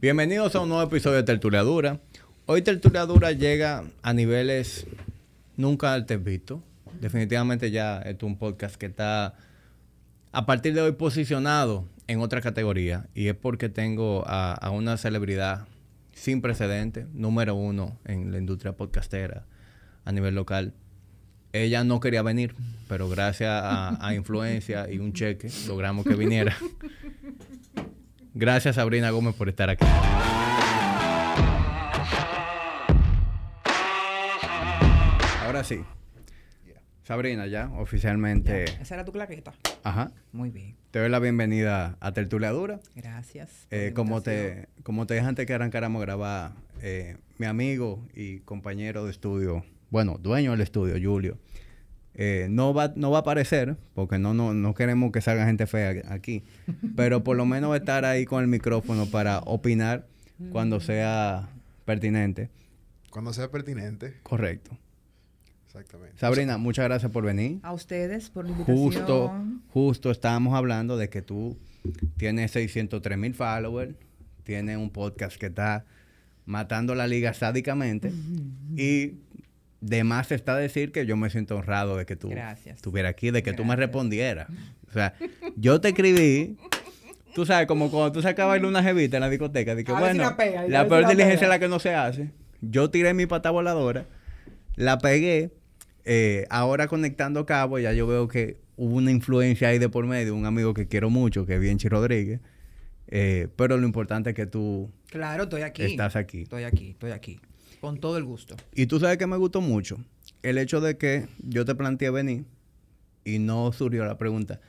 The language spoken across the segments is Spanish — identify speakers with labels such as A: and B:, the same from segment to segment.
A: Bienvenidos a un nuevo episodio de Tertuliadura. Hoy Tertuliadura llega a niveles nunca antes vistos. Definitivamente ya es un podcast que está a partir de hoy posicionado en otra categoría. Y es porque tengo a, a una celebridad sin precedente, número uno en la industria podcastera a nivel local. Ella no quería venir, pero gracias a, a influencia y un cheque logramos que viniera. Gracias Sabrina Gómez por estar aquí. Ahora sí. Sabrina, ya oficialmente.
B: Esa era tu claqueta.
A: Ajá.
B: Muy bien.
A: Te doy la bienvenida a Tertuliadura.
B: Gracias.
A: Eh, como, te, como te dije antes que arrancáramos a grabar, eh, mi amigo y compañero de estudio, bueno, dueño del estudio, Julio, eh, no, va, no va a aparecer, porque no, no, no queremos que salga gente fea aquí, pero por lo menos va a estar ahí con el micrófono para opinar cuando sea pertinente.
C: Cuando sea pertinente.
A: Correcto.
C: Exactamente.
A: Sabrina, muchas gracias por venir.
B: A ustedes por la invitación.
A: Justo, justo estábamos hablando de que tú tienes 603 mil followers, tienes un podcast que está matando la liga sádicamente y de más está decir que yo me siento honrado de que tú
B: Gracias.
A: estuvieras aquí, de que tú me
B: Gracias.
A: respondieras. O sea, yo te escribí, tú sabes, como cuando tú sacabas bailar una jevita en la discoteca, de que
B: A
A: bueno,
B: la pega,
A: la peor
B: la
A: diligencia
B: pega.
A: es la que no se hace. Yo tiré mi pata voladora, la pegué, eh, ahora conectando cabos, ya yo veo que hubo una influencia ahí de por medio, un amigo que quiero mucho, que es Bienchi Rodríguez. Eh, pero lo importante es que tú
B: Claro, estoy aquí.
A: estás aquí.
B: Estoy aquí, estoy aquí. Con todo el gusto.
A: Y tú sabes que me gustó mucho el hecho de que yo te planteé venir y no surgió la pregunta,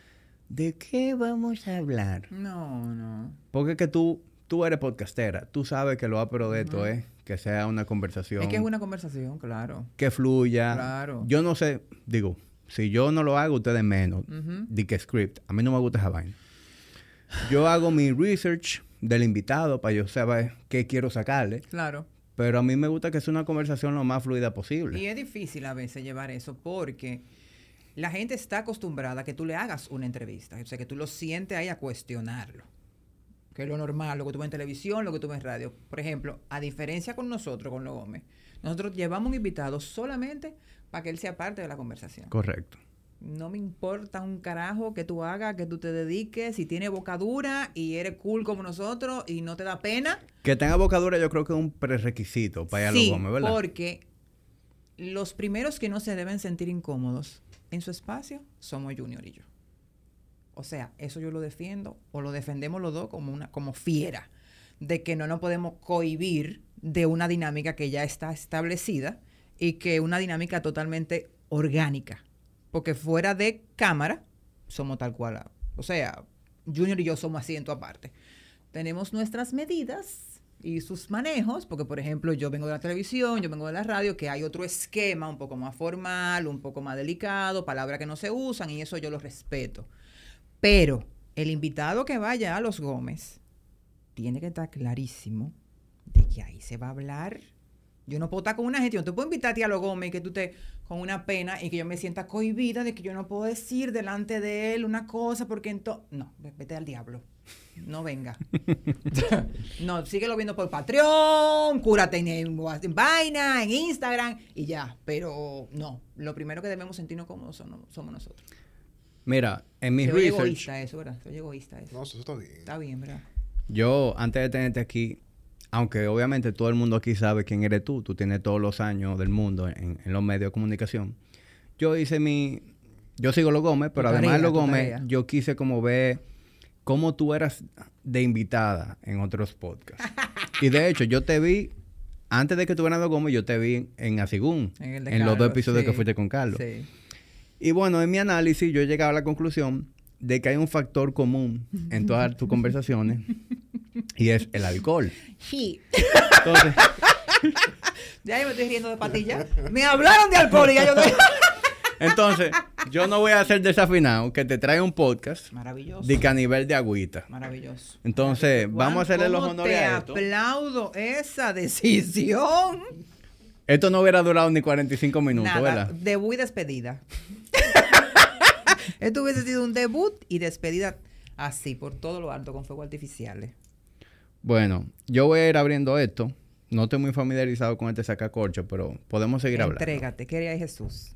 A: ¿de qué vamos a hablar?
B: No, no.
A: Porque es que tú, tú eres podcastera, tú sabes que lo apro de esto es que sea una conversación
B: Es que es una conversación, claro.
A: que fluya.
B: Claro.
A: Yo no sé, digo, si yo no lo hago, ustedes menos. Que script. A mí no me gusta esa vaina. Yo hago mi research del invitado para yo saber qué quiero sacarle.
B: Claro.
A: Pero a mí me gusta que sea una conversación lo más fluida posible.
B: Y es difícil a veces llevar eso porque la gente está acostumbrada a que tú le hagas una entrevista. O sea, que tú lo sientes ahí a cuestionarlo. Que es lo normal, lo que tú ves en televisión, lo que tú ves en radio. Por ejemplo, a diferencia con nosotros, con los Gómez, nosotros llevamos un invitado solamente para que él sea parte de la conversación.
A: Correcto.
B: No me importa un carajo que tú hagas, que tú te dediques, si tienes boca dura y eres cool como nosotros y no te da pena.
A: Que tenga bocadura yo creo que es un prerequisito para
B: sí,
A: los Gómez, ¿verdad?
B: porque los primeros que no se deben sentir incómodos en su espacio somos Junior y yo. O sea, eso yo lo defiendo o lo defendemos los dos como una como fiera de que no nos podemos cohibir de una dinámica que ya está establecida y que una dinámica totalmente orgánica. Porque fuera de cámara somos tal cual. O sea, Junior y yo somos asiento aparte. Tenemos nuestras medidas y sus manejos, porque por ejemplo yo vengo de la televisión, yo vengo de la radio, que hay otro esquema un poco más formal, un poco más delicado, palabras que no se usan y eso yo lo respeto. Pero el invitado que vaya a Los Gómez tiene que estar clarísimo de que ahí se va a hablar. Yo no puedo estar con una gente, yo no te puedo invitar a Los Gómez y que tú te con una pena y que yo me sienta cohibida de que yo no puedo decir delante de él una cosa porque entonces... No, vete al diablo. No venga. no, síguelo viendo por Patreon, cúrate en, en vaina, en Instagram y ya. Pero no, lo primero que debemos sentirnos cómodos son- somos nosotros.
A: Mira, en mi
B: Se oye
A: research,
B: egoísta eso, ¿verdad? Se oye egoísta eso.
C: No, eso está bien.
B: Está bien, ¿verdad?
A: yo antes de tenerte aquí, aunque obviamente todo el mundo aquí sabe quién eres tú, tú tienes todos los años del mundo en, en los medios de comunicación. Yo hice mi, yo sigo los Gómez, pero
B: Tu
A: además de los Gómez,
B: tarea.
A: yo quise como ver cómo tú eras de invitada en otros podcasts. y de hecho, yo te vi antes de que tuvieras los Gómez, yo te vi en, en Asigún,
B: En
A: en los dos episodios que fuiste con Carlos.
B: Sí.
A: Y bueno, en mi análisis yo he llegado a la conclusión de que hay un factor común en todas tus conversaciones y es el alcohol.
B: Sí.
A: Entonces,
B: Ya yo me estoy riendo de patilla. Me hablaron de alcohol y ya yo estoy...
A: entonces yo no voy a ser desafinado que te trae un podcast
B: Maravilloso.
A: de que a nivel de agüita.
B: Maravilloso.
A: Entonces, vamos a hacerle los
B: ¿Cómo
A: honores
B: te
A: a esto.
B: aplaudo esa decisión.
A: Esto no hubiera durado ni 45 minutos,
B: Nada,
A: ¿verdad?
B: debut y despedida. Esto hubiese sido un debut y despedida así, por todo lo alto, con fuegos artificiales.
A: Bueno, yo voy a ir abriendo esto. No estoy muy familiarizado con este sacacorcho, pero podemos seguir hablando.
B: Entrégate. ¿Qué haría Jesús?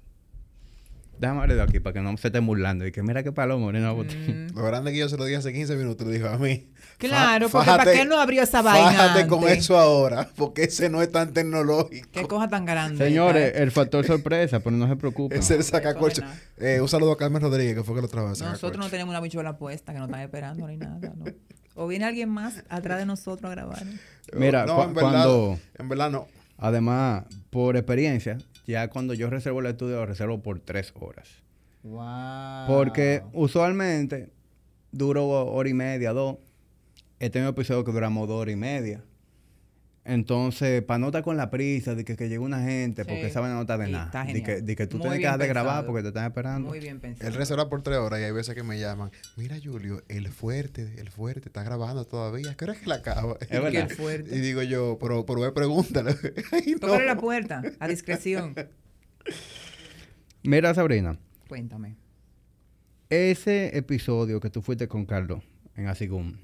A: Déjame de aquí para que no se estén burlando. Y que mira qué palomo,
B: Mm,
C: Lo grande que yo se lo dije hace 15 minutos, lo dijo a mí.
B: Claro, porque ¿para qué no abrió esa vaina
C: Fájate con eso ahora, porque ese no es tan tecnológico.
B: Qué cosa tan grande.
A: Señores, el factor sorpresa, pero no se preocupen.
C: Es el sacacorcho. Eh, un saludo a Carmen Rodríguez, que fue que lo trabajó.
B: Nosotros no tenemos una bichuela puesta que nos están esperando ni nada, ¿no? O viene alguien más atrás de nosotros a grabar.
A: Mira,
C: no,
A: cu-
C: en verdad,
A: cuando-
C: En verdad no.
A: Además, por experiencia, ya cuando yo reservo el estudio, lo reservo por tres horas.
B: Wow.
A: Porque usualmente duro hora y media, dos. Este mismo episodio que duramos dos horas y media. Entonces, para no estar con la prisa de que, que llegue una gente, porque esa vaina no está de nada.
B: está
A: De que, de que tú
B: Muy
A: tienes que dejar de grabar porque te están esperando.
B: Muy bien pensado.
C: Él reserva por tres horas y hay veces que me llaman. Mira, Julio, el fuerte, el fuerte, está grabando todavía. ¿Qué hora es que la acaba?
A: Es verdad.
B: el fuerte.
C: Y digo yo, pero, pero ve, pregúntale. No.
B: Tócale la puerta, a discreción.
A: Mira, Sabrina,
B: Cuéntame.
A: ese episodio que tú fuiste con Carlos en Asigum,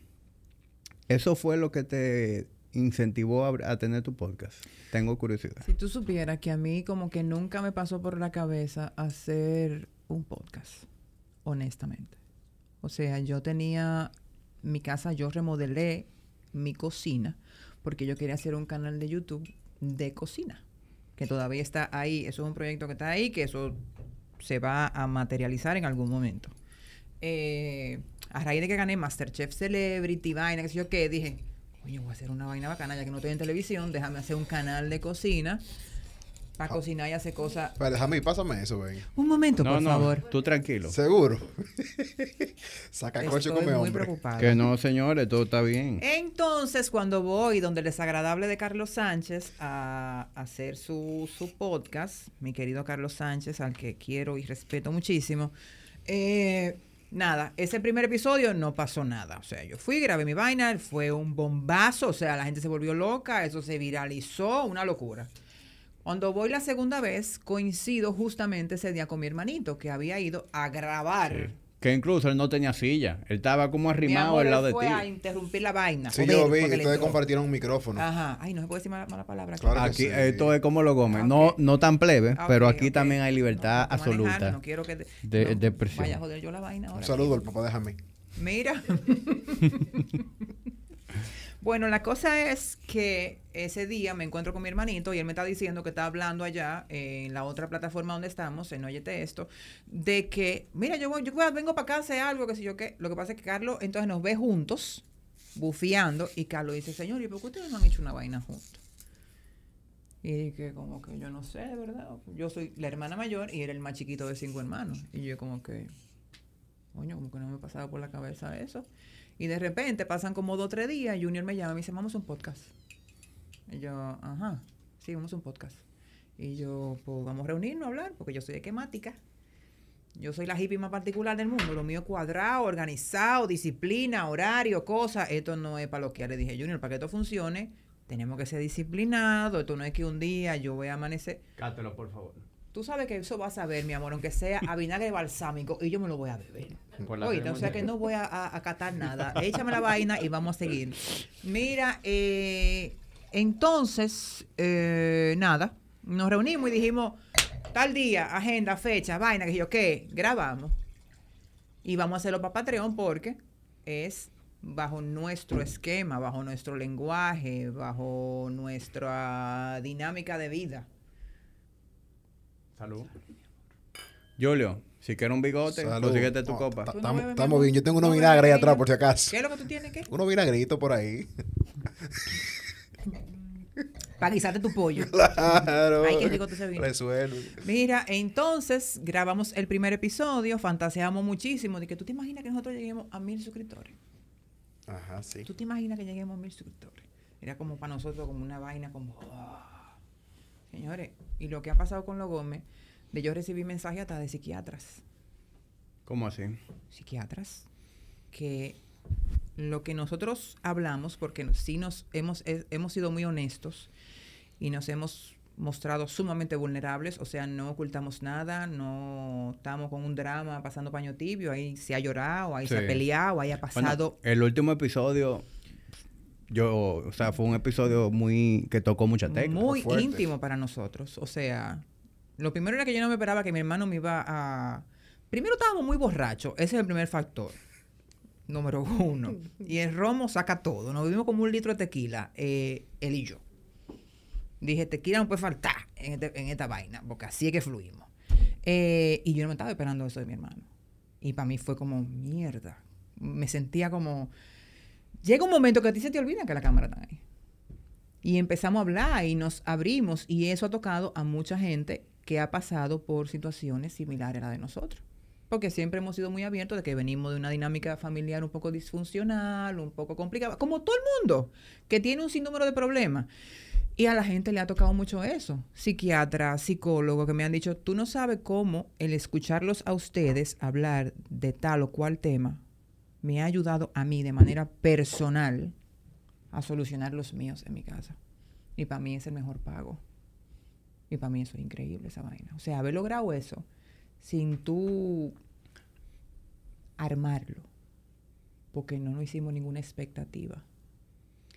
A: ¿eso fue lo que te incentivó a, tener tu podcast? Tengo curiosidad.
B: Si tú supieras que a mí como que nunca me pasó por la cabeza hacer un podcast, honestamente. O sea, yo tenía mi casa, yo remodelé mi cocina porque yo quería hacer un canal de YouTube de cocina, que todavía está ahí. Eso es un proyecto que está ahí, que eso se va a materializar en algún momento. Eh, a raíz de que gané Masterchef Celebrity, vaina, qué sé yo qué, dije, oye, voy a hacer una vaina bacana, ya que no estoy en televisión, déjame hacer un canal de cocina para cocinar y hacer cosas.
C: Espera, déjame, pásame eso, ven.
B: Un momento,
A: No,
B: por
A: no,
B: favor.
A: tú tranquilo.
C: Seguro. Saca coche
B: Estoy
C: come
B: muy
C: hombre.
B: preocupada.
A: Que no, señores, todo está bien.
B: Entonces, cuando voy donde el desagradable de Carlos Sánchez a hacer su, su podcast, mi querido Carlos Sánchez, al que quiero y respeto muchísimo, eh, nada, ese primer episodio no pasó nada. O sea, yo fui, grabé mi vaina, fue un bombazo, o sea, la gente se volvió loca, eso se viralizó, una locura. Cuando voy la segunda vez, coincido justamente ese día con mi hermanito, que había ido a grabar.
A: Que incluso él no tenía silla. Él estaba como arrimado
B: amor,
A: al lado
B: él
A: de
B: fue
A: ti.
B: a interrumpir la vaina.
C: Sí,
B: joder,
C: yo vi ustedes compartieron un micrófono.
B: Ajá. Ay, no se puede decir mala, mala palabra. aquí.
C: Claro que
A: Aquí
C: sí.
A: esto es como lo Gómez.
B: Ah,
A: No, no tan plebe, pero aquí también hay libertad
B: No, no, manejar,
A: absoluta.
B: No quiero que te-
A: de-
B: no,
A: de expresión.
B: Vaya a joder yo la vaina ahora.
C: Un saludo al papá de Jamie.
B: Mira. bueno, la cosa es que ese día me encuentro con mi hermanito y él me está diciendo que está hablando allá en la otra plataforma donde estamos, en Óyete Esto, de que, mira, yo, voy- yo vengo para acá a hacer algo, que sé yo qué. Lo que pasa es que Carlos entonces nos ve juntos, bufiando, y Carlos dice, señor, ¿y por qué ustedes no han hecho una vaina juntos? Y que como que yo no sé, verdad. Yo soy la hermana mayor y era el más chiquito de cinco hermanos. Y yo como que, coño, como que no me pasaba por la cabeza eso. Y de repente pasan como dos o tres días, Junior me llama y me dice, vamos a un podcast. Y yo, ajá, sí, vamos a un podcast. Y yo, pues vamos a reunirnos a hablar, porque yo soy esquemática. Yo soy la hippie más particular del mundo. Lo mío cuadrado, organizado, disciplina, horario, cosas. Esto no es para lo que le dije, Junior, para que esto funcione, tenemos que ser disciplinados. Esto no es que un día yo voy a amanecer.
A: Cátelo, por favor.
B: Tú sabes que eso vas a ver, mi amor, aunque sea a vinagre balsámico, y yo me lo voy a beber. Oíste, o sea que no voy a, a, a catar nada. Échame la vaina y vamos a seguir. Mira, eh, entonces, eh, nada, nos reunimos y dijimos, tal día, agenda, fecha, vaina, que yo, ¿qué? Grabamos. Y vamos a hacerlo para Patreon porque es bajo nuestro esquema, bajo nuestro lenguaje, bajo nuestra dinámica de vida.
A: Salud. Julio, si quieres un bigote,
C: Salud.
A: consíguete tu
C: No,
A: copa.
C: ta-
B: ¿Tú no
C: Estamos
B: bebes, mi
C: estamos
B: amor?
C: bien. Yo tengo unos
B: ¿No
C: vinagres ahí
B: bebes,
C: atrás, por si acaso.
B: ¿Qué es lo que tú tienes? ¿Qué?
C: Unos vinagritos por ahí.
B: Para guisarte tu pollo.
C: Claro.
B: Ay, qué rico te se vino.
C: Resuelve.
B: Mira, entonces grabamos el primer episodio, fantaseamos muchísimo de que tú te imaginas que nosotros lleguemos a mil suscriptores.
C: Ajá, sí.
B: Tú te imaginas que lleguemos a mil suscriptores. Era como para nosotros como una vaina como... ah. Señores, y lo que ha pasado con los Gómez, de yo recibí mensajes hasta de psiquiatras.
A: ¿Cómo así?
B: psiquiatras que lo que nosotros hablamos, porque sí nos hemos, he- hemos sido muy honestos y nos hemos mostrado sumamente vulnerables, o sea, no ocultamos nada, no estamos con un drama pasando paño tibio, ahí se ha llorado, ahí se ha peleado, ahí ha
A: Bueno,
B: pasado...
A: el último episodio yo, o sea, fue un episodio muy que tocó mucha tecla.
B: Muy
C: fuerte.
B: íntimo para nosotros. O sea, lo primero era que yo no me esperaba que mi hermano me iba a... Primero estábamos muy borrachos. Ese es el primer factor. Número uno. Y el romo saca todo. Nos bebimos como un litro de tequila, eh, él y yo. Dije, tequila no puede faltar en, este- en esta vaina, porque así es que fluimos. Eh, y yo no me estaba esperando eso de mi hermano. Y para mí fue como, mierda. Me sentía como... Llega un momento que a ti se te olvida que la cámara está ahí. Y empezamos a hablar y nos abrimos y eso ha tocado a mucha gente que ha pasado por situaciones similares a la de nosotros. Porque siempre hemos sido muy abiertos de que venimos de una dinámica familiar un poco disfuncional, un poco complicada, como todo el mundo, que tiene un sinnúmero de problemas. Y a la gente le ha tocado mucho eso. Psiquiatras, psicólogos que me han dicho, tú no sabes cómo el escucharlos a ustedes hablar de tal o cual tema me ha ayudado a mí de manera personal a solucionar los míos en mi casa. Y para mí es el mejor pago. Y para mí eso es increíble, esa vaina. O sea, haber logrado eso sin tú armarlo. Porque no nos hicimos ninguna expectativa.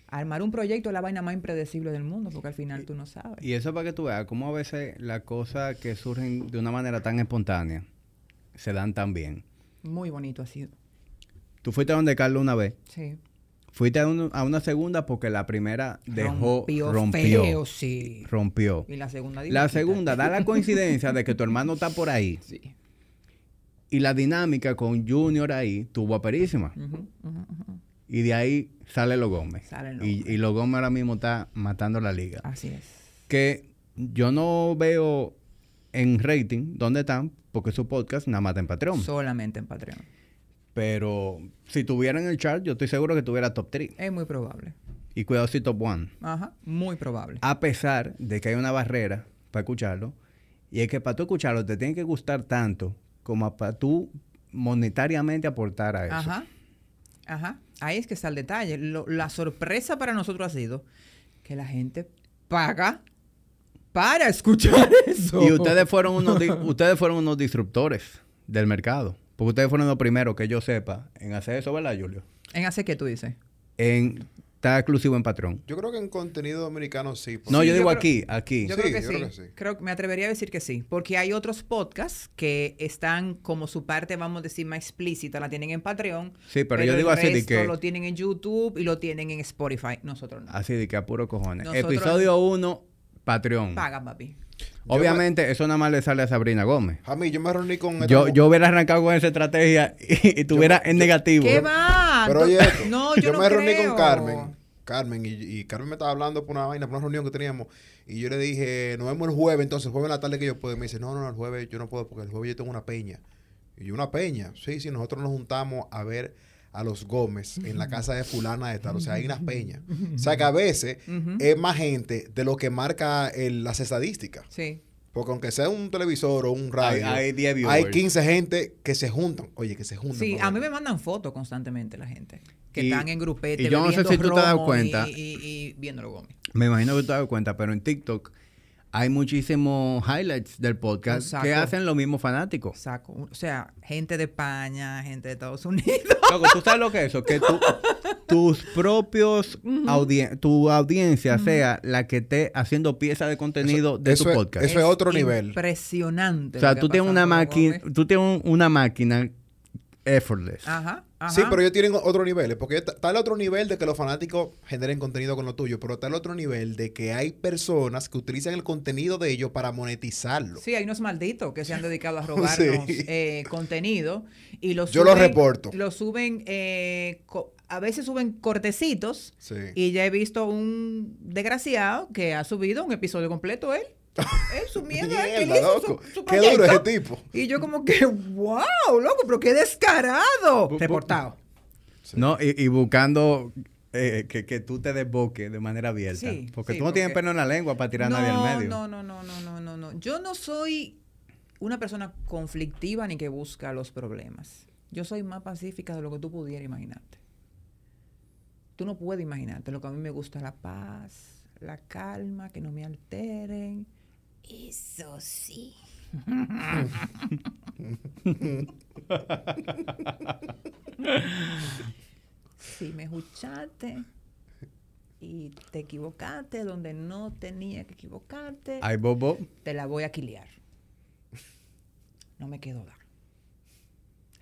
B: Armar un proyecto es la vaina más impredecible del mundo, porque al final tú no sabes.
A: Y eso para que tú veas cómo a veces las cosas que surgen de una manera tan espontánea se dan tan bien.
B: Muy bonito ha sido.
A: Tú fuiste a donde Carlos una vez,
B: Sí.
A: fuiste a, un- a una segunda porque la primera dejó,
B: rompió,
A: rompió,
B: feo, sí.
A: rompió.
B: Y la segunda
A: La
B: divertida.
A: segunda da la coincidencia de que tu hermano está por ahí
B: Sí.
A: y la dinámica con Junior ahí tuvo aperísima.
B: Ujú.
A: Y de ahí sale los Gómez.
B: Salen los
A: y,
B: Gómez.
A: y los Gómez ahora mismo está matando la liga.
B: Así es.
A: Que yo no veo en rating dónde están, porque su podcast nada más está en Patreon.
B: Solamente en Patreon.
A: Pero si tuviera en el chart, yo estoy seguro que tuviera top 3.
B: Es muy probable.
A: Y cuidado si top 1.
B: Ajá. Muy probable.
A: A pesar de que hay una barrera para escucharlo. Y es que para tú escucharlo te tiene que gustar tanto como para tú monetariamente aportar a eso.
B: Ajá. Ajá. Ahí es que está el detalle. Lo- la sorpresa para nosotros ha sido que la gente paga para escuchar eso.
A: Y ustedes fueron unos di- ustedes fueron unos disruptores del mercado. Porque ustedes fueron los primeros que yo sepa en hacer eso, ¿verdad, Julio?
B: ¿En hace qué tú dices?
A: En estar exclusivo en patrón.
C: Yo creo que en contenido dominicano sí.
A: No,
B: Sí,
A: yo
B: yo
A: digo
B: creo-
A: aquí, aquí.
B: Yo
C: Sí,
B: creo que
C: yo
B: sí.
C: creo que sí.
B: Creo que me atrevería a decir que sí. Porque hay otros podcasts que están como su parte, vamos a decir, más explícita, la tienen en Patreon.
A: Sí, pero yo
B: el
A: digo así de que-
B: lo tienen en YouTube y lo tienen en Spotify. Nosotros no.
A: Así de que a puro cojones.
B: Nosotros-
A: Episodio 1, Patreon.
B: Paga, papi.
A: Obviamente, eso nada más le sale a Sabrina Gómez.
C: A mí, yo me reuní con...
A: Yo, yo hubiera arrancado con esa estrategia y, y tuviera en negativo.
B: ¿Qué va?
C: Pero
B: No-
C: oye esto,
B: No, yo, no
C: me reuní con Carmen. Carmen, y, y Carmen me estaba hablando por una vaina, por una reunión que teníamos. Y yo le dije, nos vemos el jueves, entonces el jueves en la tarde que yo puedo. Y me dice, no, no, no, el jueves yo no puedo porque el jueves yo tengo una peña. Y yo, una peña. Sí, sí, nosotros nos juntamos a ver a los Gómez en la casa de fulana de tal. O sea, hay unas peñas. O sea, que a veces es más gente de lo que marca el- las estadísticas.
B: Sí.
C: Porque aunque sea un televisor o un radio,
A: Hay- hay 10 viewers.
C: hay 15 gente que se juntan. Oye, que se juntan.
B: Sí, a mí me mandan fotos constantemente la gente. Que
A: Y-
B: están en grupete,
A: y yo no sé si tú te has dado cuenta.
B: Y, y, y viéndolo Gómez.
A: Me imagino que tú te das cuenta, pero en TikTok hay muchísimos highlights del podcast
B: Exacto.
A: que hacen los mismos fanáticos.
B: Saco. O sea, gente de España, gente de Estados Unidos.
A: Loco, ¿tú sabes lo que es eso? Que tú- tus propios audien- tu audiencia sea la que esté haciendo pieza de contenido de
C: eso
A: tu
C: es-
A: podcast.
C: eso es otro nivel.
B: Impresionante.
A: o sea, tú tienes una máquina, tú tienes un- una máquina effortless.
B: Ajá, ajá.
C: Sí, pero ellos tienen otros niveles. Porque está el otro nivel de que los fanáticos generen contenido con lo tuyo. Pero está el otro nivel de que hay personas que utilizan el contenido de ellos para monetizarlo.
B: Sí, hay unos malditos que se han dedicado a robarnos
C: Sí.
B: eh, contenido y los
C: Yo lo reporto.
B: Lo suben, eh, a veces suben cortecitos
C: Sí.
B: y ya he visto un desgraciado que ha subido un episodio completo él. Él subiendo, él, él
C: Mierda,
B: hizo
C: loco.
B: su- su
C: Qué duro ese tipo.
B: Y yo como que, wow, loco, pero qué descarado.
A: Bu-
B: Reportado.
C: Sí.
A: ¿No? Y, y buscando eh, que, que tú te desboques de manera abierta.
B: Sí,
A: porque
B: sí,
A: tú no tienes pelo en la lengua para tirar a nadie al medio.
B: No, no, no, no, no, no, no. Yo no soy una persona conflictiva ni que busca los problemas. Yo soy más pacífica de lo que tú pudieras imaginarte. Tú no puedes imaginarte. Lo que a mí me gusta es la paz, la calma, que no me alteren. Eso sí. si me escuchaste, y te equivocaste donde no tenía que equivocarte,
A: Ay, Bobo.
B: te la voy a quiliar. No me quedo dar.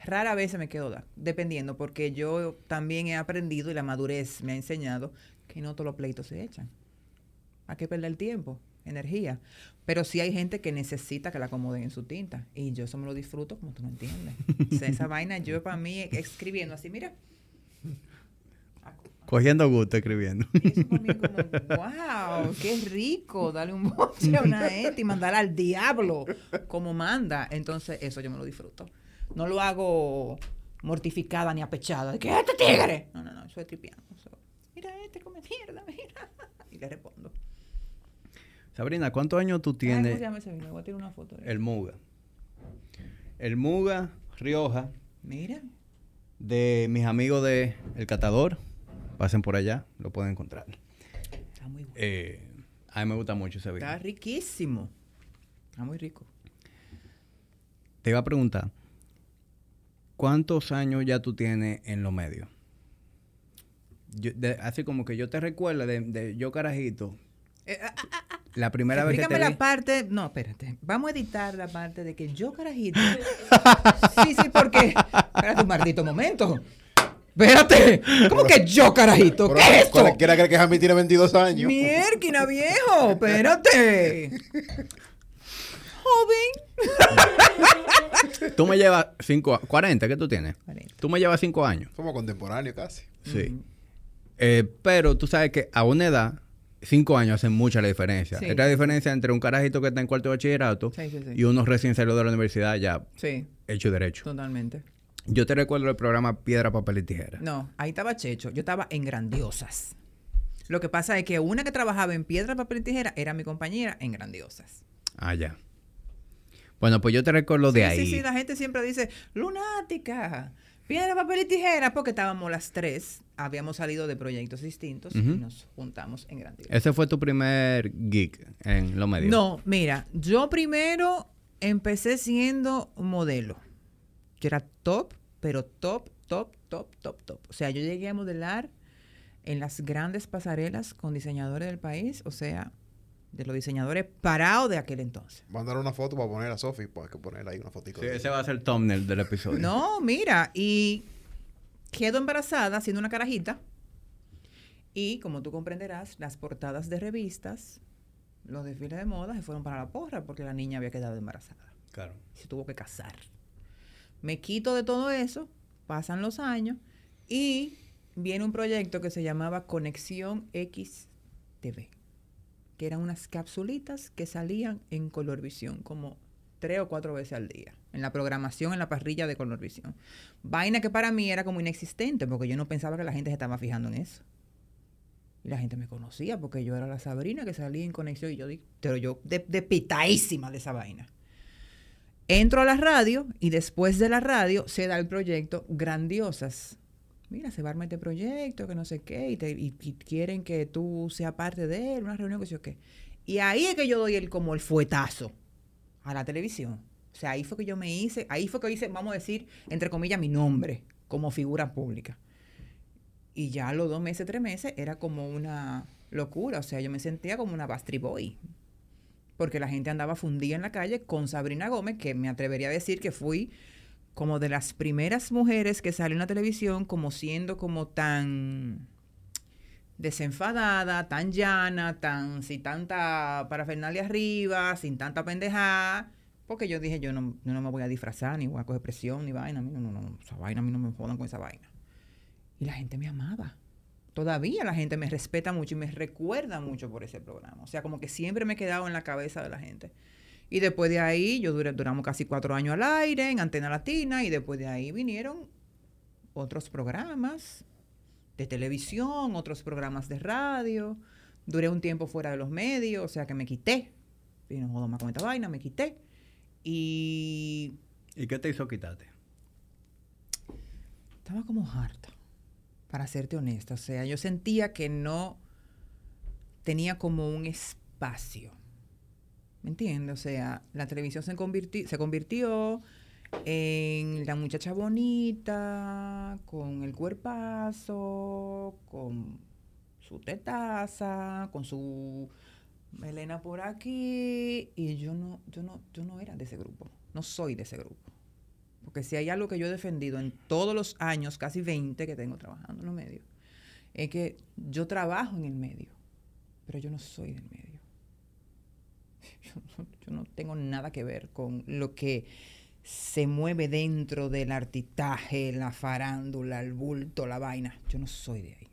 B: Rara vez se me quedo dar, dependiendo, porque yo también he aprendido y la madurez me ha enseñado que no todos los pleitos se echan. Hay que perder el tiempo, energía. Pero sí hay gente que necesita que la acomoden en su tinta. Y yo eso me lo disfruto como tú no entiendes. O sea, esa vaina yo para mí escribiendo así, mira.
A: Cogiendo gusto escribiendo.
B: Y eso para mí es como, wow, qué rico, darle un boche a una gente y mandarla al diablo como manda. Entonces, eso yo me lo disfruto. No lo hago mortificada ni apechada, de que este tigre. No, no, no, es tripiano. Mira, este come mierda, mira. Y le respondo.
A: Sabrina, ¿cuántos años tú
B: Ay, ¿Cómo
A: tienes?
B: se llama ese vino? Voy a tirar una foto.
A: El Muga. El Muga Rioja
B: Mira.
A: de mis amigos de El Catador. Pasen por allá, lo pueden encontrar.
B: Está muy bueno.
A: Eh, a mí me gusta mucho ese vino.
B: Está riquísimo. Está muy rico.
A: Te iba a preguntar, ¿cuántos años ya tú tienes en los medios? Yo- de- así como que yo te recuerdo de, de yo carajito, la primera vez que
B: Explícame
A: te
B: la
A: vi,
B: parte. No, espérate. Vamos a editar la parte de que yo, carajito. sí, sí, porque. Espérate un maldito momento. Espérate. ¿Cómo que yo, carajito?
C: Pero
B: ¿Qué es esto?
C: Cualquiera cree que Jamie tiene 22 años.
B: Mierquina, viejo. Espérate. Joven.
A: tú me llevas cinco, a- 40, ¿qué tú tienes?
B: 40.
A: Tú me llevas cinco años.
C: Somos contemporáneos casi.
A: Sí. Eh, pero tú sabes que a una edad, cinco años hacen mucha la diferencia.
B: Sí.
A: Es la diferencia entre un carajito que está en cuarto de bachillerato
B: Sí, sí, sí.
A: y uno recién salió de la universidad ya
B: Sí,
A: hecho derecho.
B: totalmente.
A: Yo te recuerdo el programa Piedra, Papel y Tijera.
B: No, ahí estaba Checho. Yo estaba en Grandiosas. Lo que pasa es que una que trabajaba en piedra, papel y tijera era mi compañera en Grandiosas.
A: Ah, ya. Bueno, pues yo te recuerdo de ahí.
B: Sí, sí, la gente siempre dice, lunática, piedra, papel y tijera, porque estábamos las tres, habíamos salido de proyectos distintos y nos juntamos en Grandiosas.
A: Ese fue tu primer geek en los medios.
B: No, mira, yo primero empecé siendo modelo. Yo era top, pero top, top, top, top, top. O sea, yo llegué a modelar en las grandes pasarelas con diseñadores del país, o sea, de los diseñadores parados de aquel entonces.
C: Mandar una foto para poner a Sofi, pues hay que poner ahí una fotico.
A: Sí, ese va a ser el thumbnail del episodio.
B: No, mira, y quedo embarazada siendo una carajita. Y como tú comprenderás, las portadas de revistas, los desfiles de moda se fueron para la porra porque la niña había quedado embarazada.
A: Claro.
B: se tuvo que casar. Me quito de todo eso, pasan los años y viene un proyecto que se llamaba Conexión X TV, que eran unas capsulitas que salían en Colorvisión como tres o cuatro veces al día, en la programación, en la parrilla de Colorvisión. Vaina que para mí era como inexistente, porque yo no pensaba que la gente se estaba fijando en eso. Y la gente me conocía porque yo era la Sabrina que salía en conexión y yo di, pero yo de, pitadísima de esa vaina. Entro a la radio y después de la radio se da el proyecto Grandiosas. Mira, se va a armar este proyecto, que no sé qué, y, quieren que tú seas parte de él, una reunión que sé qué. Y ahí es que yo doy el como el fuetazo a la televisión. O sea, ahí fue que yo me hice, ahí fue que hice, vamos a decir, entre comillas, mi nombre como figura pública. Y ya los dos meses, tres meses, era como una locura. O sea, yo me sentía como una Bastry Boy. Porque la gente andaba fundida en la calle con Sabrina Gómez, que me atrevería a decir que fui como de las primeras mujeres que salió en la televisión, como siendo como tan desenfadada, tan llana, tan sin tanta parafernalia arriba, sin tanta pendejada. Porque yo dije, yo no, no me voy a disfrazar, ni voy a coger presión, ni vaina. A mí no, no, no, esa vaina, a mí no me jodan con esa vaina. Y la gente me amaba. Todavía la gente me respeta mucho y me recuerda mucho por ese programa. O sea, como que siempre me he quedado en la cabeza de la gente. Y después de ahí, yo duré, duramos casi cuatro años al aire en Antena Latina y después de ahí vinieron otros programas de televisión, otros programas de radio. Duré un tiempo fuera de los medios, o sea que me quité. Y no jodo más con esta vaina, me quité. Y
A: ¿Y qué te hizo quitarte?
B: estaba como harta, para serte honesta. O sea, yo sentía que no tenía como un espacio. ¿Me entiendes? O sea, la televisión se convirtió, se convirtió en la muchacha bonita, con el cuerpazo, con su tetaza, con su melena por aquí, y yo no, yo no, yo no era de ese grupo, no soy de ese grupo. Porque si hay algo que yo he defendido en todos los años, casi 20 que tengo trabajando en los medios, es que yo trabajo en el medio, pero yo no soy del medio. Yo no, tengo nada que ver con lo que se mueve dentro del artitaje, la farándula, el bulto, la vaina. Yo no soy de ahí.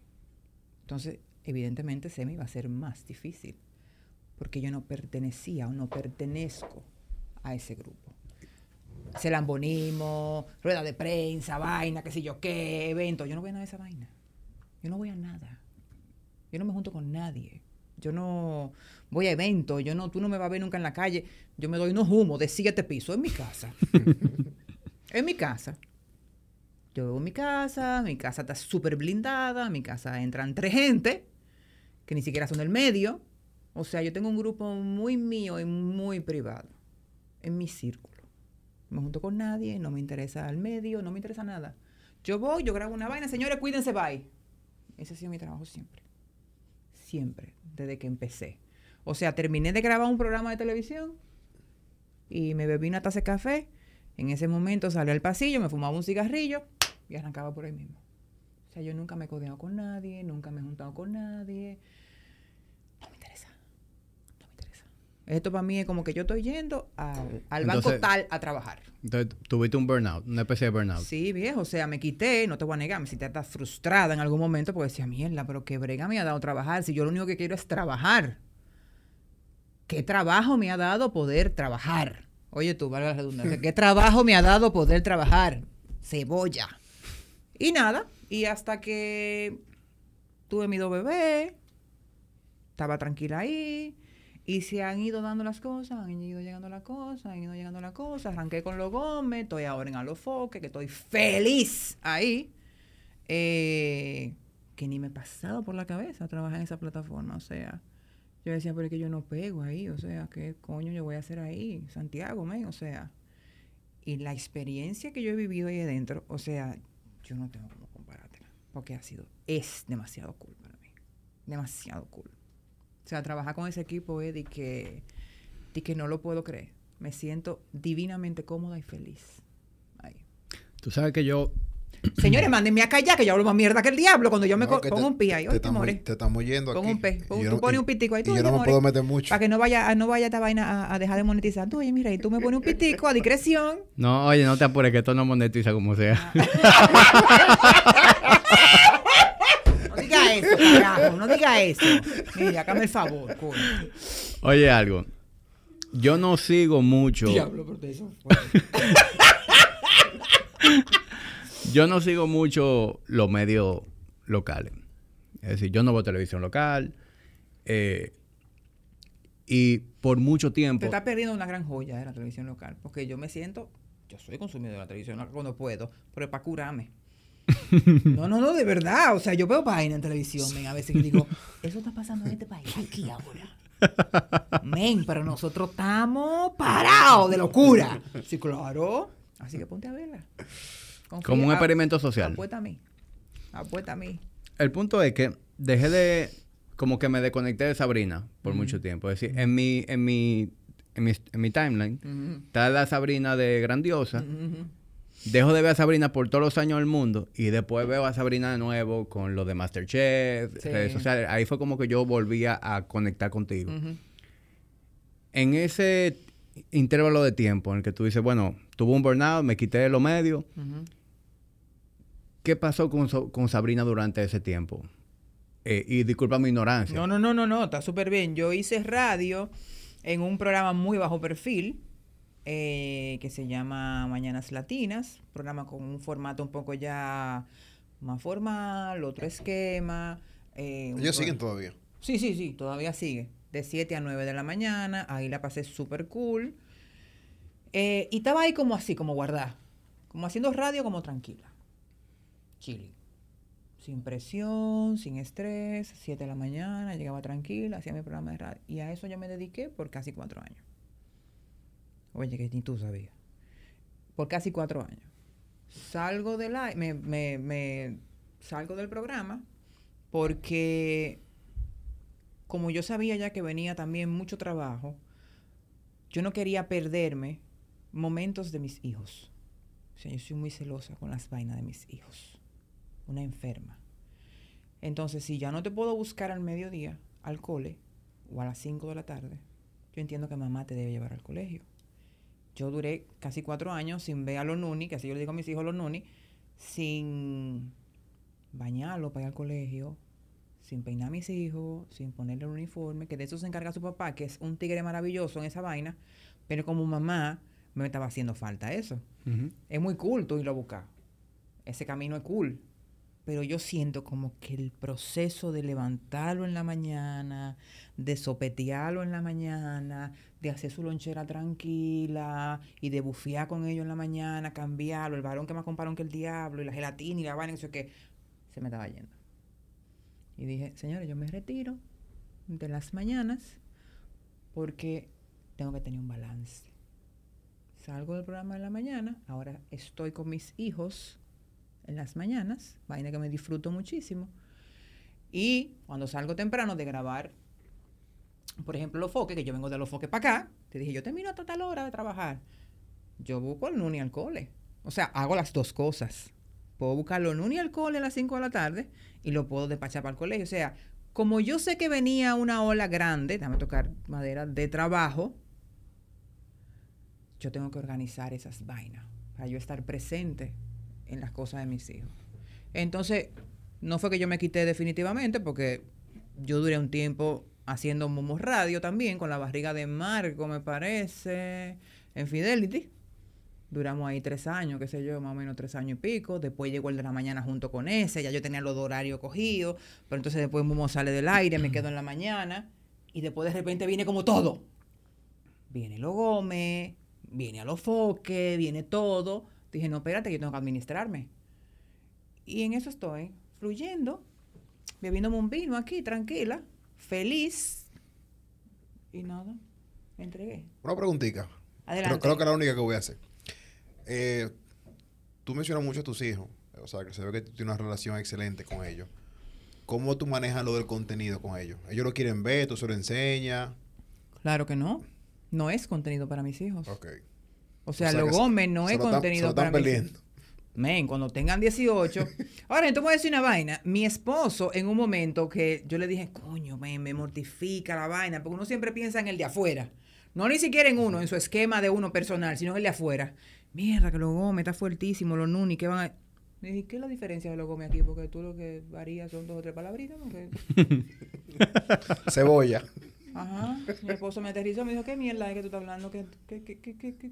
B: Entonces, evidentemente se me a ser más difícil, porque yo no pertenecía o no pertenezco a ese grupo. Se lambonismo, rueda de prensa, vaina, qué sé yo qué, evento. Yo no voy a nada de esa vaina. Yo no voy a nada. Yo no me junto con nadie. Yo no voy a eventos. Yo no, tú no me vas a ver nunca en la calle. Yo me doy unos humos de siete pisos en mi casa. en mi casa. Yo vivo en mi casa, mi casa está súper blindada, mi casa entran tres gente que ni siquiera son del medio. O sea, yo tengo un grupo muy mío y muy privado en mi círculo. No me junto con nadie, no me interesa el medio, no me interesa nada. Yo voy, yo grabo una vaina, señores, cuídense, bye. Ese ha sido mi trabajo siempre. Siempre, desde que empecé. O sea, terminé de grabar un programa de televisión y me bebí una taza de café. En ese momento salí al pasillo, me fumaba un cigarrillo y arrancaba por ahí mismo. O sea, yo nunca me he codeado con nadie, nunca me he juntado con nadie. No me interesa. No me interesa. Esto para mí es como que yo estoy yendo al, al banco
A: Entonces-
B: tal a trabajar.
A: Entonces, tuviste un burnout, una especie de burnout.
B: Sí, viejo, o sea, me quité, no te voy a negar, me sentí hasta frustrada en algún momento porque decía, mierda, pero qué brega me ha dado trabajar, si yo lo único que quiero es trabajar. ¿Qué trabajo me ha dado poder trabajar? Oye tú, valga la redundancia, ¿qué trabajo me ha dado poder trabajar? Cebolla. Y nada, y hasta que tuve mi dos bebés, estaba tranquila ahí, y se han ido dando las cosas, han ido llegando las cosas, han ido llegando las cosas. Arranqué con los Gómez, estoy ahora en Alofoque, que estoy feliz ahí. Eh, que ni me he pasado por la cabeza trabajar en esa plataforma. O sea, yo decía, pero es que yo no pego ahí. O sea, ¿qué coño yo voy a hacer ahí? Santiago, men, o sea. Y la experiencia que yo he vivido ahí adentro, o sea, yo no tengo cómo comparártela. Porque ha sido, es demasiado cool para mí. Demasiado cool. O sea, trabajar con ese equipo es de que, de que no lo puedo creer. Me siento divinamente cómoda y feliz.
A: Tú sabes que yo,
B: Señores, mándenme a callar, que yo hablo más mierda que el diablo cuando yo me
C: No,
B: pongo
C: te-
B: un pi ahí.
C: Te te estamos yendo
B: Pon
C: aquí.
B: un pe- tú
C: no-
B: pones un pitico ahí, tú,
C: Y yo no me
B: more.
C: puedo meter mucho.
B: Para que no vaya, no vaya esta vaina a, a dejar de monetizar. Tú, oye, mira, y tú me pones un pitico a discreción.
A: no, oye, no te apures, que esto no monetiza como sea.
B: No diga eso, carajo, no diga eso. Mira, hágame el favor, coño.
A: Oye, algo. Yo no sigo mucho.
B: Diablo, pero eso
A: Yo no sigo mucho los medios locales. Es decir, yo no veo televisión local. eh, y por mucho tiempo.
B: Te está perdiendo una gran joya de la televisión local. Porque yo me siento, yo soy consumidor de la televisión local cuando puedo, pero es para curarme. No, no, no, de verdad. O sea, yo veo vaina en televisión, men, a veces que digo, eso está pasando en este país aquí ahora. Men, pero nosotros estamos parados de locura. Sí, claro. Así que ponte a verla. Confía-
A: Como un experimento social.
B: Apuesta a mí. Apuesta a mí.
A: El punto es que dejé de. Como que me desconecté de Sabrina por mucho tiempo. Es decir, en mi, en mi, en mi, en mi timeline está la Sabrina de Grandiosa. Dejo de ver a Sabrina por todos los años del mundo y después veo a Sabrina de nuevo con lo de Masterchef,
B: Sí.
A: redes sociales. Ahí fue como que yo volvía a conectar contigo. En ese intervalo de tiempo en el que tú dices, bueno, tuve un burnout, me quité de los medios. ¿qué pasó con, con Sabrina durante ese tiempo? Eh, y disculpa mi ignorancia.
B: No, no, no, no, no, está súper bien. Yo hice radio en un programa muy bajo perfil eh, que se llama Mañanas Latinas, programa con un formato un poco ya más formal, otro esquema. eh,
C: Ellos siguen todavía.
B: Sí, sí, sí, todavía sigue. De 7 a 9 de la mañana, ahí la pasé súper cool. Eh, y estaba ahí como así, como guardada. Como haciendo radio, como tranquila. Chile. Sin presión, sin estrés, 7 de la mañana, llegaba tranquila, hacía mi programa de radio. Y a eso yo me dediqué por casi cuatro años. Oye, que ni tú sabías. Por casi cuatro años. Salgo del me, me, me salgo del programa porque como yo sabía ya que venía también mucho trabajo, yo no quería perderme momentos de mis hijos. O sea, yo soy muy celosa con las vainas de mis hijos. Una enferma. Entonces, si ya no te puedo buscar al mediodía, al cole, o a las 5 de la tarde, yo entiendo que mamá te debe llevar al colegio. Yo duré casi cuatro años sin ver a los nuni, que así yo le digo a mis hijos los nuni, sin bañarlo para ir al colegio, sin peinar a mis hijos, sin ponerle un uniforme, que de eso se encarga su papá, que es un tigre maravilloso en esa vaina, pero como mamá me estaba haciendo falta eso. Es muy cool tú irlo a buscar. Ese camino es cool. Pero yo siento como que el proceso de levantarlo en la mañana, de sopetearlo en la mañana, de hacer su lonchera tranquila y de bufear con ellos en la mañana, cambiarlo, el varón que más compraron que el diablo y la gelatina y la vaina, eso que se me estaba yendo. Y dije, señores, yo me retiro de las mañanas porque tengo que tener un balance. Salgo del programa de la mañana, ahora estoy con mis hijos en las mañanas, vaina que me disfruto muchísimo. Y cuando salgo temprano de grabar, por ejemplo, los foques, que yo vengo de los foques para acá, te dije, yo termino a tal hora de trabajar. Yo busco el nuni al cole. O sea, hago las dos cosas. Puedo buscar los nuni al cole a las 5 de la tarde y lo puedo despachar para el colegio. O sea, como yo sé que venía una ola grande, déjame tocar madera, de trabajo, yo tengo que organizar esas vainas para yo estar presente en las cosas de mis hijos. Entonces, no fue que yo me quité definitivamente, porque yo duré un tiempo haciendo Momo Radio también, con la barriga de Marco, me parece, en Fidelity. Duramos ahí tres años, qué sé yo, más o menos tres años y pico. Después llegó el de la mañana junto con ese, ya yo tenía los horarios cogidos, pero entonces después Momo sale del aire, me quedo en la mañana, y después de repente viene como todo. Viene lo Gómez, viene a los foques, viene todo. Dije, no, espérate, yo tengo que administrarme. Y en eso estoy, fluyendo, bebiéndome un vino aquí, tranquila, feliz. Y nada, me entregué.
C: Una preguntita.
B: Adelante.
C: Creo, creo que es la única que voy a hacer. Eh, tú mencionas mucho a tus hijos. O sea, que se ve que tú tienes una relación excelente con ellos. ¿Cómo tú manejas lo del contenido con ellos? Ellos lo quieren ver, tú se lo enseñas.
B: Claro que no. No es contenido para mis hijos.
C: Ok.
B: O sea,
C: O sea
B: lo Gómez no es contenido
C: se
B: para
C: perdiendo.
B: Men, cuando tengan 18. Ahora, entonces voy a decir una vaina. Mi esposo, en un momento que yo le dije, coño, men, me mortifica la vaina, porque uno siempre piensa en el de afuera. No ni siquiera en uno, en su esquema de uno personal, sino en el de afuera. Mierda, que los Gómez está fuertísimo, los Nuni, que van a. Le dije, ¿qué es la diferencia de los Gómez aquí? Porque tú lo que varías son dos o tres palabritas. ¿no? Que-
C: Cebolla.
B: Ajá. Mi esposo me aterrizó, me dijo, ¿qué mierda es que tú estás hablando? ¿Qué, qué, qué, qué,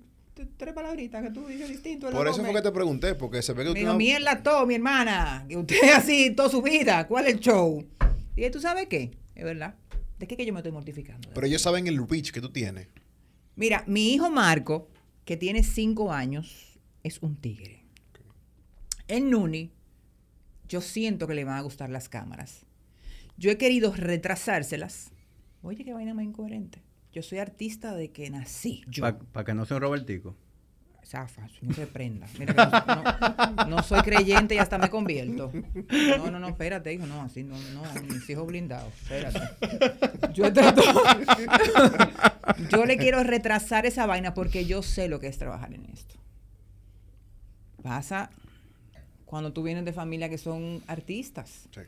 B: tres palabritas que tú dices distinto.
C: Por eso
B: Gómez".
C: fue que te pregunté, porque se ve que
B: dijo,
C: no-
B: mierda todo, mi hermana. Que usted así toda su vida. ¿Cuál es el show? Y ¿tú sabes qué? Es verdad. ¿De qué que yo me estoy mortificando?
C: Pero ellos saben el reach que tú tienes.
B: Mira, mi hijo Marco, que tiene cinco años, es un tigre. En Nuni, yo siento que le van a gustar las cámaras. Yo he querido retrasárselas. Oye, qué vaina más incoherente. Yo soy artista de que nací.
A: Para que no sea un Robertico.
B: Zafa, no se prenda. Mira que no, no- no soy creyente y hasta me convierto. No, no, no, espérate, hijo, no, así no, no, mis hijos blindados, espérate. Yo trato- Yo le quiero retrasar esa vaina porque yo sé lo que es trabajar en esto. Pasa cuando tú vienes de familia que son artistas.
C: Sí.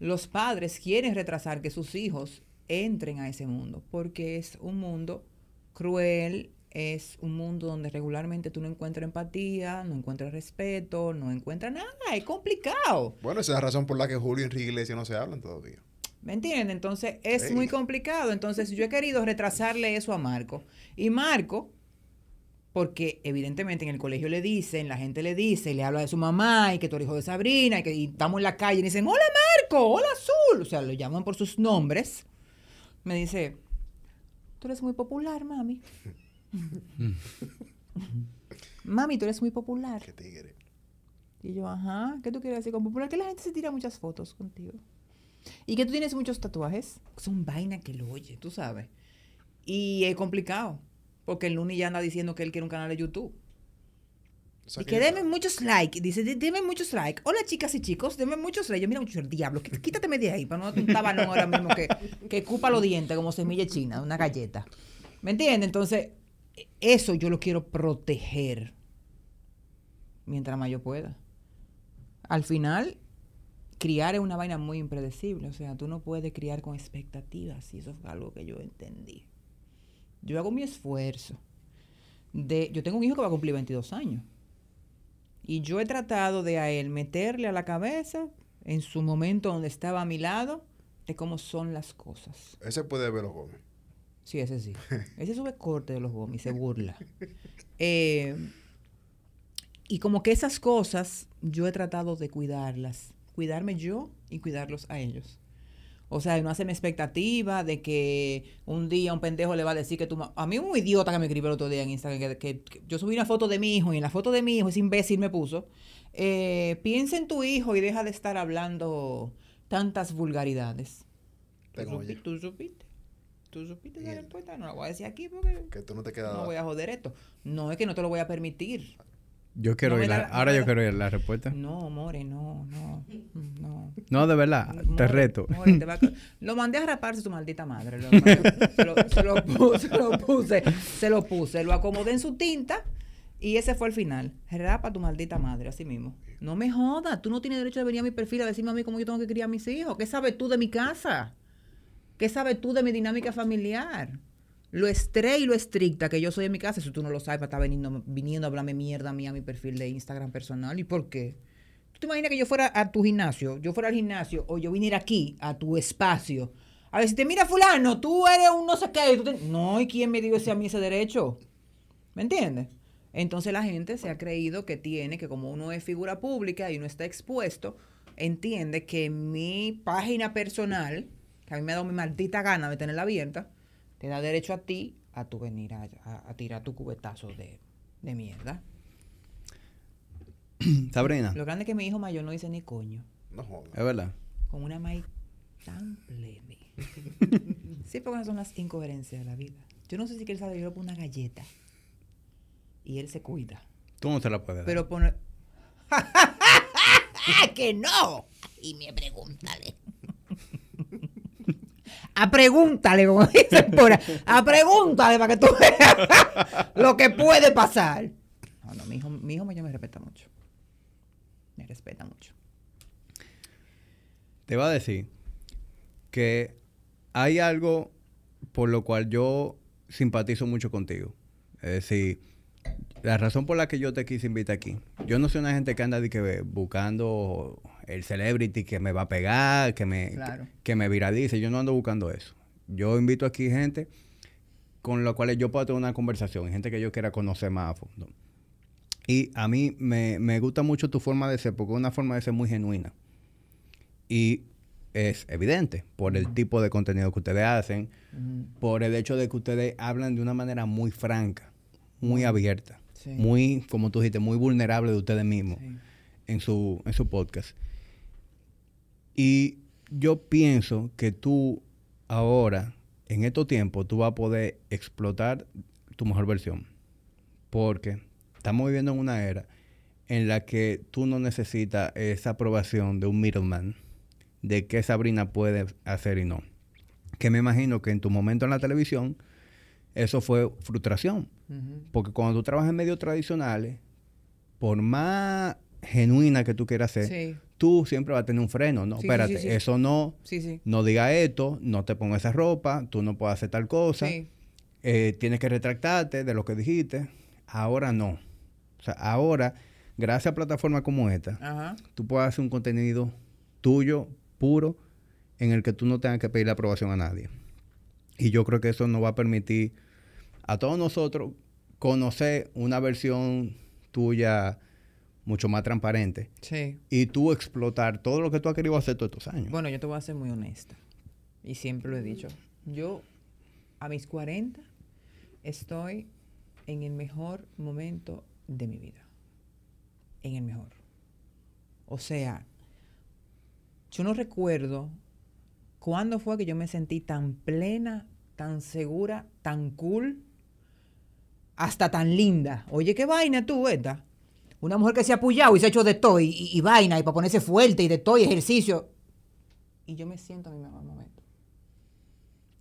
B: Los padres quieren retrasar que sus hijos entren a ese mundo porque es un mundo cruel, es un mundo donde regularmente tú no encuentras empatía, no encuentras respeto, no encuentras nada, es complicado.
C: Bueno, esa es la razón por la que Julio y Enrique Iglesias no se hablan todavía.
B: ¿Me entiendes? Entonces es
C: Sí.
B: muy complicado. Entonces yo he querido retrasarle eso a Marco. Y Marco, porque evidentemente en el colegio le dicen, la gente le dice, le habla de su mamá y que tú eres hijo de Sabrina y que y estamos en la calle y dicen, hola Marco, hola Azul. O sea, lo llaman por sus nombres. Me dice, tú eres muy popular, mami. mami, tú eres muy popular.
C: Qué tigre.
B: Y yo, ajá, ¿qué tú quieres decir con popular? Que la gente se tira muchas fotos contigo. Y que tú tienes muchos tatuajes. Son vainas que lo oye, tú sabes. Y es complicado. Porque el Luni ya anda diciendo que él quiere un canal de YouTube. Y que denme muchos likes. Dice, "De- denme muchos likes. Hola, chicas y chicos, denme muchos likes. Yo, mira, mucho el diablo. quí- Quítateme de ahí para no darte un tabanón ahora mismo que, que cupa los dientes como semilla china, una galleta. ¿Me entiendes? Entonces, eso yo lo quiero proteger mientras más yo pueda. Al final, criar es una vaina muy impredecible. O sea, tú no puedes criar con expectativas. Y eso fue algo que yo entendí. Yo hago mi esfuerzo. De, yo tengo un hijo que va a cumplir 22 años. Y yo he tratado de a él meterle a la cabeza, en su momento donde estaba a mi lado, de cómo son las cosas.
C: Ese puede ver los Gómez.
B: Sí, ese sí. Ese sube corte de los gomis, se burla. Eh, y como que esas cosas yo he tratado de cuidarlas. Cuidarme yo y cuidarlos a ellos. O sea, no hacerme expectativa de que un día un pendejo le va a decir que tú... A mí un idiota que me escribió el otro día en Instagram, que, que- que yo subí una foto de mi hijo y en la foto de mi hijo ese imbécil me puso, eh, piensa en tu hijo y deja de estar hablando tantas vulgaridades. ¿Tú,
C: Tengo ya.
B: tú supiste? ¿Tú supiste la respuesta? No la voy a decir aquí porque
C: Que tú no te quedas.
B: no voy a joder esto. No es que no te lo voy a permitir.
A: Yo quiero
B: No da
A: la, ahora yo quiero oír la respuesta.
B: No, More, no, no, no.
A: No, de verdad, te reto.
B: More, te va a- Lo mandé a raparse tu maldita madre. Lo se, lo, se lo pu- se lo puse, se lo puse, lo acomodé en su tinta y ese fue el final. Rapa tu maldita madre, así mismo. No me jodas, tú no tienes derecho de venir a mi perfil a decirme a mí cómo yo tengo que criar a mis hijos. ¿Qué sabes tú de mi casa? ¿Qué sabes tú de mi dinámica familiar? Lo estré y lo estricta que yo soy en mi casa, si tú no lo sabes, estar viniendo, viniendo a hablarme mierda a mí a mi perfil de Instagram personal. ¿Y por qué? ¿Tú te imaginas que yo fuera a tu gimnasio, yo fuera al gimnasio, o yo viniera aquí, a tu espacio? A ver, si te mira fulano, tú eres un no sé qué. No, ¿y quién me dio ese a mí ese derecho? ¿Me entiendes? Entonces la gente se ha creído que tiene, que como uno es figura pública y uno está expuesto, entiende que mi página personal, que a mí me ha dado mi maldita gana de tenerla abierta, te da derecho a ti a tu venir a, a- a tirar tu cubetazo de, de mierda.
A: Sabrina,
B: Lo grande es que mi hijo mayor no dice ni coño,
C: No jodas.
A: es verdad.
B: con una maíz tan plebe. sí, porque esas son las incoherencias de la vida. Yo no sé si que él sabe, yo le pongo una galleta y él se cuida.
A: Tú no se la puedes dar.
B: Pero pone. ¡Que no! Y me pregúntale. A pregúntale, como dicen por ahí. A pregúntale para que tú veas lo que puede pasar. No, no, mi hijo, mi hijo mayor me respeta mucho. Me respeta mucho.
A: Te iba a decir que hay algo por lo cual yo simpatizo mucho contigo. Es decir, la razón por la que yo te quise invitar aquí. Yo no soy una gente que anda de que buscando el celebrity que me va a pegar, que me,
B: Claro.
A: que, que me viralice. Yo no ando buscando eso. Yo invito aquí gente con la cual yo puedo tener una conversación, gente que yo quiera conocer más a fondo. Y a mí me, me gusta mucho tu forma de ser, porque es una forma de ser muy genuina. Y es evidente por el tipo de contenido que ustedes hacen, por el hecho de que ustedes hablan de una manera muy franca, muy abierta,
B: Sí.
A: muy, como tú dijiste, muy vulnerable de ustedes mismos
B: Sí.
A: en, su, en su podcast. Y yo pienso que tú ahora, en estos tiempos, tú vas a poder explotar tu mejor versión. Porque estamos viviendo en una era en la que tú no necesitas esa aprobación de un middleman de qué Sabrina puede hacer y no. Que me imagino que en tu momento en la televisión eso fue frustración. Porque cuando tú trabajas en medios tradicionales, por más genuina que tú quieras ser,
B: Sí.
A: Tú siempre vas a tener un freno. No,
B: Sí,
A: espérate,
B: sí, sí.
A: eso no, no diga esto, no te pongas esa ropa, tú no puedes hacer tal cosa, eh, tienes que retractarte de lo que dijiste. Ahora no. O sea, ahora, gracias a plataformas como esta,
B: Ajá.
A: tú puedes hacer un contenido tuyo, puro, en el que tú no tengas que pedir la aprobación a nadie. Y yo creo que eso nos va a permitir a todos nosotros conocer una versión tuya mucho más transparente
B: Sí.
A: y tú explotar todo lo que tú has querido hacer todos estos años.
B: Bueno, yo te voy a ser muy honesta. Y siempre lo he dicho. Yo, a mis 40, estoy en el mejor momento de mi vida. En el mejor. O sea, yo no recuerdo cuándo fue que yo me sentí tan plena, tan segura, tan cool, hasta tan linda. Oye, qué vaina tú, esta. Una mujer que se ha apoyado y se ha hecho de todo y, vaina y para ponerse fuerte y de todo y ejercicio. Y yo me siento a mi mejor momento.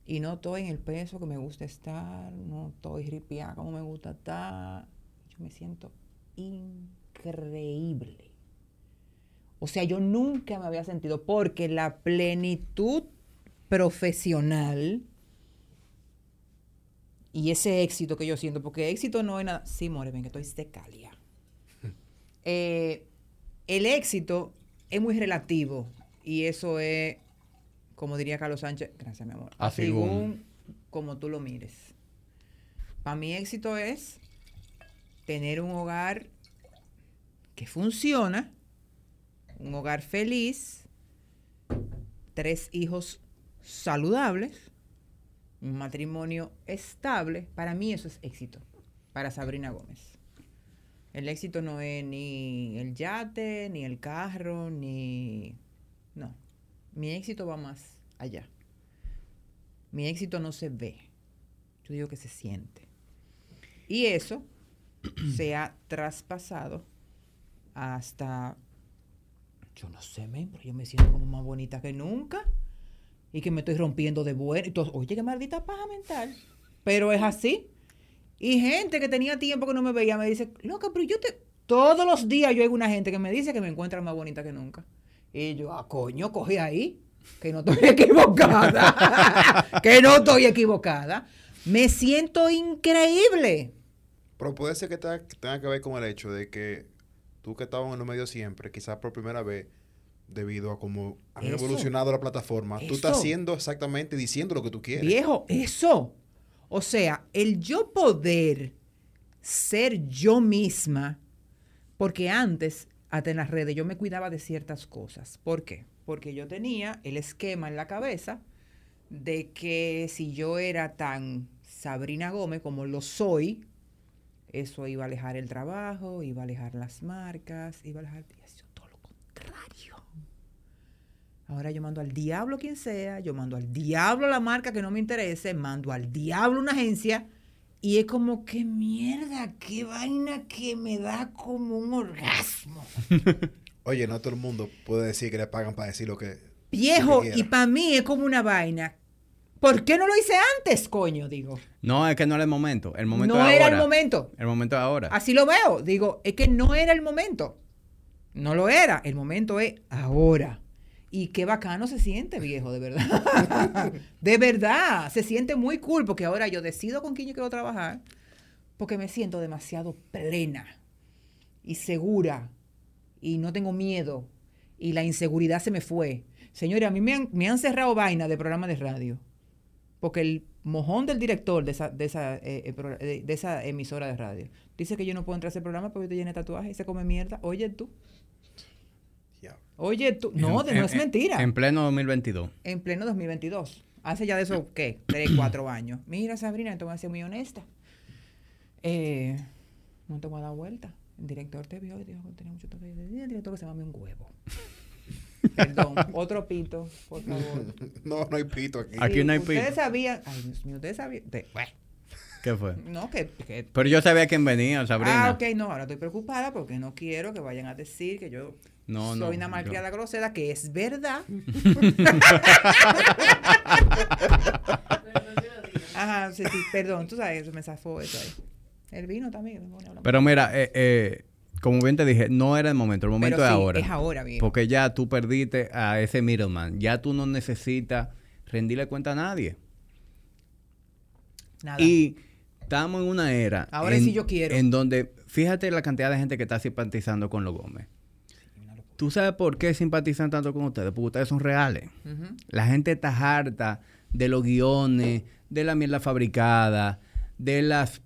B: Y no estoy en el peso que me gusta estar, no estoy ripiada como me gusta estar. Yo me siento increíble. O sea, yo nunca me había sentido porque la plenitud profesional y ese éxito que yo siento, porque éxito no es nada. Sí, more, que estoy secalia. Eh, el éxito es muy relativo y eso es, como diría Carlos Sánchez, gracias mi amor,
A: A según.
B: según como tú lo mires. Para mí éxito es tener un hogar que funciona, un hogar feliz, tres hijos saludables, un matrimonio estable. Para mí eso es éxito, para Sabrina Gómez. El éxito no es ni el yate, ni el carro, ni... No, mi éxito va más allá. Mi éxito no se ve, yo digo que se siente. Y eso se ha traspasado hasta, yo no sé, men, pero yo me siento como más bonita que nunca y que me estoy rompiendo de bueno. Oye, qué maldita paja mental. Pero es así. Y gente que tenía tiempo que no me veía me dice, loca, pero yo te... Todos los días yo hay una gente que me dice que me encuentra más bonita que nunca. Y yo, ah, coño, cogí ahí, que no estoy equivocada. que no estoy equivocada. Me siento increíble.
C: Pero puede ser que tenga, que tenga que ver con el hecho de que tú que estabas en los medios siempre, quizás por primera vez, debido a cómo ha
B: Eso.
C: evolucionado la plataforma, tú estás haciendo exactamente diciendo lo que tú quieres.
B: Viejo, eso. O sea, el yo poder ser yo misma, porque antes, hasta en las redes, yo me cuidaba de ciertas cosas. ¿Por qué? Porque yo tenía el esquema en la cabeza de que si yo era tan Sabrina Gómez como lo soy, eso iba a alejar el trabajo, iba a alejar las marcas, iba a alejar... Todo lo contrario. Ahora yo mando al diablo quien sea, yo mando al diablo la marca que no me interese, mando al diablo una agencia y es como que mierda, qué vaina que me da como un orgasmo.
C: Oye, no todo el mundo puede decir que le pagan para decir lo que.
B: Viejo,
C: lo que
B: y para mí es como una vaina. ¿Por qué no lo hice antes, coño? Digo.
A: No, es que no era el momento. El momento
B: no
A: es
B: era
A: ahora.
B: el momento.
A: El momento es ahora.
B: Así lo veo. Digo, es que no era el momento. No lo era. El momento es ahora. Y qué bacano se siente, viejo, de verdad. de verdad. Se siente muy cool porque ahora yo decido con quién yo quiero trabajar porque me siento demasiado plena y segura y no tengo miedo y la inseguridad se me fue. Señores, a mí me han, cerrado vaina de programa de radio porque el mojón del director eh, eh, de, esa emisora de radio dice que yo no puedo entrar a ese programa porque yo te llené de tatuajes y se come mierda. Oye tú. Oye tú. No, de-
A: En-
B: no es
A: en-
B: mentira.
A: En pleno 2022.
B: En pleno 2022. Hace ya de eso, ¿qué? Tres, cuatro años. Mira, Sabrina, te voy a ser muy honesta. Eh, no te voy a dar vuelta. El director te vio y dijo que tenía mucho toque. Al director que se mame un huevo. Perdón, otro pito, por favor.
C: No, no hay pito aquí.
A: Aquí no hay
B: Ustedes
A: pito.
B: sabían. Ay, Dios mío, ustedes sabían. de- bueno,
A: ¿Qué fue?
B: no, que. que-
A: Pero yo sabía quién venía, Sabrina.
B: ah, ok, no, ahora estoy preocupada porque no quiero que vayan a decir que yo
A: No, no,
B: soy una malcriada grosera, que es verdad. Ajá, sí, sí, perdón, tú sabes, eso me zafó eso ahí. El vino también.
A: Pero mira, eh, eh, como bien te dije, no era el momento. El momento
B: Pero
A: es
B: sí,
A: ahora.
B: Es ahora, viejo.
A: Porque ya tú perdiste a ese middleman. Ya tú no necesitas rendirle cuenta a nadie.
B: Nada.
A: Y estamos en una era.
B: Ahora
A: en,
B: sí yo quiero.
A: En donde, fíjate la cantidad de gente que está simpatizando con los Gómez. ¿Tú sabes por qué simpatizan tanto con ustedes? Porque ustedes son reales. La gente está harta de los guiones, de la mierda fabricada, de las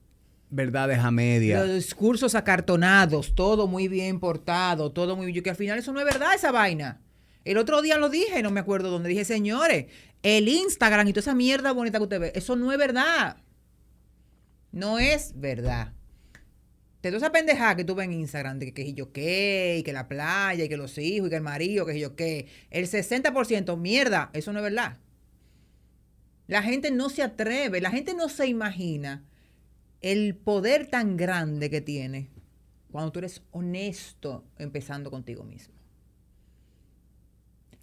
A: verdades a media.
B: Los discursos acartonados, todo muy bien portado, todo muy bien. Que al final eso no es verdad, esa vaina. El otro día lo dije, no me acuerdo dónde. Dije, señores, el Instagram y toda esa mierda bonita que usted ve, eso no es verdad. No es verdad. De toda esa pendejada que tú ves en Instagram, de que, que yo qué, y que la playa, y que los hijos, y que el marido, que yo qué. El 60%, mierda, eso no es verdad. La gente no se atreve, la gente no se imagina el poder tan grande que tiene Cuando tú eres honesto empezando contigo mismo.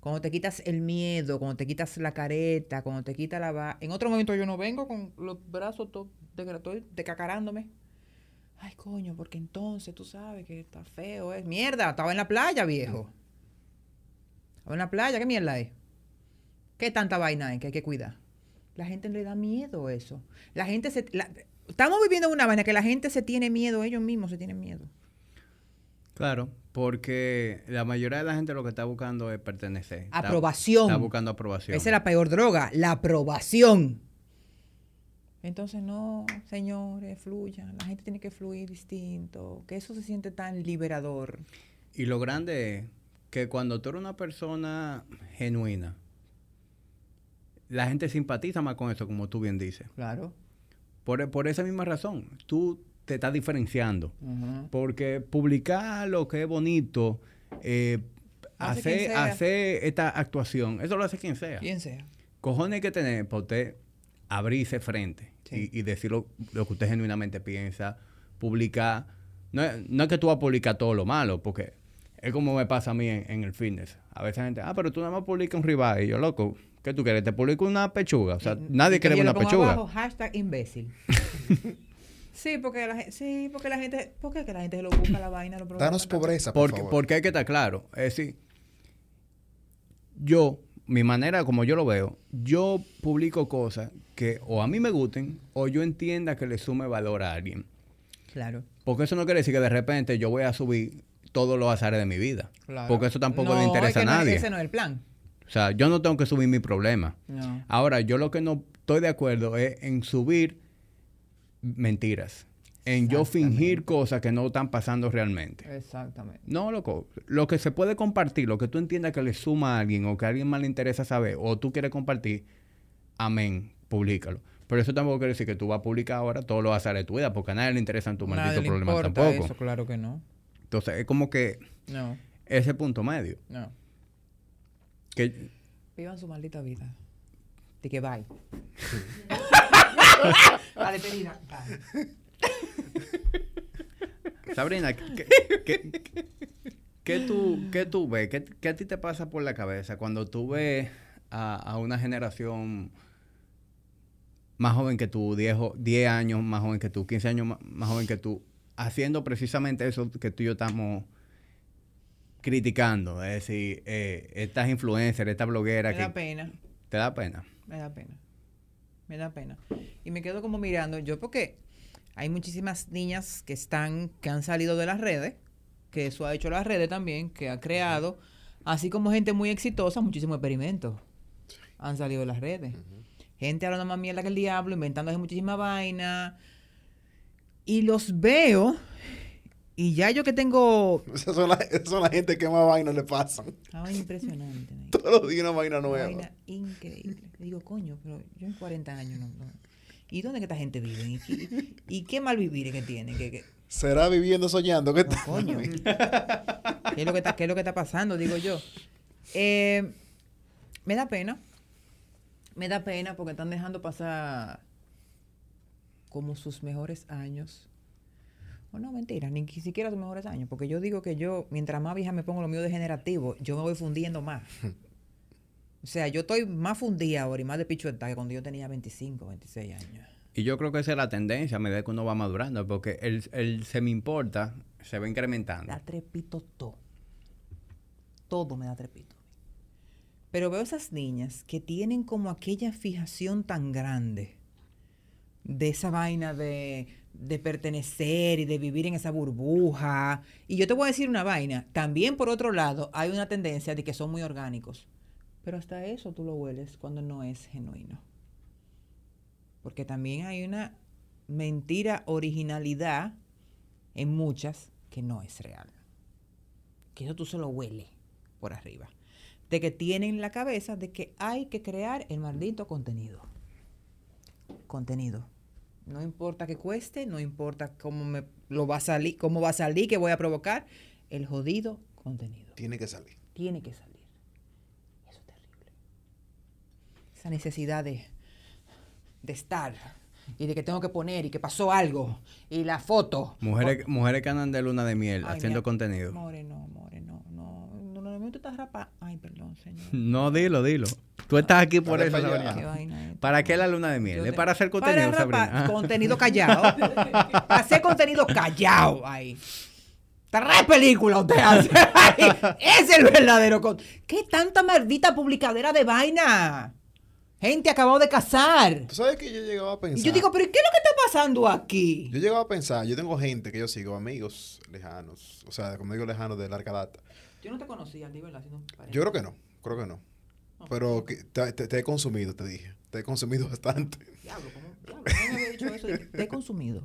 B: Cuando te quitas el miedo, cuando te quitas la careta, cuando te quitas la... En otro momento yo no vengo con los brazos todos de, estoy decacarándome. Ay, coño, porque entonces tú sabes que está feo, es mierda. Estaba en la playa, viejo. Estaba en la playa, ¿qué mierda es? ¿Qué tanta vaina hay que hay que cuidar? La gente le da miedo eso. La gente se... la- estamos viviendo una vaina que la gente se tiene miedo, ellos mismos se tienen miedo.
A: Claro, porque la mayoría de la gente lo que está buscando es pertenecer. Está-
B: Aprobación.
A: Está, buscando aprobación.
B: Esa es la peor droga, la aprobación. Entonces, no, señores, fluyan. La gente tiene que fluir distinto. Que eso se siente tan liberador.
A: Y lo grande es que cuando tú eres una persona genuina, la gente simpatiza más con eso, como tú bien dices.
B: Claro.
A: Por, por esa misma razón, tú te estás diferenciando. Porque publicar lo que es bonito, eh, hacer esta actuación, eso lo hace quien sea.
B: Quien sea.
A: Cojones hay que tener para usted abrirse frente
B: Sí.
A: y, y decir lo, lo que usted genuinamente piensa, publicar. No es, no es que tú vas a publicar todo lo malo, porque es como me pasa a mí en, en el fitness. A veces la gente, ah, pero tú nada más publicas un ribeye. Y yo, loco, ¿qué tú quieres? Te publico una pechuga. O sea, nadie quiere
B: yo
A: ver
B: le
A: una pechuga.
B: abajo, hashtag imbécil. sí, porque la gente, sí, porque la gente, ¿por qué que la gente se lo busca la vaina? Lo?
C: Danos pobreza, por
A: Porque,
C: favor.
A: porque hay que estar claro. Es decir, yo, mi manera como yo lo veo, yo publico cosas que o a mí me gusten o yo entienda que le sume valor a alguien.
B: Claro.
A: Porque eso no quiere decir que de repente yo voy a subir todos los azares de mi vida.
B: claro.
A: Porque eso tampoco
B: No,
A: le
B: es
A: interesa a nadie.
B: ese no es el plan.
A: O sea, yo no tengo que subir mi problema.
B: No.
A: Ahora, yo lo que no estoy de acuerdo es en subir mentiras. En yo fingir cosas que no están pasando realmente.
B: Exactamente.
A: No, loco. Lo que se puede compartir, lo que tú entiendas que le suma a alguien o que a alguien más le interesa saber o tú quieres compartir, amén, públicalo. Pero eso tampoco quiere decir que tú vas a publicar ahora todos los azares de tu vida, porque a nadie le interesan tu
B: Nadie
A: maldito
B: le
A: problema
B: importa
A: tampoco.
B: Eso, claro que no.
A: Entonces, es como que
B: No,
A: ese punto medio.
B: no.
A: Que,
B: Vivan su maldita vida. De que bye. La despedida. Bye.
A: Sabrina, ¿qué, qué, qué- qué tú, qué tú ves? ¿Qué, a ti te pasa por la cabeza cuando tú ves a, a una generación más joven que tú, 10, o- 10 años más joven que tú, 15 años más, más joven que tú, haciendo precisamente eso que tú y yo estamos criticando? Es decir, eh, estas influencers, esta bloguera
B: Me
A: que
B: da pena.
A: te da pena.
B: Me da pena. Me da pena. Y me quedo como mirando yo porque hay muchísimas niñas que están, que han salido de las redes, que eso ha hecho las redes también, que ha creado, así como gente muy exitosa, muchísimos experimentos han salido de las redes. Gente hablando más mierda que el diablo, inventándose muchísima vaina. Y los veo, y ya yo que tengo...
C: Esas son, esas son la gente que más vaina le pasan.
B: Vaina impresionante.
C: Todos los días una vaina
B: Una
C: nueva.
B: vaina increíble. Le digo, coño, pero yo en 40 años no. no. ¿Y dónde que esta gente vive? ¿Y qué, y qué mal vivir que tienen? ¿Qué, qué?
C: ¿Será viviendo soñando? ¿Qué
B: No,
C: tal?
B: coño. ¿Qué es, lo que está, ¿Qué es lo que está pasando? Digo yo. Eh, me da pena. Me da pena porque están dejando pasar como sus mejores años. O no, mentira, ni siquiera sus mejores años. Porque yo digo que yo, mientras más vieja me pongo lo mío degenerativo, yo me voy fundiendo más. O sea, yo estoy más fundida ahora y más de pichueta que cuando yo tenía 25, 26 años.
A: Y yo creo que esa es la tendencia a medida que uno va madurando, porque el, el se me importa se va incrementando.
B: Da trepito todo. Todo me da trepito. Pero veo esas niñas que tienen como aquella fijación tan grande de esa vaina de, de pertenecer y de vivir en esa burbuja. Y yo te voy a decir una vaina. También por otro lado hay una tendencia de que son muy orgánicos. Pero hasta eso tú lo hueles cuando no es genuino. Porque también hay una mentira originalidad en muchas que no es real. Que eso tú se lo hueles por arriba. De que tienen la cabeza de que hay que crear el maldito contenido. Contenido. No importa que cueste, no importa cómo me lo va a salir, cómo va a salir, que voy a provocar, el jodido contenido.
C: Tiene que salir.
B: Tiene que salir. Eso es terrible. Esa necesidad de, de estar, y de que tengo que poner y que pasó algo y la foto.
A: Mujeres, mujeres que andan de luna de miel
B: Ay,
A: haciendo contenido.
B: More, no, more, no, no. No, no, no, tú estás rapa. Ay, perdón, señor.
A: No, dilo, dilo. Tú estás aquí por eso. Sabrina.
B: Qué vaina.
A: ¿Para qué la luna de miel? Es para hacer contenido,
B: Para
A: Sabrina.
B: Contenido callado. para hacer contenido callado ahí. Tres películas usted hace. Ay, es el verdadero. con- ¿Qué tanta maldita publicadera de vaina? Gente acabado de casar.
C: ¿Tú sabes que yo llegaba a pensar?
B: Y yo digo, ¿pero qué es lo que está pasando aquí?
C: Yo llegaba a pensar, yo tengo gente que yo sigo, amigos lejanos, o sea, como digo lejanos de larga data.
B: Yo no te conocía, ¿de verdad? Si no, parece.
C: Yo creo que no, creo que no. Pero que te, te- te he consumido, te dije. Te he consumido bastante.
B: Diablo, ¿cómo? Diablo, ¿cómo me había dicho eso? Te he consumido.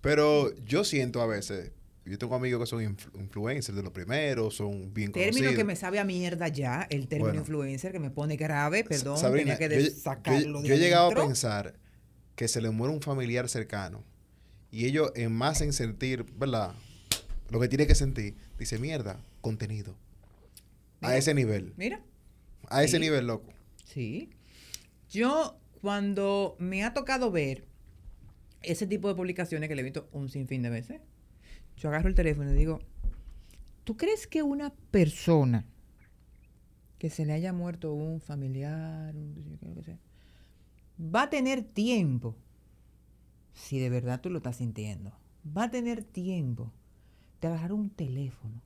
C: Pero yo siento a veces, yo tengo amigos que son influ- influencers de los primeros, son bien
B: Término
C: conocidos.
B: que me sabe a mierda ya, el término
C: Bueno.
B: influencer que me pone grave, perdón,
C: Sabrina,
B: tenía que
C: yo,
B: sacarlo
C: yo-
B: de
C: yo he llegado a pensar que se le muere un familiar cercano y ellos en más en sentir, ¿verdad? Lo que tiene que sentir, dice, mierda, contenido. A ese nivel.
B: Mira,
C: A ese
B: Sí.
C: nivel, loco.
B: sí. Yo, cuando me ha tocado ver ese tipo de publicaciones que le he visto un sinfín de veces, yo agarro el teléfono y digo, ¿tú crees que una persona que se le haya muerto un familiar, un, lo que sea, va a tener tiempo, si de verdad tú lo estás sintiendo, va a tener tiempo de agarrar un teléfono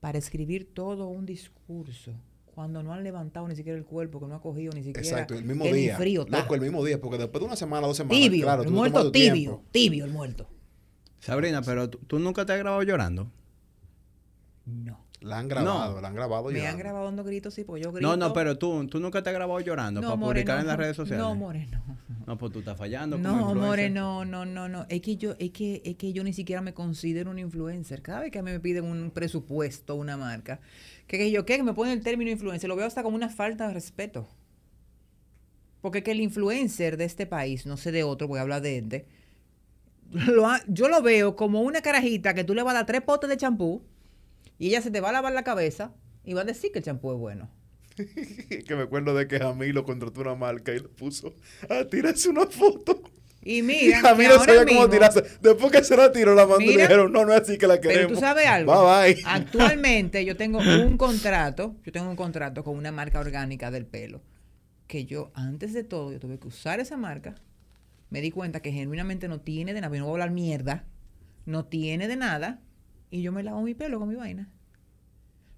B: para escribir todo un discurso cuando no han levantado ni siquiera el cuerpo, que no ha cogido ni siquiera
C: Exacto, el mismo
B: el
C: día.
B: frío está.
C: Loco, el mismo día, porque después de una semana, dos semanas,
B: tibio,
C: claro,
B: el muerto tibio,
C: tiempo.
B: tibio el muerto.
A: Sabrina, pero tú, tú nunca te has grabado llorando.
B: No.
C: La han grabado,
A: No.
C: la han grabado
B: Me han
C: llorando.
B: grabado dando gritos, sí, pues yo grito.
A: No, no, pero tú, tú nunca te has grabado llorando
B: No,
A: para
B: more,
A: publicar
B: no.
A: en las redes sociales.
B: No, more, no.
A: No, pues tú estás fallando. como
B: No, more, no, no, no, no. Es que yo, es que, es que yo ni siquiera me considero un influencer. Cada vez que a mí me piden un presupuesto, una marca, que, que yo, ¿qué? Que me ponen el término influencer, lo veo hasta como una falta de respeto. Porque que el influencer de este país, no sé de otro, voy a hablar de este, lo ha- yo lo veo como una carajita que tú le vas a dar tres potes de champú y ella se te va a lavar la cabeza y va a decir que el champú es bueno.
C: que me acuerdo de que Jamilo contrató una marca y le puso a tirarse una foto.
B: Y
C: Y
B: mira, que
C: Jamilo sabía cómo tirarse. Después que se la tiró, la mandó y dijeron, no, no es así que la queremos.
B: Pero tú sabes algo.
C: Bye bye.
B: Actualmente yo tengo un contrato, yo tengo un contrato con una marca orgánica del pelo, que yo antes de todo yo tuve que usar esa marca. Me di cuenta que genuinamente no tiene de nada, yo no voy a hablar mierda, no tiene de nada y yo me lavo mi pelo con mi vaina.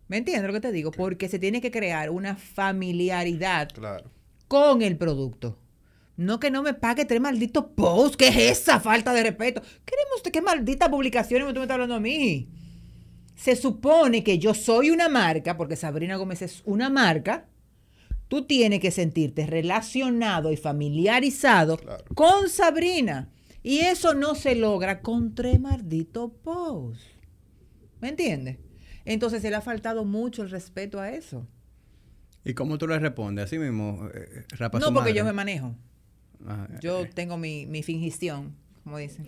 B: ¿Me entiendes lo que te digo? Porque se tiene que crear una familiaridad
C: Claro.
B: con el producto. No que no me pague tres malditos posts. ¿Qué es esa falta de respeto? ¿Queremos qué maldita publicaciones tú me estás hablando a mí? Se supone que yo soy una marca, porque Sabrina Gómez es una marca. Tú tienes que sentirte relacionado y familiarizado
C: Claro.
B: con Sabrina. Y eso no se logra con tres malditos posts. ¿Me entiendes? Entonces se le ha faltado mucho el respeto a eso.
A: ¿Y cómo tú le respondes? Así mismo, eh, rapa
B: no porque
A: madre.
B: yo me manejo.
A: Ajá,
B: Yo
A: eh,
B: tengo mi, mi fingición, como dicen.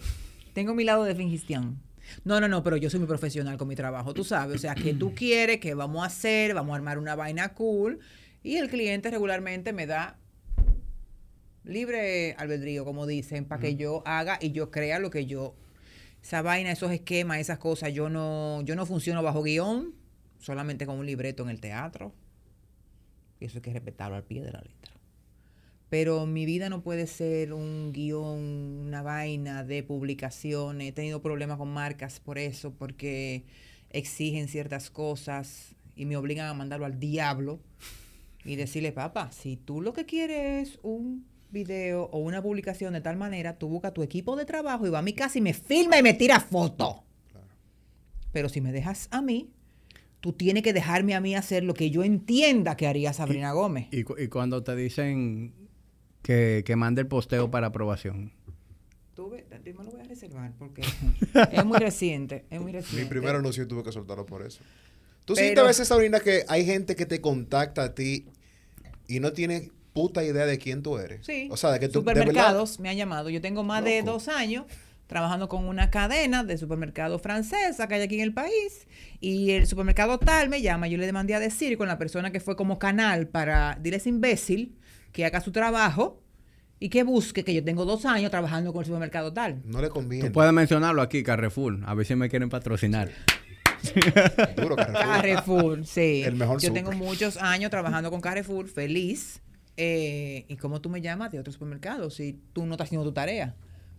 B: Tengo mi lado de fingición. No, no, no, pero yo soy muy profesional con mi trabajo, tú sabes. O sea, que tú quieres, que vamos a hacer, vamos a armar una vaina cool. Y el cliente regularmente me da libre albedrío, como dicen, para que yo haga y yo crea lo que yo. Esa vaina, esos esquemas, esas cosas, yo no, yo no funciono bajo guion, solamente con un libreto en el teatro. Y eso hay que respetarlo al pie de la letra. Pero mi vida no puede ser un guion, una vaina de publicaciones. He tenido problemas con marcas por eso, porque exigen ciertas cosas y me obligan a mandarlo al diablo y decirle, papá, si tú lo que quieres es un video o una publicación de tal manera, tú busca tu equipo de trabajo y va a mi casa y me filma y me tira foto. Pero si me dejas a mí, tú tienes que dejarme a mí hacer lo que yo entienda que haría Sabrina Gómez.
A: Y, cu- y cuando te dicen que, que mande el posteo para aprobación.
B: Tuve, yo me lo voy a reservar porque es muy reciente, es muy reciente.
C: Mi primer anuncio tuve que soltarlo por eso. Tú
B: Pero-
C: sientes a veces, Sabrina, que hay gente que te contacta a ti y no tiene puta idea de quién tú eres.
B: Sí,
C: O sea, de que tú de
B: supermercados me han llamado. Yo tengo más de dos años trabajando con una cadena de supermercado francesa que hay aquí en el país y el supermercado tal me llama, yo le demandé a decir con la persona que fue como canal para, dile ese imbécil que haga su trabajo Y que busque que yo tengo dos años trabajando con el supermercado tal.
C: No le conviene.
A: Tú puedes mencionarlo aquí, Carrefour. A ver si me quieren patrocinar.
C: Duro, Carrefour.
B: Carrefour, sí.
C: El mejor
B: Yo tengo muchos años trabajando con Carrefour, feliz. Eh, ¿Y cómo tú me llamas de otro supermercado si tú no estás haciendo tu tarea?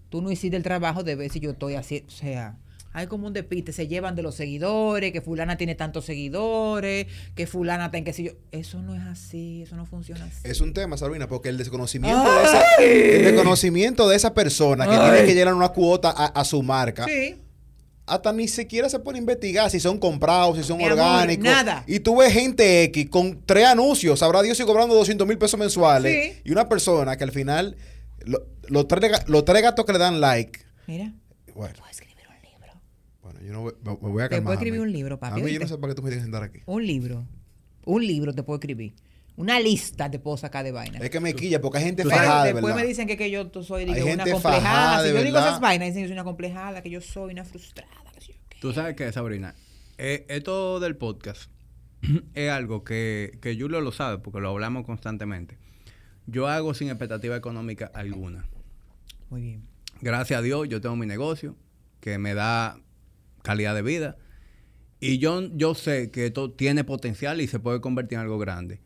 B: Tú no hiciste el trabajo de ver si yo estoy haciendo. O sea, hay como un despiste. Se llevan de los seguidores, que Fulana tiene tantos seguidores, que Fulana tiene que si yo. Eso no es así, eso no funciona así.
C: Es un tema, Sabrina, porque el desconocimiento, de esa, el desconocimiento de esa persona que
B: Ay.
C: tiene que llenar una cuota a, a su marca,
B: Sí.
C: Hasta ni siquiera se a investigar si son comprados, si son
B: Mi amor,
C: orgánicos.
B: nada.
C: Y tú ves gente X con tres anuncios, sabrá Dios si cobrando 200 mil pesos mensuales.
B: Sí.
C: Y una persona que al final, lo- los tres, los tres gatos que le dan like,
B: Mira,
C: bueno,
B: puedo escribir un libro.
C: bueno yo no voy, me, me voy a
B: Te
C: calmar.
B: puedo escribir un libro, papi,
C: A mí yo no sé para qué tú me tienes que sentar aquí.
B: Un libro. Un libro te puedo escribir. Una lista te puedo sacar de vainas.
C: Es que me quilla porque hay gente
B: Pero
C: fajada, de
B: después
C: verdad.
B: me dicen que, que yo tú soy digo, una
C: gente
B: complejada.
C: fajada,
B: Si
C: de
B: yo digo
C: verdad.
B: esas vainas, dicen que soy una complejada, que yo soy una frustrada. Que sé yo qué.
A: Tú sabes que, Sabrina, Eh, esto del podcast es algo que, que Julio lo sabe porque lo hablamos constantemente. Yo hago sin expectativa económica alguna.
B: Muy bien.
A: Gracias a Dios, yo tengo mi negocio que me da calidad de vida. Y yo, yo sé que esto tiene potencial y se puede convertir en algo grande.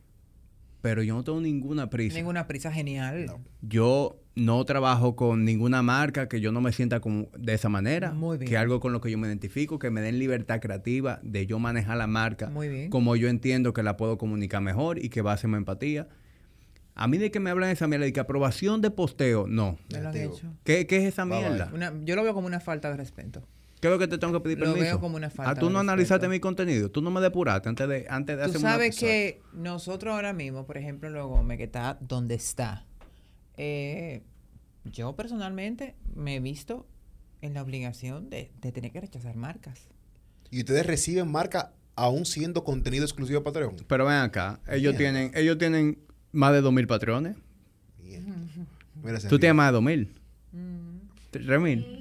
A: Pero yo no tengo ninguna prisa.
B: Ninguna prisa genial.
A: Yo no trabajo con ninguna marca que yo no me sienta como de esa manera.
B: Muy bien.
A: Que algo con lo que yo me identifico, que me den libertad creativa de yo manejar la marca
B: Muy bien.
A: como yo entiendo que la puedo comunicar mejor y que va a hacerme empatía. A mí de que me hablan de esa mierda, de que aprobación de posteo, no.
B: Me lo han
C: Negativo.
B: hecho.
A: ¿Qué, qué es esa mierda?
B: Una- yo lo veo como una falta de respeto.
A: ¿Qué es lo que te tengo que pedir
B: Lo
A: permiso?
B: veo como una falta
A: Ah, tú
B: de
A: no analizaste mi contenido, tú no me depuraste antes de, antes de
B: Tú
A: hacerme una
B: sabes
A: cosa.
B: que nosotros ahora mismo, por ejemplo, en Lo Gómez, que está donde está, eh, yo personalmente me he visto en la obligación de, de tener que rechazar marcas.
C: Y ustedes reciben marca aún siendo contenido exclusivo de Patreon.
A: Pero ven acá, ellos tienen, ellos tienen más de 2.000 patrones.
C: Mierda. Mira
A: Tú tienes más de 2.000.
B: Mm.
A: 3.000.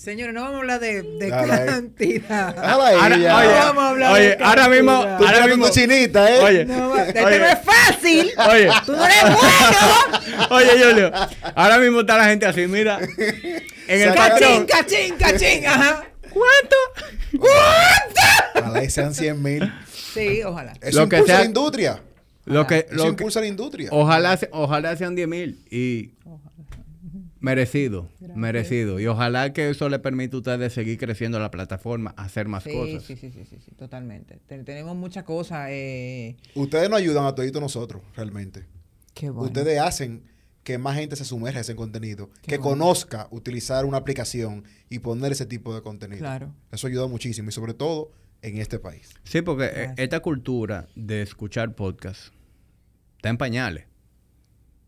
B: Señores, no vamos a hablar de, de cantidad.
A: Ahora, oye,
B: Vamos a hablar
A: oye,
B: de
A: ahora mismo, ahora mismo,
C: chinita, ¿eh?
A: oye,
B: No, este
A: oye,
B: no es fácil.
A: oye,
B: Tú no eres bueno.
A: oye, Julio, ahora mismo está la gente así, mira, en el.
B: Cachín, cachín, cachín. Ajá.
A: ¿Cuánto?
C: Ojalá y sean 100 mil.
B: Sí, ojalá.
C: Eso
A: Lo que
C: impulsa
A: sea-
C: la industria.
A: Lo que,
C: Eso
A: lo que,
C: impulsa la industria.
A: ojalá, se- ojalá sean 10.000 y merecido, merecido. Y ojalá que eso le permita a ustedes seguir creciendo la plataforma, hacer más
B: Sí,
A: cosas.
B: sí, sí, sí, sí, sí, totalmente. Te- tenemos muchas cosas. Eh,
C: Ustedes nos ayudan a toditos nosotros, realmente.
B: qué bueno.
C: Ustedes hacen que más gente se sumerja en ese contenido,
B: Qué
C: que
B: bueno.
C: conozca utilizar una aplicación y poner ese tipo de contenido.
B: Claro.
C: Eso ayuda muchísimo y sobre todo en este país.
A: Sí, porque eh,
B: Gracias.
A: esta cultura de escuchar podcast está en pañales.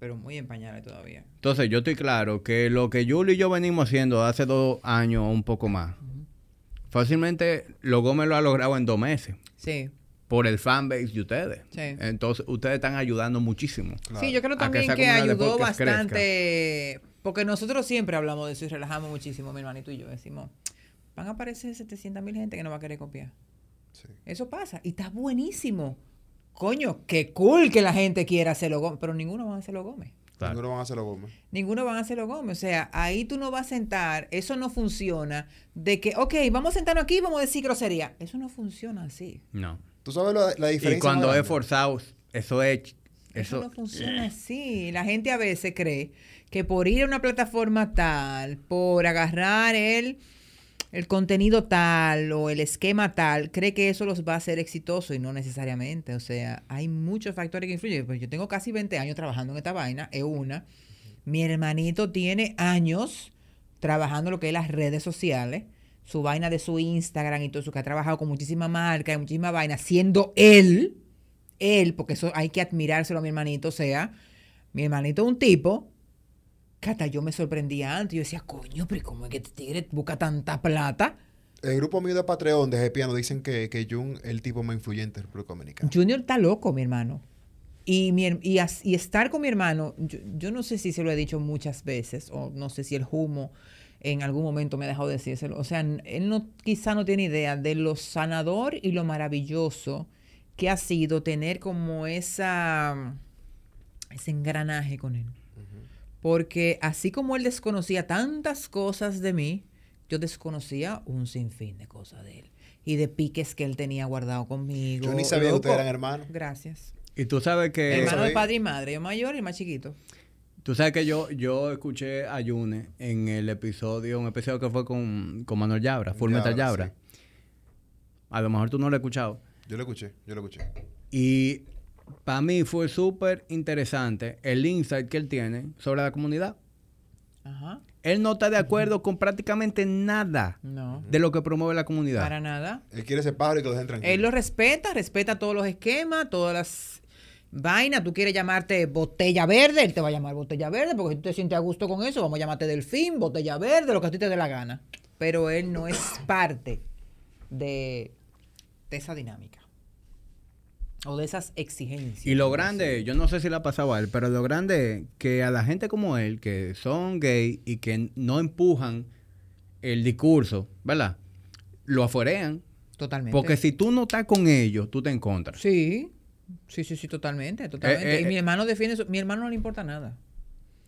B: Pero muy empañable todavía.
A: Entonces, yo estoy claro que lo que Julio y yo venimos haciendo hace dos años o un poco más, fácilmente lo Gómez lo ha logrado en dos meses
B: Sí.
A: por el fanbase de ustedes.
B: Sí.
A: Entonces, ustedes están ayudando muchísimo.
C: Claro.
B: Sí, yo creo
A: que
B: también que, ayudó bastante. Porque nosotros siempre hablamos de eso y relajamos muchísimo, mi hermanito y yo. Decimos, van a aparecer 700 mil gente que no va a querer copiar.
C: Sí.
B: Eso pasa. Y está buenísimo. Coño, qué cool que la gente quiera hacerlo Gómez. Pero ninguno va a hacerlo Gómez.
A: Claro.
C: Ninguno van a hacerlo Gómez.
B: Ninguno van a hacerlo Gómez. O sea, ahí tú no vas a sentar. Eso no funciona. De que, ok, vamos a sentarnos aquí y vamos a decir grosería. Eso no funciona así.
A: No.
C: ¿Tú sabes la, la diferencia?
A: Y cuando es forzado, eso es...
B: Eso,
A: Eso,
B: no funciona así. La gente a veces cree que por ir a una plataforma tal, por agarrar el, el contenido tal o el esquema tal, cree que eso los va a hacer exitosos y no necesariamente. O sea, hay muchos factores que influyen. Pues yo tengo casi 20 años trabajando en esta vaina, es una. Mi hermanito tiene años trabajando lo que es las redes sociales, su vaina de su Instagram y todo eso, que ha trabajado con muchísimas marcas y muchísimas vainas, siendo él él, porque eso hay que admirárselo a mi hermanito, o sea, mi hermanito es un tipo hasta yo me sorprendía antes. Yo decía, coño, pero ¿cómo es que este tigre busca tanta plata?
C: El grupo mío de Patreon de Piano dicen que, que Jun es el tipo más influyente del República Dominicana.
B: Junior está loco, mi hermano. Y, mi y, as- y estar con mi hermano, yo, yo no sé si se lo he dicho muchas veces, o no sé si el humo en algún momento me ha dejado decírselo. O sea, él no, quizá no tiene idea de lo sanador y lo maravilloso que ha sido tener como esa ese engranaje con él. Porque así como él desconocía tantas cosas de mí, yo desconocía un sinfín de cosas de él. Y de piques que él tenía guardado conmigo.
C: Yo ni sabía que ustedes eran hermanos.
B: Gracias.
A: Y tú sabes que...
B: Hermano de padre y madre, yo mayor y el más chiquito.
A: Tú sabes que yo, yo escuché a Yune en el episodio, un episodio que fue con, con Manuel Yabra, Full Metal
C: Yabra,
A: Yabra. A lo mejor tú no lo has escuchado.
C: Yo lo escuché, yo lo escuché.
A: Y para mí fue súper interesante el insight que él tiene sobre la comunidad.
B: Ajá.
A: Él no está de acuerdo con prácticamente nada
B: No.
A: de lo que promueve la comunidad.
B: Para nada.
C: Él quiere ese pájaro y que lo dejen tranquilo.
B: Él lo respeta, respeta todos los esquemas, todas las vainas. Tú quieres llamarte botella verde, él te va a llamar botella verde, porque si tú te sientes a gusto con eso, vamos a llamarte delfín, botella verde, lo que a ti te dé la gana. Pero él no es parte de, de esa dinámica. O de esas exigencias.
A: Y lo grande, yo no sé si le ha pasado a él, pero lo grande es que a la gente como él, que son gay y que no empujan el discurso, ¿verdad? Lo afuerean.
B: Totalmente.
A: Porque si tú no estás con ellos, tú te encontras.
B: Sí, sí, sí, sí, totalmente, totalmente.
A: eh,
B: y mi
A: eh.
B: hermano defiende eso. Mi hermano no le importa nada.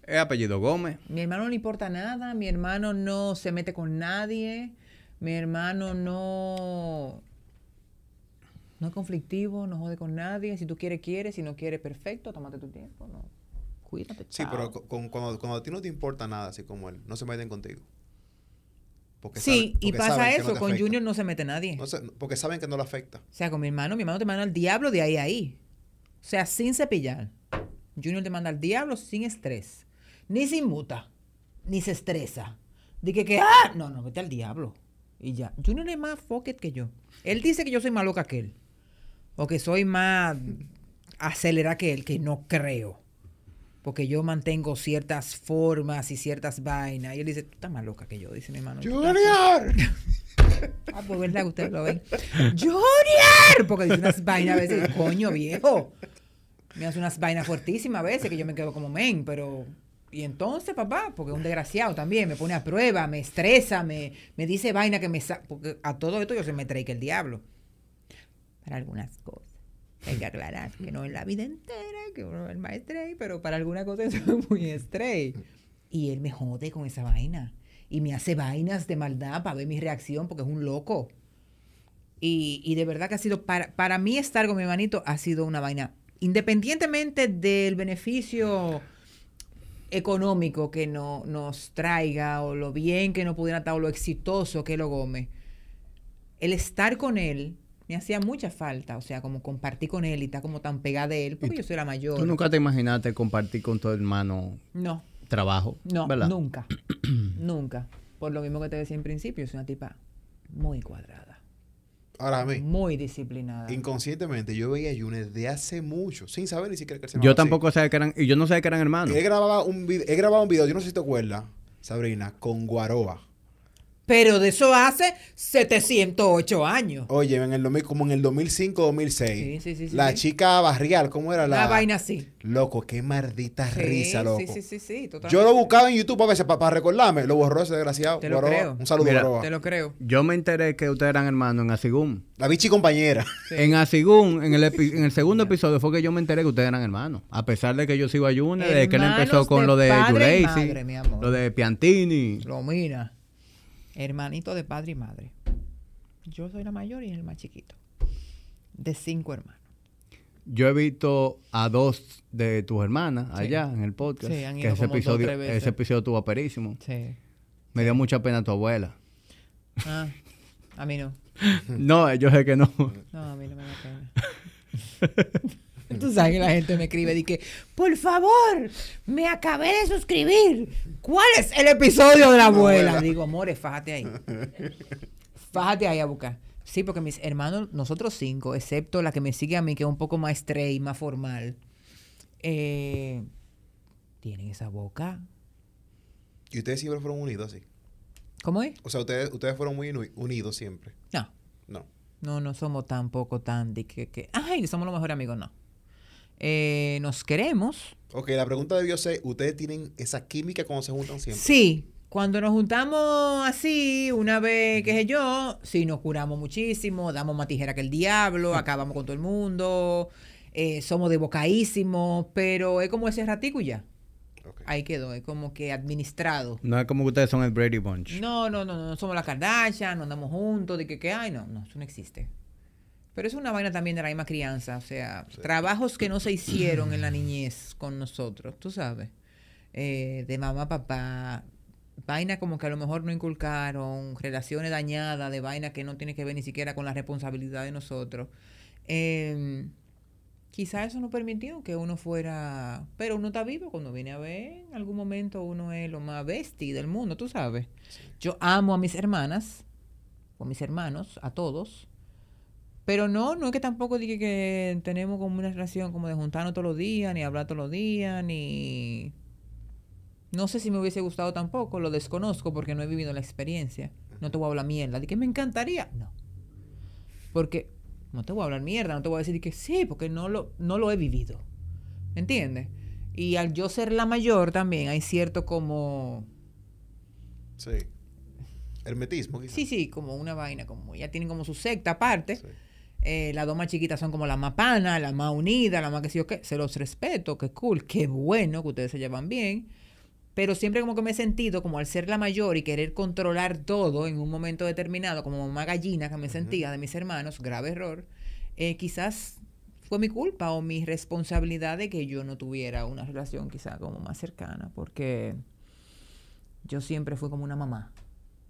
A: Es apellido Gómez.
B: Mi hermano no le importa nada, mi hermano no se mete con nadie, mi hermano no, no es conflictivo, no jode con nadie. Si tú quieres, quieres, si no quieres, perfecto, tómate tu tiempo, no. Cuídate,
C: Sí,
B: chao.
C: pero con- cuando, cuando a ti no te importa nada, así como él, no se meten contigo. Porque
B: Sí, y pasa
C: no
B: eso, con. Junior no se mete nadie.
C: No porque saben que no le afecta.
B: O sea, con mi hermano, mi hermano te manda al diablo de ahí a ahí. O sea, sin cepillar. Junior te manda al diablo sin estrés. Ni se inmuta. Ni se estresa. Dije que, ah, no, no, vete al diablo. Y ya. Junior es más fucket que yo. Él dice que yo soy más loca que él. O que soy más acelerada que él, que no creo. Porque yo mantengo ciertas formas y ciertas vainas. Y él dice, tú estás más loca que yo, dice mi hermano. "Tú estás-
C: ¡Junior!
B: Ah, pues verdad que ustedes lo ven. ¡Junior! Porque dice unas vainas a veces, coño, viejo. Me hace unas vainas fuertísimas a veces que yo me quedo como men, pero. Y entonces, papá, porque es un desgraciado también, me pone a prueba, me estresa, me, me dice vaina que me Porque a todo esto yo se me trae que el diablo. Para algunas cosas. Hay que aclarar que no en la vida entera, que uno es más stray, pero para algunas cosas soy muy stray. Y él me jode con esa vaina. Y me hace vainas de maldad para ver mi reacción, porque es un loco. Y, y de verdad que ha sido, para, para mí estar con mi hermanito ha sido una vaina, independientemente del beneficio económico que no, nos traiga, o lo bien que no pudiera estar, o lo exitoso que es lo Gómez, el estar con él me hacía mucha falta, o sea, como compartir con él y estar como tan pegada de él, porque yo soy la mayor.
A: Tú nunca te imaginaste compartir con tu hermano
B: No,
A: trabajo,
B: no,
A: ¿verdad?
B: nunca, nunca. Por lo mismo que te decía en principio, soy una tipa muy cuadrada,
C: Ahora a mí,
B: muy disciplinada.
C: inconscientemente, yo veía a Junior de hace mucho, sin saber ni siquiera que se
A: Yo tampoco sabía que eran, y yo no sabía que eran hermanos.
C: Él grababa un video, él grababa un video, yo no sé si te acuerdas, Sabrina, con Guaroa.
B: Pero de eso hace 708 años.
C: Oye, en el 2000, como en el 2005, 2006.
B: Sí, sí, sí, sí,
C: la
B: sí.
C: chica barrial, ¿cómo era la?
B: Una vaina así.
C: Loco, qué maldita
B: Sí,
C: risa, loco.
B: Sí, sí, sí, sí, totalmente.
C: Yo lo buscaba en YouTube a veces para, recordarme. Lo borró ese desgraciado.
B: Te lo creo.
C: Un saludo,
A: Mira.
B: Te lo creo.
A: Yo me enteré que ustedes eran hermanos en Asigún.
C: La bichi compañera.
B: Sí.
A: En Asigún, en el, epi- en el segundo episodio, fue que yo me enteré que ustedes eran hermanos. A pesar de que yo sigo a Junior, de que él empezó con
B: de
A: lo de
B: padre y
A: Juracy,
B: madre, mi amor.
A: lo de Piantini.
B: Lo mira. Hermanito de padre y madre. Yo soy la mayor y el más chiquito. De cinco hermanos.
A: Yo he visto a dos de tus hermanas
B: Sí.
A: allá en el podcast.
B: Sí, han
A: que
B: ido
A: ese
B: como dos,
A: episodio,
B: veces.
A: ese episodio estuvo aperísimo.
B: Sí.
A: Me dio mucha pena tu abuela.
B: Ah, a mí no.
A: no, yo sé que no.
B: No, a mí no me da pena. Tú sabes que la gente me escribe y que, por favor, me acabé de suscribir. ¿Cuál es el episodio de la abuela?
C: abuela.
B: Digo, amores, fájate ahí. Fájate ahí a buscar. Sí, porque mis hermanos, nosotros cinco, excepto la que me sigue a mí, que es un poco más stray, más formal, eh, tienen esa boca.
C: Y ustedes siempre fueron unidos así.
B: ¿Cómo es?
C: O sea, ustedes, ustedes fueron muy uni- unidos siempre.
B: No,
C: No.
B: no, no somos tampoco tan de que, que ay, somos los mejores amigos, no. Eh, nos queremos,
C: Ok, la pregunta debió ser, ¿ustedes tienen esa química cuando se juntan siempre?
B: Sí, cuando nos juntamos así, una vez, qué sé yo, sí, nos curamos muchísimo, damos más tijera que el diablo, acabamos con todo el mundo, eh, somos de bocaísimos, pero es como ese ratico y ya. Ahí quedó, es como que administrado.
A: No es como que ustedes son el Brady Bunch.
B: No, no, no, no, no somos la Kardashian, no andamos juntos, de que, que hay, no, no, eso no existe. Pero es una vaina también de la misma crianza, o sea, trabajos que no se hicieron en la niñez con nosotros, tú sabes, Eh, de mamá, papá, vaina como que a lo mejor no inculcaron, relaciones dañadas, de vaina que no tiene que ver ni siquiera con la responsabilidad de nosotros. Eh, quizás eso no permitió que uno fuera, pero uno está vivo cuando viene a ver, en algún momento uno es lo más bestia del mundo, tú sabes. Yo amo a mis hermanas, o a mis hermanos, a todos. Pero no, no es que tampoco dije que tenemos como una relación como de juntarnos todos los días, ni hablar todos los días, ni... No sé si me hubiese gustado tampoco, lo desconozco porque no he vivido la experiencia. No te voy a hablar mierda, de que me encantaría. No. Porque no te voy a hablar mierda, no te voy a decir que sí, porque no lo, no lo he vivido. ¿Me entiendes? Y al yo ser la mayor también hay cierto como...
C: Sí. Hermetismo, quizás.
B: Sí, sí, como una vaina, como ya tienen como su secta aparte.
C: Sí.
B: Eh, las dos más chiquitas son como las más panas, las más unidas, las más que sí o qué. Se los respeto, qué cool, qué bueno que ustedes se llevan bien. Pero siempre como que me he sentido como al ser la mayor y querer controlar todo en un momento determinado, como mamá gallina que me sentía de mis hermanos, grave error, eh, quizás fue mi culpa o mi responsabilidad de que yo no tuviera una relación quizá como más cercana, porque yo siempre fui como una mamá.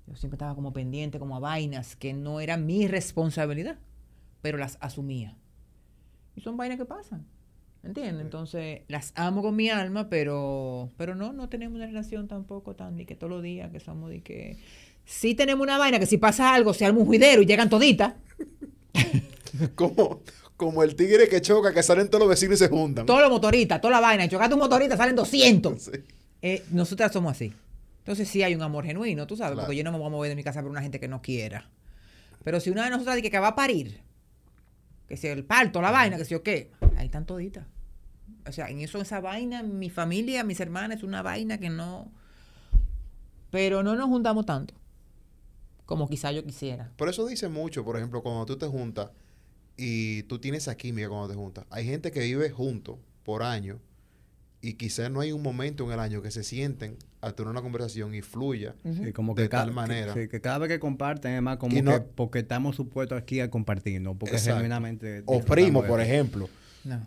B: Yo siempre estaba como pendiente, como a vainas que no era mi responsabilidad, pero las asumía. Y son vainas que pasan. ¿Entiendes? Entonces, las amo con mi alma, pero pero no, no tenemos una relación tampoco tan de que todos los días que somos de que... Sí tenemos una vaina que si pasa algo se arma un juidero y llegan toditas.
C: Como, como el tigre que choca, que salen todos los vecinos y se juntan.
B: Todos los motoristas, toda la vaina. Chocaste un motorista, salen 200.
C: Sí.
B: Eh, nosotras somos así. Entonces sí hay un amor genuino, tú sabes,
C: Claro.
B: porque yo no me voy a mover de mi casa por una gente que no quiera. Pero si una de nosotras dice que va a parir, que si el parto, la vaina, que si o qué, ahí están toditas. O sea, en eso, esa vaina, mi familia, mis hermanas, es una vaina que no... Pero no nos juntamos tanto como quizá yo quisiera.
C: Por eso dice mucho, por ejemplo, cuando tú te juntas y tú tienes esa química cuando te juntas. Hay gente que vive juntos por años y quizás no hay un momento en el año que se sienten a tener una conversación y fluya.
A: Sí, como
C: De tal manera.
A: que- sí, que cada vez que comparten es más como
C: no-
A: que porque estamos supuestos aquí a compartir, no porque
C: Exacto.
A: genuinamente...
C: O primo, por ejemplo.
B: No.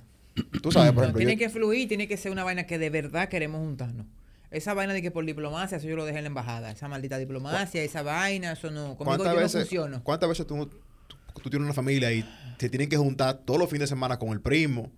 C: Tú sabes, por
B: No,
C: ejemplo,
B: tiene
C: yo-
B: que fluir, tiene que ser una vaina que de verdad queremos juntarnos. Esa vaina de que por diplomacia, eso yo lo dejé en la embajada. Esa maldita diplomacia, esa vaina, eso no. Conmigo
C: ¿cuántas
B: yo
C: veces,
B: no funciono.
C: ¿cuántas veces tú, tú, tú tienes una familia y te tienen que juntar todos los fines de semana con el primo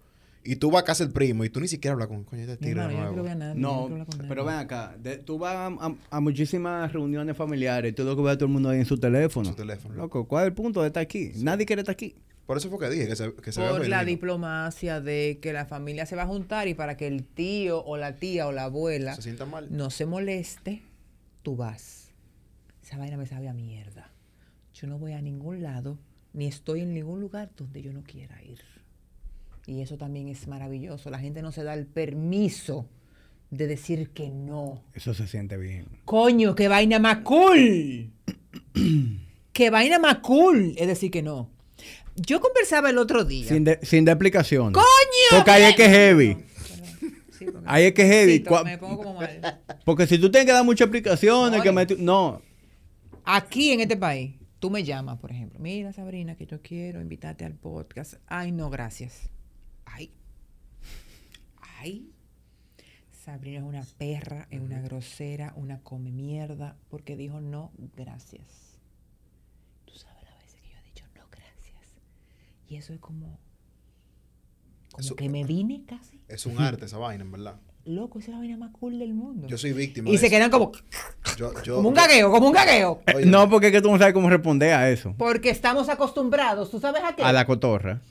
C: y tú vas a casa del primo y tú ni siquiera hablas con coño este tigre de
B: no quiero
C: nuevo?
B: nadie,
A: No,
B: quiero hablar con
A: pero ven acá, de- tú vas a, a- a muchísimas reuniones familiares y tú lo que ves a todo el mundo ahí en su teléfono.
C: Su teléfono.
A: Loco, ¿cuál es el punto de estar aquí? Nadie quiere estar aquí.
C: Por eso fue que dije que se, que se
B: Por la diplomacia de que la familia se va a juntar y para que el tío o la tía o la abuela
C: Se sienta mal.
B: no se moleste, tú vas. Esa vaina me sabe a mierda. Yo no voy a ningún lado, ni estoy en ningún lugar donde yo no quiera ir. Y eso también es maravilloso. La gente no se da el permiso de decir que no.
A: Eso se siente bien.
B: Coño, qué vaina más cool. qué vaina más cool es decir que no. Yo conversaba el otro día.
A: Sin, de, sin de explicación.
B: ¡Coño!
A: Porque ahí es que es heavy.
B: Sí,
A: Ahí es que es heavy.
B: Me pongo como mal.
A: Porque si tú tienes que dar muchas explicaciones, que me- no,
B: Aquí en este país, tú me llamas, por ejemplo. Mira, Sabrina, que yo quiero invitarte al podcast. Ay, no, gracias. Ay. Ay. Sabrina es una perra, es una grosera, una come mierda, porque dijo no, gracias. Tú sabes las veces que yo he dicho no, gracias. Y eso es como. Como
C: Eso-
B: que me vine casi.
C: Es un arte esa vaina, en verdad.
B: Loco, esa es la vaina más cool del mundo.
C: Yo soy víctima
B: y
C: de
B: se
C: eso.
B: quedan como,
C: Yo- yo-
B: como un
C: yo-
B: gagueo, como un gagueo.
C: Oye,
A: no, porque es que tú no sabes cómo responder a eso.
B: Porque estamos acostumbrados, ¿tú sabes a qué?
A: A la cotorra.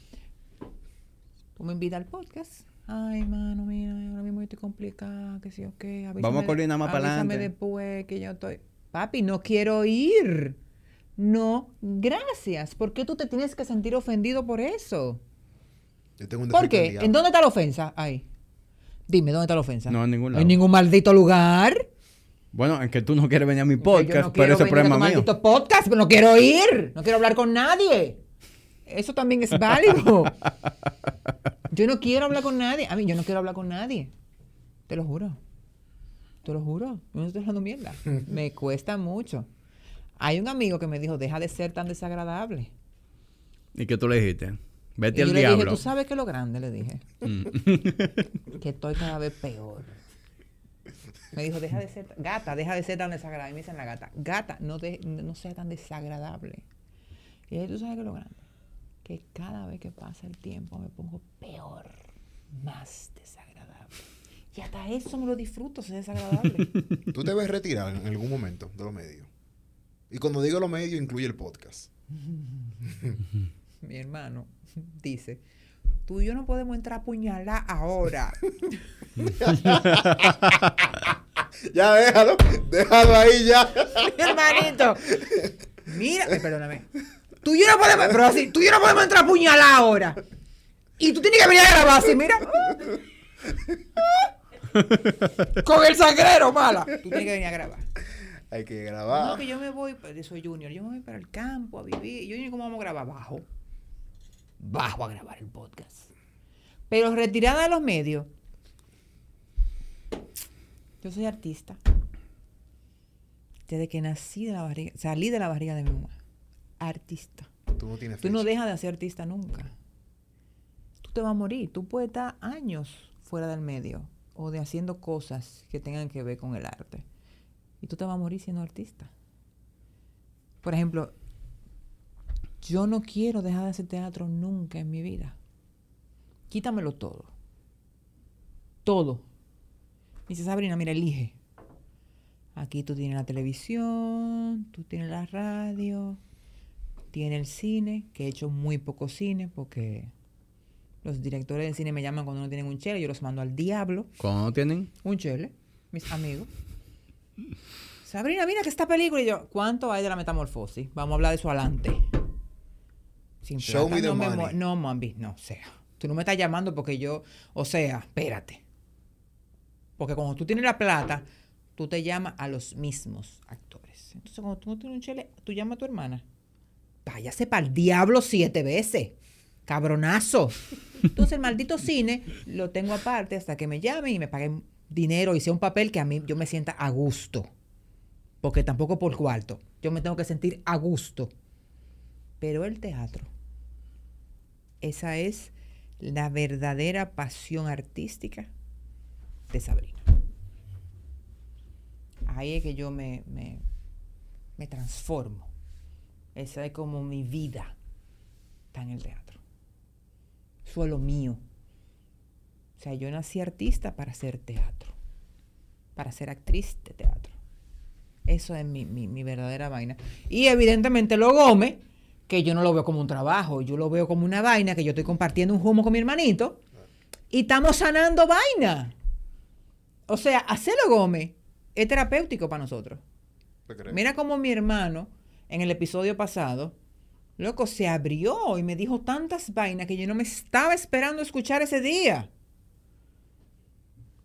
B: Tú me invitas al podcast. Ay, mano, mira, ahora mismo yo estoy complicada, que sí o qué. avísame
A: Vamos a coordinar más para adelante.
B: después que yo estoy. Papi, no quiero ir. No, gracias. ¿Por qué tú te tienes que sentir ofendido por eso?
C: Yo tengo un
B: ¿Por qué? ¿En dónde está la ofensa? Ahí. Dime, ¿dónde está la ofensa?
A: No, en ningún lado.
B: En ningún maldito lugar.
A: Bueno, en que tú no quieres venir a mi
B: yo
A: podcast,
B: no
A: pero ese es
B: venir a tu
A: problema mío.
B: maldito podcast, pero no quiero ir. No quiero hablar con nadie. Eso también es válido. Yo no quiero hablar con nadie. A mí, yo no quiero hablar con nadie. Te lo juro. Te lo juro, yo no estoy hablando mierda. me cuesta mucho. Hay un amigo que me dijo, deja de ser tan desagradable.
A: ¿Y qué tú le dijiste? Vete
B: Y
A: al
B: yo le dije,
A: diablo.
B: tú sabes que es lo grande, le dije.
A: Mm.
B: que estoy cada vez peor. Me dijo, deja de ser, gata, deja de ser tan desagradable. Y me dicen la gata, gata, no, de- no sea tan desagradable. Y yo, tú sabes que es lo grande. Que cada vez que pasa el tiempo me pongo peor, más desagradable. Y hasta eso me lo disfruto, ser desagradable.
C: Tú te ves retirar en algún momento de los medios. Y cuando digo los medios, incluye el podcast.
B: Mi hermano dice, tú y yo no podemos entrar a puñalar ahora.
C: Ya déjalo, déjalo ahí ya.
B: Mi hermanito. Mira, eh, perdóname. Tú y yo no podemos, pero así, tú y yo no podemos entrar a puñalar ahora. Y tú tienes que venir a grabar así, mira. Con el sangrero, mala. Tú tienes que venir a grabar.
C: Hay que
B: No,
C: grabar.
B: que yo me voy, pues, soy junior, yo me voy para el campo a vivir. Yo cómo vamos a grabar bajo. Bajo a grabar el podcast. Pero retirada de los medios. Yo soy artista. Desde que nací de la barriga, salí de la barriga de mi mamá. Artista.
C: Tú no tienes
B: Tú no
C: fecha.
B: dejas de ser artista nunca. Tú te vas a morir. Tú puedes estar años fuera del medio o de haciendo cosas que tengan que ver con el arte. Y tú te vas a morir siendo artista. Por ejemplo, yo no quiero dejar de hacer teatro nunca en mi vida. Quítamelo todo. Todo. Dice Sabrina, mira, elige. Aquí tú tienes la televisión, tú tienes la radio, tiene el cine, que he hecho muy poco cine porque los directores de cine me llaman cuando no tienen un chele, yo los mando al diablo.
A: ¿Cuándo no tienen?
B: Un chele, mis amigos. Sabrina, mira que esta película. Y yo, ¿cuánto hay de la metamorfosis? Vamos a hablar de eso adelante. Sin
C: Show
B: plata
C: me the
B: no
C: money.
B: mo- no, mami, no, o sea. Tú no me estás llamando porque yo, o sea, espérate. Porque cuando tú tienes la plata, tú te llamas a los mismos actores. Entonces, cuando tú no tienes un chele, tú llamas a tu hermana. Váyase para el diablo siete veces. Cabronazo. Entonces, el maldito cine lo tengo aparte hasta que me llamen y me paguen dinero y sea un papel que a mí yo me sienta a gusto. Porque tampoco por cuarto. Yo me tengo que sentir a gusto. Pero el teatro, esa es la verdadera pasión artística de Sabrina. Ahí es que yo me, me, me transformo. Esa es como mi vida. Está en el teatro. Eso es lo mío. O sea, yo nací artista para hacer teatro. Para ser actriz de teatro. Eso es mi, mi- mi verdadera vaina. Y evidentemente lo Gómez, que yo no lo veo como un trabajo, yo lo veo como una vaina que yo estoy compartiendo un humo con mi hermanito y estamos sanando vaina. O sea, hacerlo Gómez es terapéutico para nosotros. Mira cómo mi hermano, en el episodio pasado, loco, se abrió y me dijo tantas vainas que yo no me estaba esperando escuchar ese día.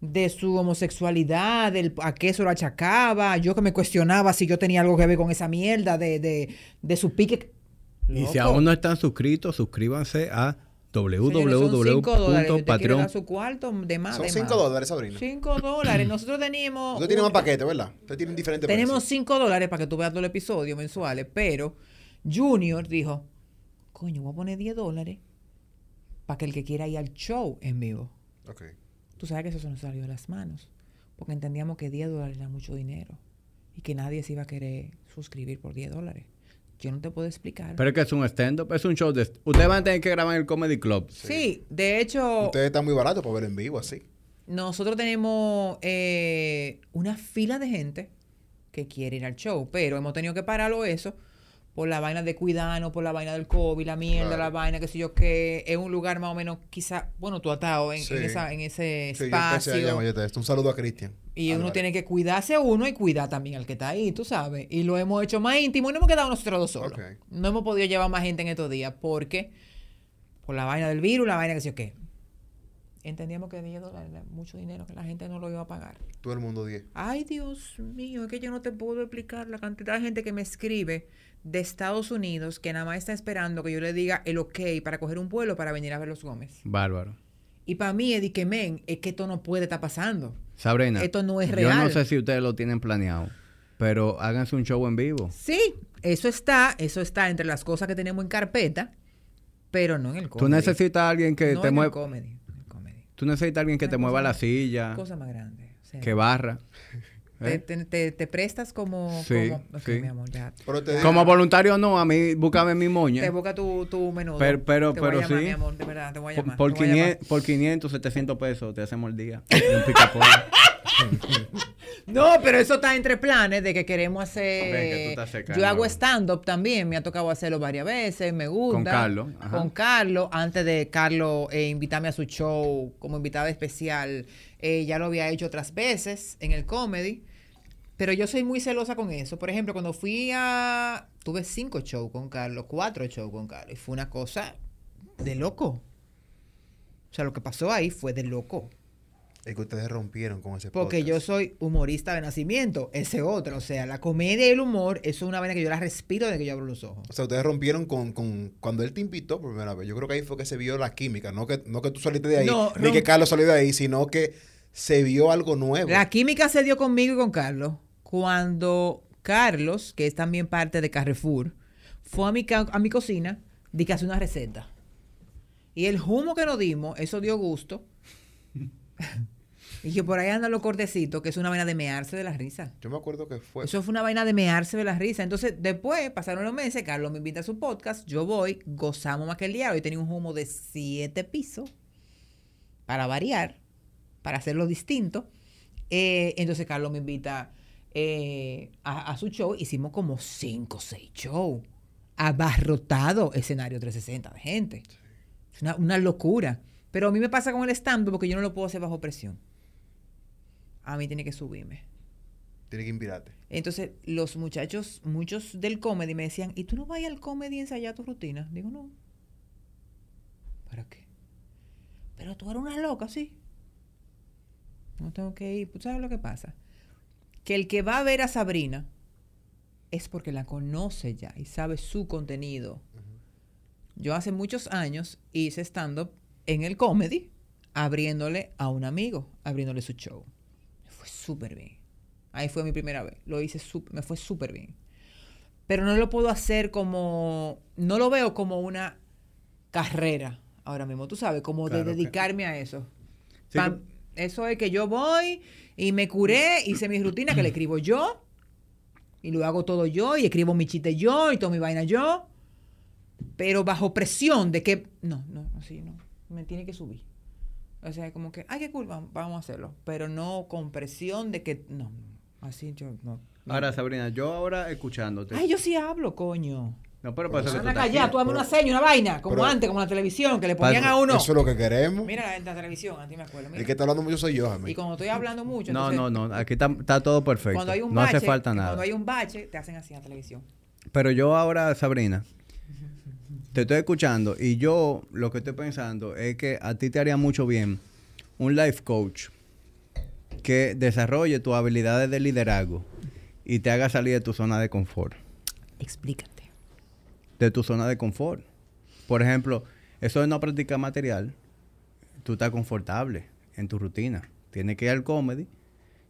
B: De su homosexualidad, del, a qué eso lo achacaba, yo que me cuestionaba si yo tenía algo que ver con esa mierda, de, de, de su pique.
A: Y si aún no están suscritos, suscríbanse a Www.patreon.
B: dar su cuarto de más.
C: Son
B: de
C: 5
B: más.
C: dólares, Sabrina.
B: 5 dólares. Nosotros teníamos.
C: Usted tiene
B: un-
C: más paquetes, ¿verdad? Usted tiene diferentes
B: Tenemos
C: precios.
B: 5 dólares para que tú veas todo el episodio mensuales, pero Junior dijo, coño, voy a poner 10 dólares para que el que quiera ir al show en vivo.
C: Ok.
B: Tú sabes que eso se nos salió de las manos, porque entendíamos que 10 dólares era mucho dinero y que nadie se iba a querer suscribir por 10 dólares. Yo no te puedo explicar.
A: Pero es que es un stand-up, es un show de... Ustedes van a tener que grabar en el Comedy Club.
B: sí, de hecho,
C: Ustedes están muy baratos para ver en vivo así.
B: nosotros tenemos eh, una fila de gente que quiere ir al show, pero hemos tenido que pararlo eso por la vaina de cuidarnos, por la vaina del COVID, la mierda,
C: Claro.
B: la vaina, que sé yo, que es un lugar más o menos, quizá, bueno, tú has estado en, en
C: Sí.
B: esa, en ese
C: Sí, yo
B: espacio.
C: allá, oye, esto. Un saludo a Cristian.
B: y uno tiene que cuidarse uno y cuidar también al que está ahí, tú sabes. Y lo hemos hecho más íntimo y no hemos quedado nosotros dos solos. No hemos podido llevar más gente en estos días porque por la vaina del virus, la vaina que sé yo qué. Entendíamos que 10 dólares era mucho dinero, que la gente no lo iba a pagar.
C: Todo el mundo 10.
B: Ay, Dios mío, es que yo no te puedo explicar la cantidad de gente que me escribe de Estados Unidos que nada más está esperando que yo le diga el ok para coger un vuelo para venir a ver los Gómez.
A: Bárbaro.
B: Y para mí, Eddie que men, es que esto no puede estar pasando.
A: Sabrina,
B: Esto no es
A: Yo no
B: real.
A: sé si ustedes lo tienen planeado, pero háganse un show en vivo.
B: Sí, eso está, eso está entre las cosas que tenemos en carpeta, pero no en el comedy.
A: Tú necesitas a alguien que
B: no
A: te mueva.
B: comedy, comedy.
A: Tú necesitas a alguien que
B: Una
A: te mueva la silla,
B: Cosa más grande. o sea,
A: que barra.
B: Te,
A: ¿eh?
B: te- te- te prestas como,
A: Sí,
B: como ok,
A: sí.
B: mi amor, ya.
C: Pero te digo-
A: Como voluntario no, a mí búscame mi moña.
B: Te busca tu, tu menudo.
A: Pero- pero-
B: te voy a llamar,
A: sí.
B: mi amor, de verdad, te voy a
A: Por,
B: llamar.
A: por
B: llamar.
A: 500, por 500, 700 pesos te hacemos el día. Un picapollo.
B: No, pero eso está entre planes de que queremos
A: Ven, que tú
B: hacer.
A: estás
B: Yo hago stand-up también, me ha tocado hacerlo varias veces, me gusta.
A: Con Carlos, ajá.
B: Con Carlos, antes de Carlos eh, invitarme a su show como invitada especial, eh, ya lo había hecho otras veces en el comedy. Pero yo soy muy celosa con eso. Por ejemplo, cuando fui a. Tuve cinco shows con Carlos, cuatro shows con Carlos. Y fue una cosa de loco. O sea, lo que pasó ahí fue de loco.
C: Es que ustedes rompieron con ese
B: Porque
C: podcast.
B: yo soy humorista de nacimiento, ese otro. O sea, la comedia y el humor, eso es una vaina que yo la respiro de que yo abro los ojos.
C: O sea, ustedes rompieron con, con cuando él te invitó por primera vez. Yo creo que ahí fue que se vio la química. No que, no que tú saliste de ahí,
B: No,
C: ni que Carlos salió de ahí, sino que se vio algo nuevo.
B: La química se dio conmigo y con Carlos cuando Carlos, que es también parte de Carrefour, fue a mi, a mi cocina de que hace una receta. Y el humo que nos dimos, eso dio gusto. y que por ahí andan los cortecitos, que es una vaina de mearse de la risa.
C: Yo me acuerdo que fue.
B: Eso fue una vaina de mearse de la risa. Entonces, después, pasaron los meses, Carlos me invita a su podcast, yo voy, gozamos más que el diablo. Yo tenía un humo de siete pisos, para variar, para hacerlo distinto. Eh, entonces, Carlos me invita eh, a, a su show. Hicimos como cinco o seis shows. Abarrotado escenario 360 de gente. Es una, una locura. Pero a mí me pasa con el stand porque yo no lo puedo hacer bajo presión. A mí tiene que subirme.
C: Tiene que invitarte.
B: Entonces, los muchachos, muchos del comedy me decían, ¿y tú no vas al comedy a ensayar tu rutina? Digo, no. ¿Para qué? Pero tú eres una loca, sí. No tengo que ir. ¿Tú sabes lo que pasa? Que el que va a ver a Sabrina es porque la conoce ya y sabe su contenido. Yo hace muchos años hice stand-up en el comedy, abriéndole a un amigo, abriéndole su show. Me fue súper bien. Ahí fue mi primera vez. Lo hice, sup- me fue súper bien. Pero no lo puedo hacer como, no lo veo como una carrera ahora mismo, tú sabes, como
A: Claro
B: de dedicarme a eso.
A: Sí,
B: eso es que yo voy y me curé, hice mi rutina que le escribo yo y lo hago todo yo y escribo mi chiste yo y toda mi vaina yo, pero bajo presión de que, no, no, así no, me tiene que subir. O sea, como que, ay, qué cool, vamos, a hacerlo, pero no con presión de que, no, así yo no. no.
A: Ahora, Sabrina, yo ahora escuchándote.
B: Ay, yo sí hablo, coño.
A: No, pero por eso que aquí.
B: tú dame una seña, una vaina, como
C: pero-
B: antes, como en la televisión, que le ponían
A: Padre,
B: a uno.
C: Eso es lo que queremos.
B: Mira en la televisión, antes me acuerdo. mira.
C: El que está hablando mucho soy yo,
B: Y
C: Jamie.
B: cuando estoy hablando mucho,
A: No,
B: entonces,
A: no, no. Aquí está, está todo perfecto.
B: Cuando hay un
A: no
B: bache,
A: hace falta nada.
B: Cuando hay un bache, te hacen así en la televisión.
A: Pero yo ahora, Sabrina, te estoy escuchando y yo lo que estoy pensando es que a ti te haría mucho bien un life coach que desarrolle tus habilidades de liderazgo y te haga salir de tu zona de confort.
B: Explícate.
A: De tu zona de confort. Por ejemplo, eso de no practicar material, tú estás confortable en tu rutina. Tienes que ir al comedy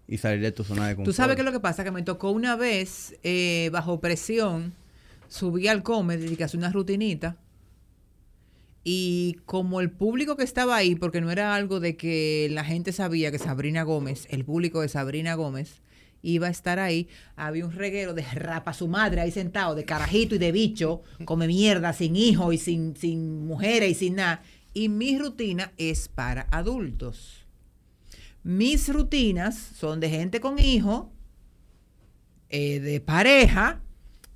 A: y salir de tu zona de confort.
B: Tú sabes qué es lo que pasa, que me tocó una vez, eh, bajo presión, subí al comedy y que hacía una rutinita. Y como el público que estaba ahí, porque no era algo de que la gente sabía que Sabrina Gómez, el público de Sabrina Gómez, iba a estar ahí, había un reguero de rapa su madre ahí sentado, de carajito y de bicho, come mierda, sin hijo y sin, sin mujeres y sin nada. Y mi rutina es para adultos. Mis rutinas son de gente con hijo, eh, de pareja,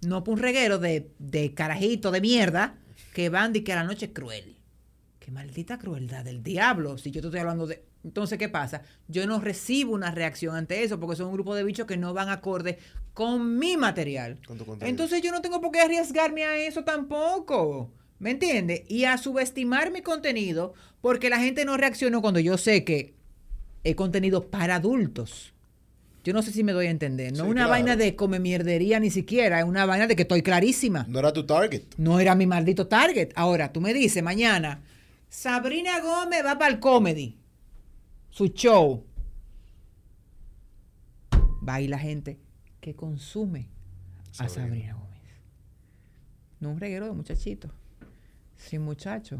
B: no por un reguero de, de carajito de mierda que van de que a la noche es cruel. Qué maldita crueldad del diablo. Si yo te estoy hablando de. Entonces, ¿qué pasa? Yo no recibo una reacción ante eso porque son un grupo de bichos que no van acorde con mi material.
C: Con.
B: Entonces, yo no tengo por qué arriesgarme a eso tampoco. ¿Me entiendes? Y a subestimar mi contenido porque la gente no reaccionó cuando yo sé que es contenido para adultos. Yo no sé si me doy a entender. No
C: Sí,
B: una
C: claro.
B: vaina de come mierdería ni siquiera. Es una vaina de que estoy clarísima.
C: No era tu target.
B: No era mi maldito target. Ahora, tú me dices mañana, Sabrina Gómez va para el comedy. Su show. Va ahí la gente que consume a
C: Sabrina.
B: Sabrina Gómez. No un reguero de muchachitos. Sin muchachos.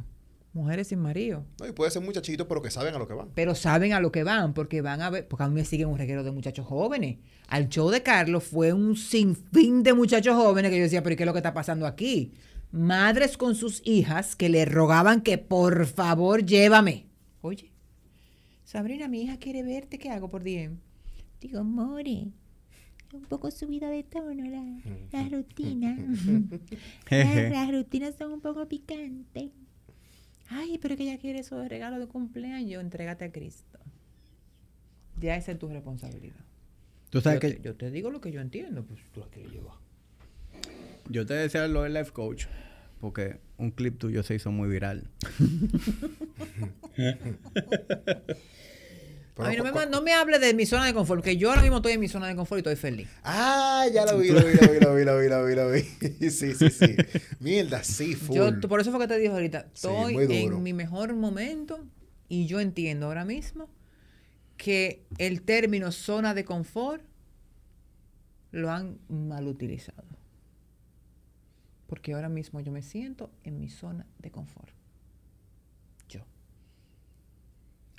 B: Mujeres sin marido.
C: No, y puede ser muchachitos, pero que saben a lo que van.
B: Pero saben a lo que van, porque van a ver, porque a mí me siguen un reguero de muchachos jóvenes. Al show de Carlos fue un sinfín de muchachos jóvenes que yo decía, pero ¿y qué es lo que está pasando aquí? Madres con sus hijas que le rogaban que por favor llévame. Oye, Sabrina, mi hija quiere verte, ¿qué hago por DM? Digo, more, un poco subida de tono la, la rutina. las, las rutinas son un poco picantes. Ay, pero que ella quiere eso de regalo de cumpleaños. Entrégate a Cristo. Ya esa es tu responsabilidad.
A: Tú sabes
B: yo,
A: que
B: te, yo te digo lo que yo entiendo, pues tú la quieres llevar.
A: yo te decía lo del life coach porque un clip tuyo se hizo muy viral.
C: Pero
B: a mí no me, no me hable de mi zona de confort, porque yo ahora mismo estoy en mi zona de confort y estoy feliz.
C: Ah, ya lo vi, lo vi, lo vi, lo vi, lo vi, lo vi, lo vi. Sí, sí, sí. Mierda, sí, full.
B: Yo, por eso fue que te dije ahorita, estoy en mi mejor momento y yo entiendo ahora mismo que el término zona de confort lo han mal utilizado. Porque ahora mismo yo me siento en mi zona de confort. Yo.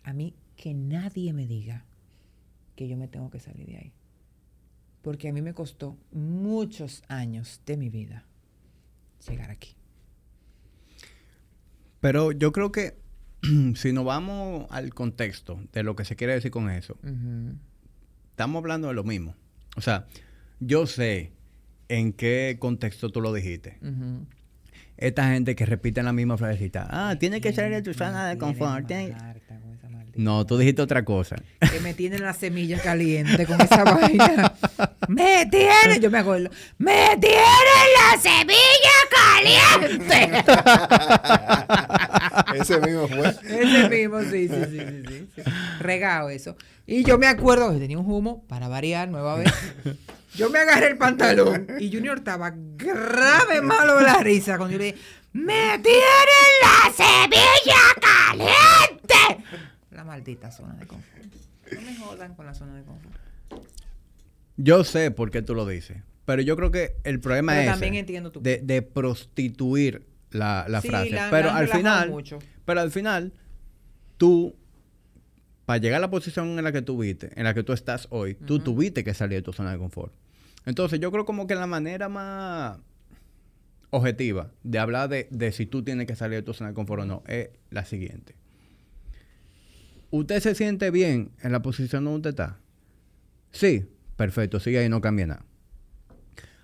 B: A mí que nadie me diga que yo me tengo que salir de ahí. Porque a mí me costó muchos años de mi vida llegar aquí.
A: Pero yo creo que si nos vamos al contexto de lo que se quiere decir con eso, estamos hablando de lo mismo. O sea, yo sé en qué contexto tú lo dijiste. Esta gente que repite la misma frasecita. Ah, tiene que salir de tu zona de confort. tiene- No, tú dijiste otra cosa.
B: Que me tienen la semilla caliente con esa vaina. Me tienen, yo me acuerdo. Me tienen la semilla caliente.
C: Ese mismo fue.
B: Ese mismo, sí, sí, sí, sí, sí, sí. Regado eso. Y yo me acuerdo que tenía un humo, para variar, nueva vez. Yo me agarré el pantalón y Junior estaba grave malo de la risa cuando yo le dije, ¡Me tienen la semilla caliente! La maldita zona de confort. No me jodan con la zona de confort.
A: Yo sé por qué tú lo dices. Pero yo creo que el problema
B: Pero
A: es
B: también
A: ese,
B: entiendo tu
A: de, de prostituir la, la
B: Sí,
A: frase.
B: la-
A: pero
B: la
A: al final,
B: mucho.
A: pero al final, tú, para llegar a la posición en la que tú viste, en la que tú estás hoy, tú tuviste que salir de tu zona de confort. Entonces, yo creo como que la manera más objetiva de hablar de, de si tú tienes que salir de tu zona de confort o no es la siguiente. ¿Usted se siente bien en la posición donde usted está? Sí, perfecto, sigue ahí, no cambia nada.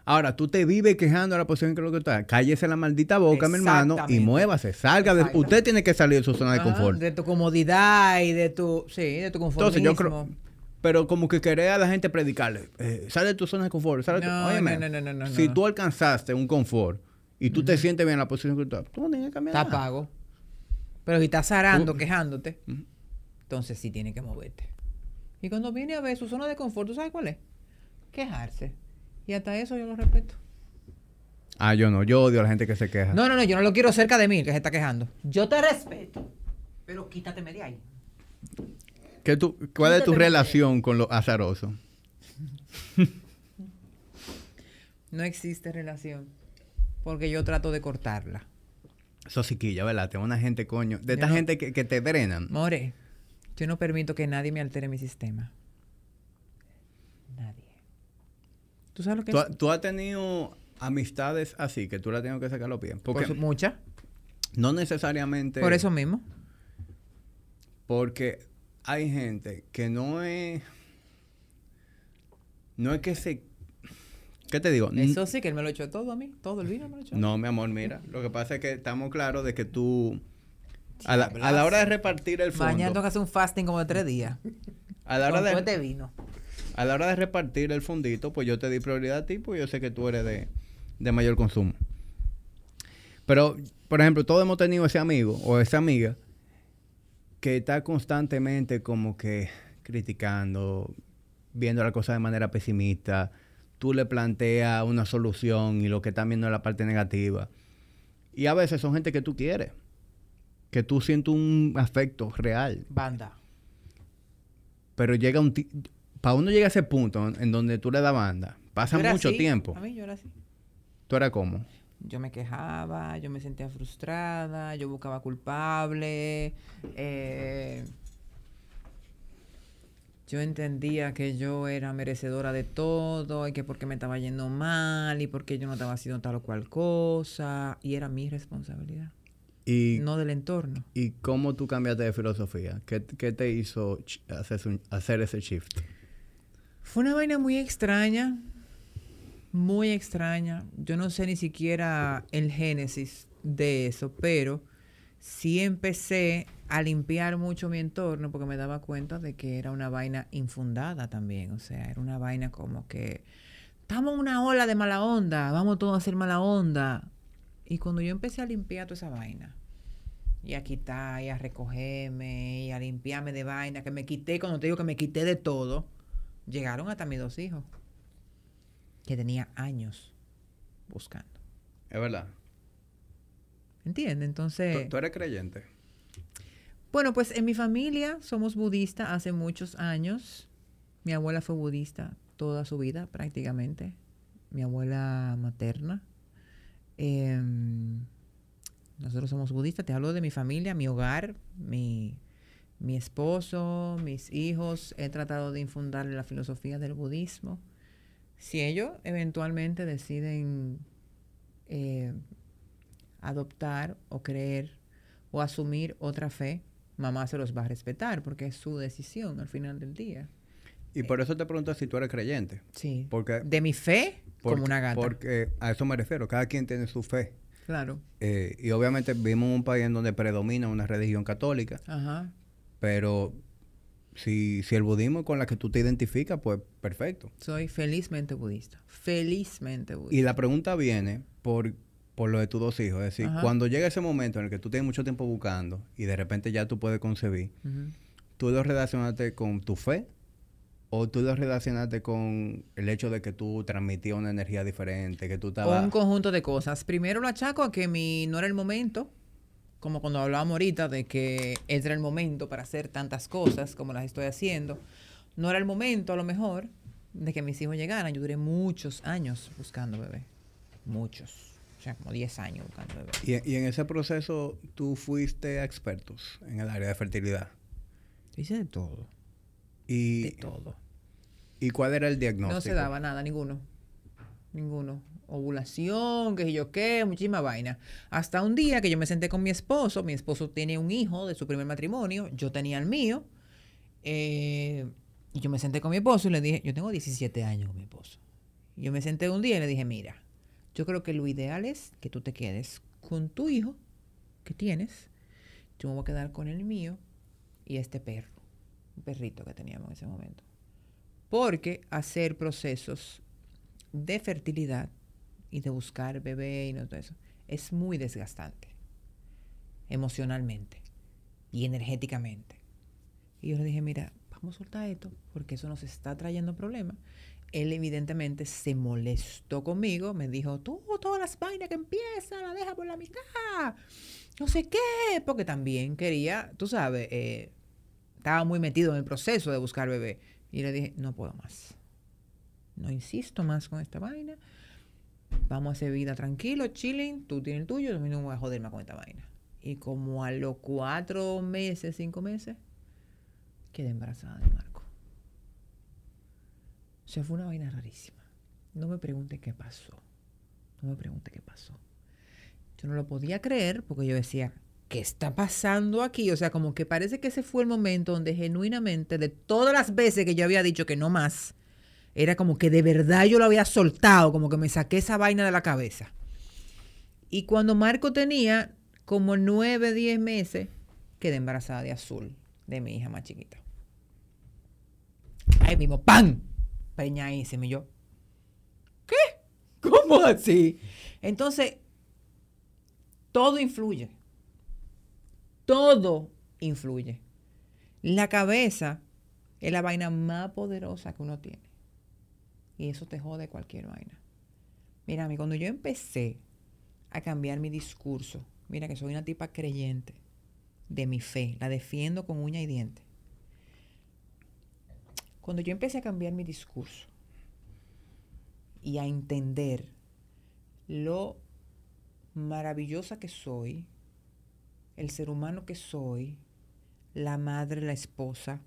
A: Ahora, tú te vives quejando de la posición en que lo que está. Cállese la maldita boca, mi hermano, y muévase, salga de... Usted tiene que salir de su zona de
B: Ajá,
A: confort.
B: De tu comodidad y de tu, sí, de tu conformismo.
A: Entonces, yo creo... Pero como que querer a la gente predicarle, eh, sale de tu zona de confort, sale de tu-
B: No, no, no, no, no,
A: si
B: no.
A: tú alcanzaste un confort y tú te sientes bien en la posición que tú estás, tú no tienes que cambiar
B: Está pago. Pero si estás zarando, quejándote, entonces sí tienes que moverte. Y cuando viene a ver su zona de confort, ¿tú sabes cuál es? Quejarse. Y hasta eso yo lo respeto.
A: Ah, yo no, yo odio a la gente que se queja.
B: No, no, no, yo no lo quiero cerca de mí, que se está quejando. Yo te respeto. Pero quítateme de ahí.
A: ¿Qué tú, ¿Cuál es tu relación con lo azaroso?
B: No existe relación. Porque yo trato de cortarla.
A: Eso siquilla, ¿verdad? Tengo una gente, coño, de esta
B: no-
A: gente que, que te drenan.
B: More, yo no permito que nadie me altere mi sistema. Nadie. ¿Tú sabes lo que
A: ¿Tú,
B: es?
A: tú has tenido amistades así, que tú la tienes que sacar los pies. Porque
B: Por su- mucha.
A: no necesariamente...
B: Por eso mismo.
A: Porque hay gente que no es... No es que se... ¿Qué te digo?
B: Eso sí, que él me lo echó todo a mí. Todo el vino me lo echó.
A: No, mi amor, mira. Lo que pasa es que estamos claros de que tú... A la, a la hora de repartir el fondo...
B: Mañana tengo que hacer un fasting como de tres días.
A: A la hora de...
B: todo este vino.
A: A la hora de repartir el fondito, pues yo te di prioridad a ti, pues yo sé que tú eres de, de mayor consumo. Pero, por ejemplo, todos hemos tenido ese amigo o esa amiga que está constantemente como que criticando, viendo la cosa de manera pesimista. Tú le planteas una solución y lo que están viendo es la parte negativa. Y a veces son gente que tú quieres. que tú sientes un afecto real.
B: Banda.
A: Pero llega un... Para uno llega a ese punto en donde tú le das banda, pasa mucho
B: así.
A: tiempo.
B: A mí yo era así.
A: ¿Tú eras cómo?
B: Yo me quejaba, yo me sentía frustrada, yo buscaba culpable. eh, yo entendía que yo era merecedora de todo y que porque me estaba yendo mal y porque yo no estaba haciendo tal o cual cosa. Y era mi responsabilidad,
A: ¿Y,
B: no del entorno.
A: ¿y cómo tú cambiaste de filosofía? ¿Qué, qué te hizo hacer, hacer ese shift?
B: Fue una vaina muy extraña, muy extraña. Yo no sé ni siquiera el génesis de eso, pero sí empecé a limpiar mucho mi entorno porque me daba cuenta de que era una vaina infundada también. O sea, era una vaina como que estamos una ola de mala onda, vamos todos a hacer mala onda. Y cuando yo empecé a limpiar toda esa vaina, y a quitar, y a recogerme, y a limpiarme de vaina, que me quité, cuando te digo que me quité de todo, llegaron hasta mis dos hijos, que tenía años buscando.
A: Es verdad.
B: ¿Entiendes?
A: ¿Tú,
B: Entonces,
A: tú eres creyente?
B: bueno, pues en mi familia somos budistas hace muchos años. Mi abuela fue budista toda su vida prácticamente. Mi abuela materna. Em, nosotros somos budistas. Te hablo de mi familia, mi hogar, mi, mi esposo, mis hijos. He tratado de infundarle la filosofía del budismo. Si ellos eventualmente deciden eh, adoptar o creer o asumir otra fe, mamá se los va a respetar porque es su decisión al final del día.
A: Y por eso te pregunto si tú eres creyente.
B: Sí.
A: Porque,
B: De mi fe,
A: porque-
B: como una gata.
A: Porque a eso me refiero. Cada quien tiene su fe.
B: Claro.
A: Eh, y obviamente vivimos en un país en donde predomina una religión católica.
B: Ajá.
A: Pero si, si el budismo es con la que tú te identificas, pues perfecto.
B: Soy felizmente budista. Felizmente budista.
A: Y la pregunta viene por, por lo de tus dos hijos. Es decir,
B: Ajá.
A: cuando llega ese momento en el que tú tienes mucho tiempo buscando y de repente ya tú puedes concebir,
B: Ujú.
A: ¿tú lo relacionaste con tu fe? ¿O tú lo relacionaste con el hecho de que tú transmitías una energía diferente, que tú estabas...
B: Un conjunto de cosas. Primero lo achaco a que mi no era el momento, como cuando hablábamos ahorita de que este era el momento para hacer tantas cosas como las estoy haciendo. No era el momento, a lo mejor, de que mis hijos llegaran. Yo duré muchos años buscando bebé. Muchos. O sea, como 10 años buscando bebé.
A: Y, y en ese proceso tú fuiste a expertos en el área de fertilidad.
B: Hice de todo.
A: Y,
B: De todo.
A: ¿Y cuál era el diagnóstico?
B: No se daba nada, ninguno. Ninguno. Ovulación, que yo qué, muchísima vaina. Hasta un día que yo me senté con mi esposo. Mi esposo tiene un hijo de su primer matrimonio. Yo tenía el mío. eh, y yo me senté con mi esposo y le dije, yo tengo 17 años con mi esposo. Yo me senté un día y le dije, mira, yo creo que lo ideal es que tú te quedes con tu hijo que tienes. Yo me voy a quedar con el mío y este perro. Un perrito que teníamos en ese momento. Porque hacer procesos de fertilidad y de buscar bebé y no todo eso es muy desgastante emocionalmente y energéticamente. Y yo le dije, mira, vamos a soltar esto porque eso nos está trayendo problemas. Él evidentemente se molestó conmigo, me dijo, tú todas las vainas que empiezan la deja por la mitad, no sé qué, porque también quería, tú sabes, eh, estaba muy metido en el proceso de buscar bebé. Y le dije, no puedo más. No insisto más con esta vaina. Vamos a hacer vida tranquilo, chilling. Tú tienes el tuyo, yo no voy a joder más con esta vaina. Y como a los cuatro meses, cinco meses, quedé embarazada de Marco. O sea, fue una vaina rarísima. No me pregunte qué pasó. No me pregunte qué pasó. Yo no lo podía creer porque yo decía, ¿qué está pasando aquí? O sea, como que parece que ese fue el momento donde genuinamente, de todas las veces que yo había dicho que no más, era como que de verdad yo lo había soltado, como que me saqué esa vaina de la cabeza. Y cuando Marco tenía como nueve, diez meses, quedé embarazada de azul, de mi hija más chiquita. Ahí mismo, ¡pam! Preñadísima. Y yo, ¿qué? ¿Cómo así? Entonces, todo influye. Todo influye. La cabeza es la vaina más poderosa que uno tiene. Y eso te jode cualquier vaina. Mira, mí, cuando yo empecé a cambiar mi discurso, mira que soy una tipa creyente, de mi fe, la defiendo con uña y diente. Cuando yo empecé a cambiar mi discurso y a entender lo maravillosa que soy, el ser humano que soy, la madre, la esposa,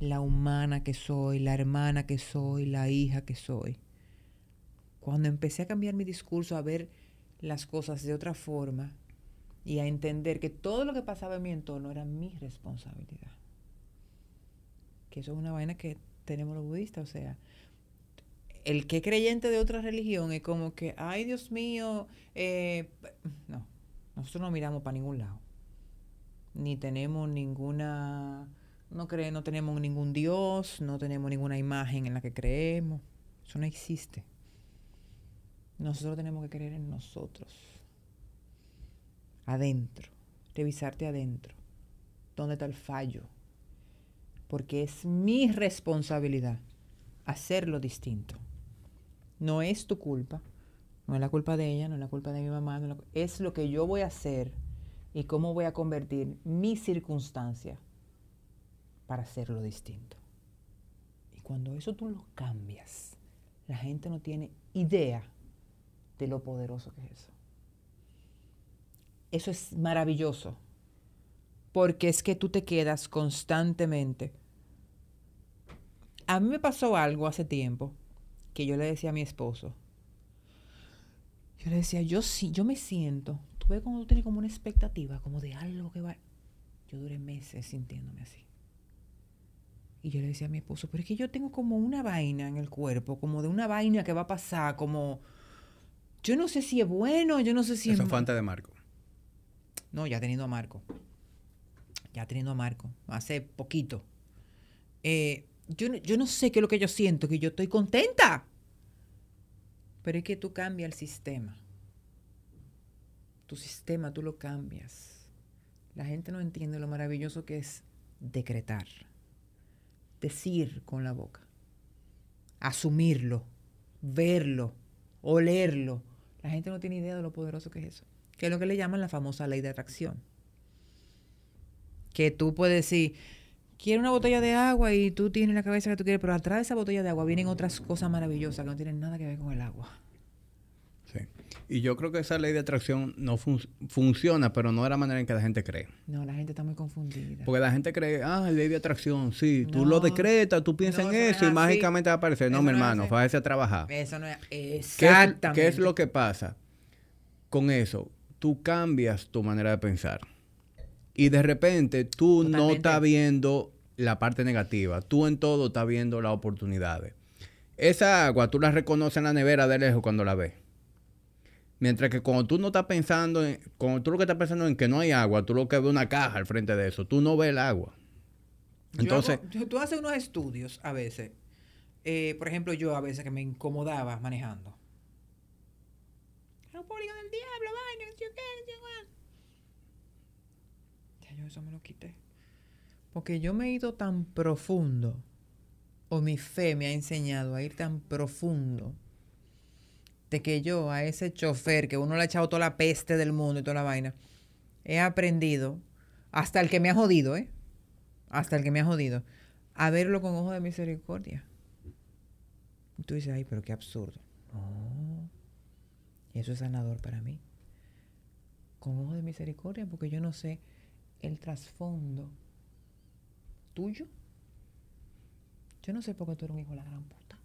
B: la humana que soy, la hermana que soy, la hija que soy. Cuando empecé a cambiar mi discurso, a ver las cosas de otra forma y a entender que todo lo que pasaba en mi entorno era mi responsabilidad. Que eso es una vaina que tenemos los budistas, o sea, el que creyente de otra religión es como que, ay Dios mío, eh, no, nosotros no miramos para ningún lado, ni tenemos ninguna, no cree, no tenemos ningún Dios, no tenemos ninguna imagen en la que creemos, eso no existe. Nosotros tenemos que creer en nosotros, adentro, revisarte adentro, dónde está el fallo, porque es mi responsabilidad hacerlo distinto. No es tu culpa, no es la culpa de ella, no es la culpa de mi mamá, es lo que yo voy a hacer y cómo voy a convertir mi circunstancia para hacerlo distinto. Y cuando eso tú lo cambias, la gente no tiene idea de lo poderoso que es eso. Eso es maravilloso, porque es que tú te quedas constantemente. A mí me pasó algo hace tiempo que yo le decía a mi esposo. Yo le decía, yo sí, yo me siento. Tú ves cuando tú tienes como una expectativa, como de algo que va. Yo duré meses sintiéndome así. Y yo le decía a mi esposo, pero es que yo tengo como una vaina en el cuerpo, como de una vaina que va a pasar, como yo no sé si es bueno, yo no sé si
A: Eso
B: es...
A: fue antes de Marco.
B: No, ya teniendo a Marco. Ya teniendo a Marco. Hace poquito. Eh, yo, no, yo no sé qué es lo que yo siento, que yo estoy contenta. Pero es que tú cambias el sistema. Tu sistema tú lo cambias. La gente no entiende lo maravilloso que es decretar. Decir con la boca. Asumirlo. Verlo. Olerlo. La gente no tiene idea de lo poderoso que es eso. Que es lo que le llaman la famosa ley de atracción. Que tú puedes decir, quiero una botella de agua y tú tienes la cabeza que tú quieres, pero atrás de esa botella de agua vienen otras cosas maravillosas que no tienen nada que ver con el agua.
A: Sí. Y yo creo que esa ley de atracción no fun funciona, pero no de la manera en que la gente cree.
B: No, la gente está muy confundida.
A: Porque la gente cree, ah, ley de atracción, sí, tú lo decretas, tú piensas
B: No,
A: en
B: eso
A: y mágicamente va a aparecer. No,
B: Eso
A: mi hermano, váyase a trabajar.
B: Eso no es
A: ¿Qué es,
B: exactamente.
A: qué es lo que pasa? Con eso, tú cambias tu manera de pensar. Y de repente tú no estás viendo la parte negativa. Tú en todo estás viendo las oportunidades. Esa agua tú la reconoces en la nevera de lejos cuando la ves. Mientras que cuando tú no estás pensando, en, cuando tú lo que estás pensando en que no hay agua, tú lo que ves una caja al frente de eso, tú no ves el agua.
B: Yo
A: Entonces,
B: yo- tú haces unos estudios a veces. Eh, por ejemplo, yo a veces que me incomodaba manejando. Aeropuerto del diablo, vaina, yo qué. Ya yo eso me lo quité. Porque yo me he ido tan profundo, o mi fe me ha enseñado a ir tan profundo, de que yo a ese chofer que uno le ha echado toda la peste del mundo y toda la vaina, he aprendido, hasta el que me ha jodido, ¿eh? Hasta el que me ha jodido, a verlo con ojos de misericordia. Y tú dices, ay, pero qué absurdo. No. Eso es sanador para mí. Con ojos de misericordia, porque yo no sé el trasfondo tuyo. Yo no sé por qué tú eres un hijo de la gran puta.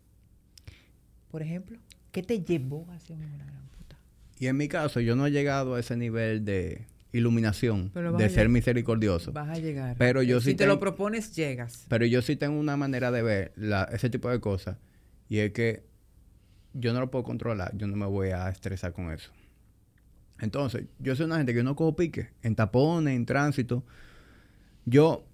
B: Por ejemplo, ¿qué te llevó a ser un hijo de la gran puta?
A: y en mi caso, yo no he llegado a ese nivel de iluminación, de ser misericordioso.
B: Vas a llegar.
A: Pero yo
B: si
A: sí
B: te lo propones, llegas.
A: Pero yo sí tengo una manera de ver la- ese tipo de cosas. Y es que yo no lo puedo controlar. Yo no me voy a estresar con eso. Entonces, yo soy una gente que yo no cojo pique. En tapones, en tránsito. Yo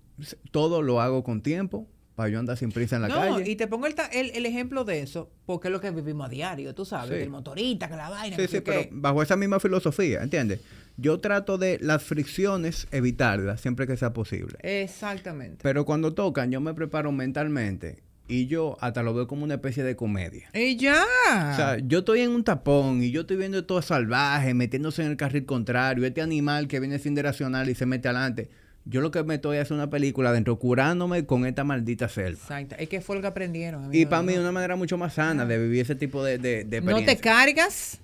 A: todo lo hago con tiempo. Para yo andar sin prisa en la
B: no,
A: calle.
B: y te pongo el, el, el ejemplo de eso, porque es lo que vivimos a diario, tú sabes,
A: Sí.
B: el motorista, que la vaina,
A: Sí,
B: que
A: sí, pero
B: qué.
A: bajo esa misma filosofía, ¿entiendes? Yo trato de las fricciones evitarlas siempre que sea posible.
B: Exactamente.
A: Pero cuando tocan, yo me preparo mentalmente y yo hasta lo veo como una especie de comedia.
B: y ya.
A: O sea, yo estoy en un tapón y yo estoy viendo todo salvaje, metiéndose en el carril contrario, este animal que viene sin direccional y se mete adelante. Yo lo que me estoy haciendo una película dentro, curándome con esta maldita selva.
B: Exacto. Es que fue lo que aprendieron.
A: Y para mí es una manera mucho más sana de vivir ese tipo de, de, de
B: No te cargas.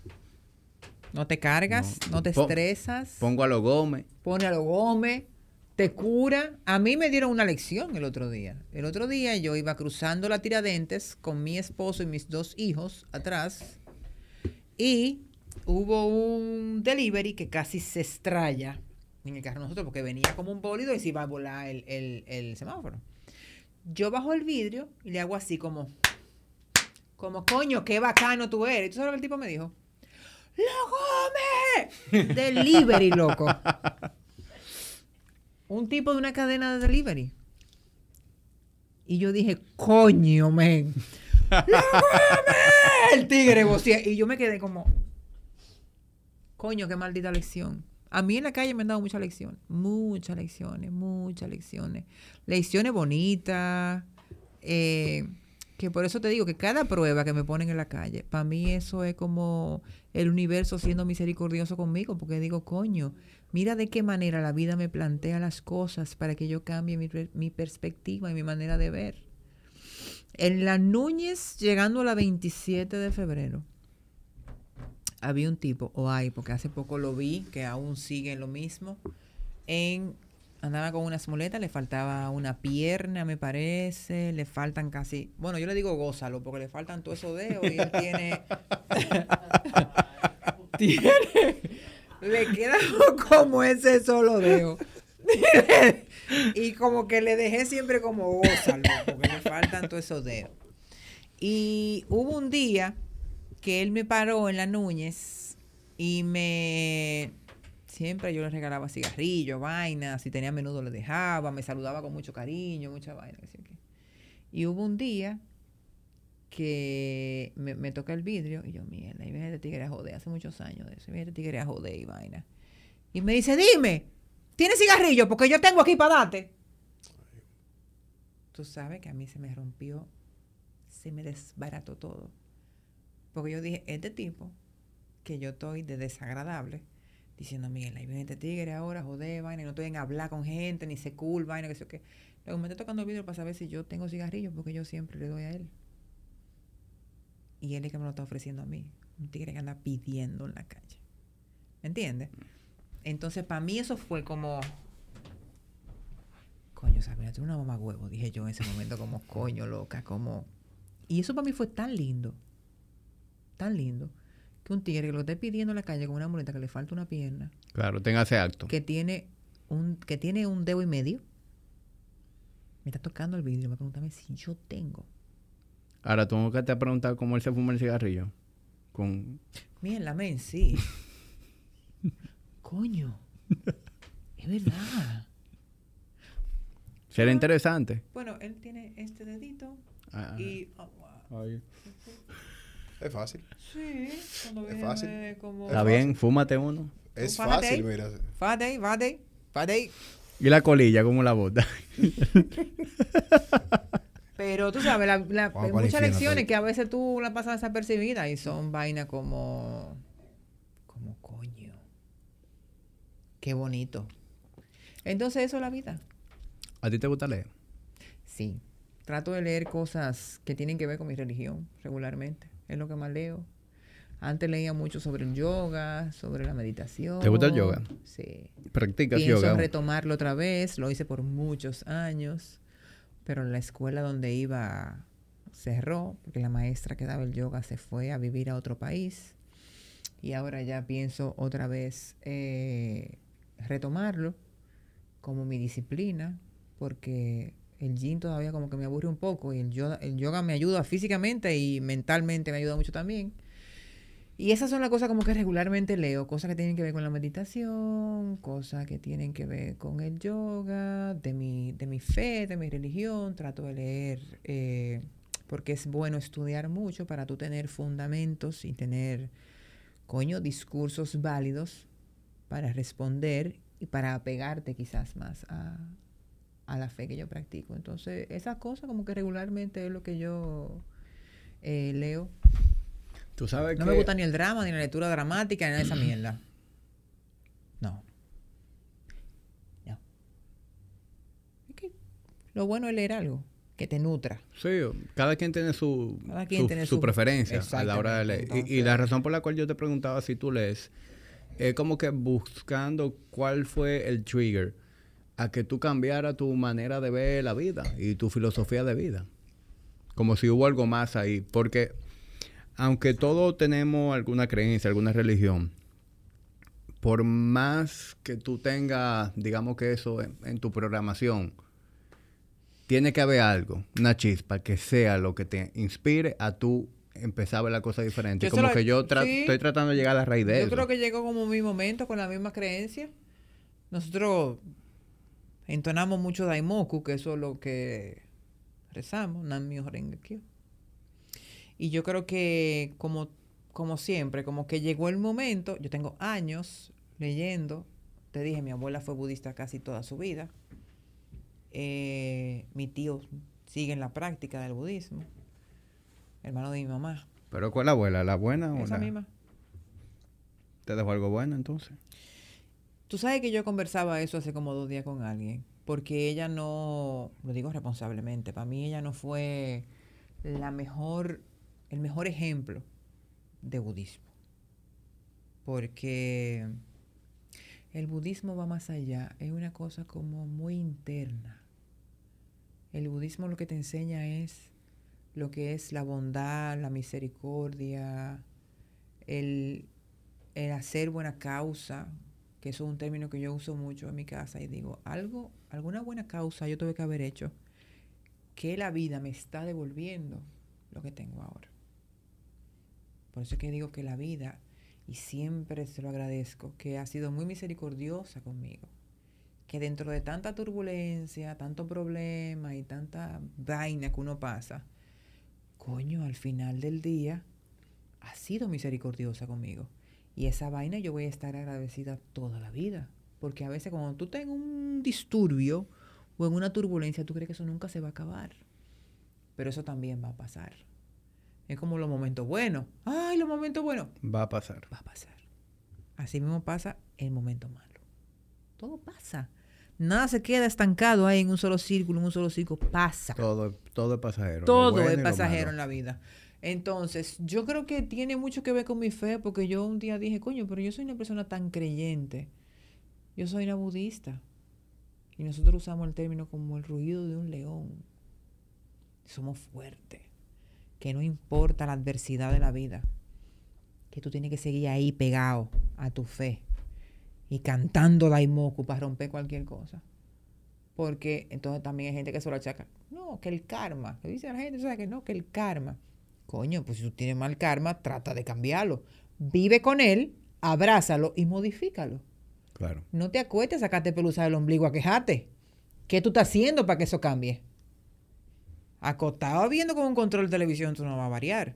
B: No te cargas,
A: No.
B: no, te estresas.
A: Pongo a los Gómez.
B: pone a los Gómez, te cura. A mí me dieron una lección el otro día. El otro día yo iba cruzando la Tiradentes con mi esposo y mis dos hijos atrás y hubo un delivery que casi se estrella en el carro nosotros porque venía como un bólido y se iba a volar el, el- el semáforo. Yo bajo el vidrio y le hago así como, como coño, qué bacano tú eres. ¿Y ¿Tú sabes lo que el tipo me dijo? ¡Lo Gómez! Delivery, loco. Un tipo de una cadena de delivery. Y yo dije, coño, men. ¡Lo Gómez! El tigre vocea. Y yo me quedé como, coño, qué maldita lección. A mí en la calle me han dado muchas lecciones. Muchas lecciones, muchas lecciones. Lecciones bonitas. eh, que por eso te digo que cada prueba que me ponen en la calle, para mí eso es como el universo siendo misericordioso conmigo, porque digo, coño, mira de qué manera la vida me plantea las cosas para que yo cambie mi, mi perspectiva y mi manera de ver. En la Núñez, llegando a la 27 de febrero, había un tipo, o hay, porque hace poco lo vi, que aún sigue en lo mismo, en andaba con unas muletas, le faltaba una pierna, me parece, le faltan casi, bueno, yo le digo gózalo, porque le faltan todos esos dedos y él tiene, tiene, le queda como ese solo dedo. y como que le dejé siempre como gózalo, porque le faltan todos esos dedos. Y hubo un día que él me paró en la Núñez y me... Siempre yo le regalaba cigarrillos, vainas, si tenía menudo le dejaba, me saludaba con mucho cariño, mucha vaina. Y hubo un día que me, me toca el vidrio y yo, mierda, y viene este tigre a joder, hace muchos años de eso, viene este tigre a joder y vaina. Y me dice, dime, ¿tienes cigarrillo? Porque yo tengo aquí para darte. Tú sabes que a mí se me rompió, se me desbarató todo. Porque yo dije, este tipo, que yo estoy de desagradable, diciendo, Miguel, ahí viene este tigre ahora, joder, vaina, y no estoy en hablar con gente, ni se cool, vaina, que sé qué. Luego me está tocando el vidrio para saber si yo tengo cigarrillos, porque yo siempre le doy a él. Y él es que me lo está ofreciendo a mí. Un tigre que anda pidiendo en la calle. ¿Me entiendes? Entonces, para mí eso fue como... Coño, Sabrina, tú eres una mamá huevo, dije yo en ese momento, como coño, loca, como... Y eso para mí fue tan lindo, tan lindo, que un tigre que lo esté pidiendo en la calle con una muleta que le falta una pierna,
A: Claro, tenga ese acto.
B: que tiene un, que tiene un dedo y medio, me está tocando el vidrio, me pregunta si yo tengo.
A: Ahora, tú nunca te has preguntado cómo él se fuma el cigarrillo. Con...
B: Mira, men, sí. Coño. Es verdad.
A: Será interesante.
B: Bueno, él tiene este dedito
A: Ah,
B: y... oh, wow.
C: Es fácil.
B: Sí, cuando
C: Es fácil.
B: como...
A: Está bien, fúmate uno.
C: Es fácil, mira.
B: Ahí, fájate ahí.
A: Y la colilla, como la bota.
B: Pero tú sabes, la, hay muchas
C: infierno,
B: lecciones que a veces tú las pasas desapercibidas y son vainas como... Como coño. Qué bonito. Entonces eso es la vida.
A: ¿A ti te gusta leer?
B: Sí. Trato de leer cosas que tienen que ver con mi religión regularmente. Es lo que más leo. Antes leía mucho sobre el yoga, sobre la meditación.
A: ¿Te gusta el yoga?
B: Sí.
A: ¿Practicas
B: Pienso
A: yoga?
B: retomarlo otra vez. Lo hice por muchos años. Pero la escuela donde iba cerró porque la maestra que daba el yoga se fue a vivir a otro país. Y ahora ya pienso otra vez eh, retomarlo como mi disciplina porque el gym todavía como que me aburre un poco y el yoga, el yoga me ayuda físicamente y mentalmente me ayuda mucho también. Y esas son las cosas como que regularmente leo, cosas que tienen que ver con la meditación, cosas que tienen que ver con el yoga, de mi, de mi fe, de mi religión. Trato de leer eh, porque es bueno estudiar mucho para tú tener fundamentos y tener, coño, discursos válidos para responder y para apegarte quizás más a, a la fe que yo practico. Entonces, esas cosas como que regularmente es lo que yo eh, leo.
A: Tú sabes
B: No
A: que...
B: me gusta ni el drama, ni la lectura dramática, ni nada de esa mierda. No. No. Lo bueno es leer algo que te nutra.
A: Sí, cada quien tiene su,
B: quien
A: su,
B: tiene
A: su
B: su-
A: preferencia a la hora de leer. Y- y, la razón por la cual yo te preguntaba si tú lees, es como que buscando cuál fue el trigger a que tú cambiara tu manera de ver la vida y tu filosofía de vida. Como si hubo algo más ahí. Porque aunque todos tenemos alguna creencia, alguna religión, por más que tú tengas, digamos que eso en, en tu programación, tiene que haber algo, una chispa que sea lo que te inspire a tú empezar a ver la cosa diferente.
B: Yo
A: Como
B: lo-
A: que yo tra-
B: sí.
A: estoy tratando de llegar a la raíz de
B: Yo
A: eso.
B: creo que llegó como mi momento con la misma creencia. Nosotros entonamos mucho Daimoku, que eso es lo que rezamos, Nam-myoho Renge Kyo. Y yo creo que como, como siempre, como que llegó el momento, yo tengo años leyendo, te dije, mi abuela fue budista casi toda su vida. Eh, mi tío sigue en la práctica del budismo, hermano de mi mamá,
A: Pero ¿cuál es la abuela? ¿La buena o
B: esa
A: la-
B: misma.
A: ¿Te dejó algo bueno entonces?
B: Tú sabes que yo conversaba eso hace como dos días con alguien, porque ella no, lo digo responsablemente, para mí ella no fue la mejor, el mejor ejemplo de budismo. Porque el budismo va más allá, es una cosa como muy interna. El budismo lo que te enseña es lo que es la bondad, la misericordia, el, el hacer buena causa, que eso es un término que yo uso mucho en mi casa y digo, algo, alguna buena causa yo tuve que haber hecho que la vida me está devolviendo lo que tengo ahora. Por eso es que digo que la vida, y siempre se lo agradezco, que ha sido muy misericordiosa conmigo. Que dentro de tanta turbulencia, tanto problema y tanta vaina que uno pasa, coño, al final del día ha sido misericordiosa conmigo. Y esa vaina yo voy a estar agradecida toda la vida. Porque a veces cuando tú tengas un disturbio o en una turbulencia, tú crees que eso nunca se va a acabar. Pero eso también va a pasar. Es como los momentos buenos. Ay, los momentos buenos.
A: Va a pasar.
B: Va a pasar. Así mismo pasa el momento malo. Todo pasa. Nada se queda estancado ahí en un solo círculo, en un solo círculo. Pasa.
A: Todo, todo es pasajero.
B: Todo
A: bueno
B: es pasajero en la vida. Entonces, yo creo que tiene mucho que ver con mi fe, porque yo un día dije, coño, pero yo soy una persona tan creyente. Yo soy una budista. Y nosotros usamos el término como el ruido de un león. Somos fuertes. Que no importa la adversidad de la vida. Que tú tienes que seguir ahí pegado a tu fe. Y cantando Daimoku para romper cualquier cosa. Porque entonces también hay gente que se lo achaca. No, que el karma. Que dice la gente, ¿sabes? Que no, que el karma. Coño, pues si tú tienes mal karma, trata de cambiarlo. Vive con él, abrázalo y modifícalo.
A: Claro.
B: No te acuestes a sacarte pelusa del ombligo a quejarte. ¿Qué tú estás haciendo para que eso cambie? Acostado viendo con un control de televisión, tú no vas a variar.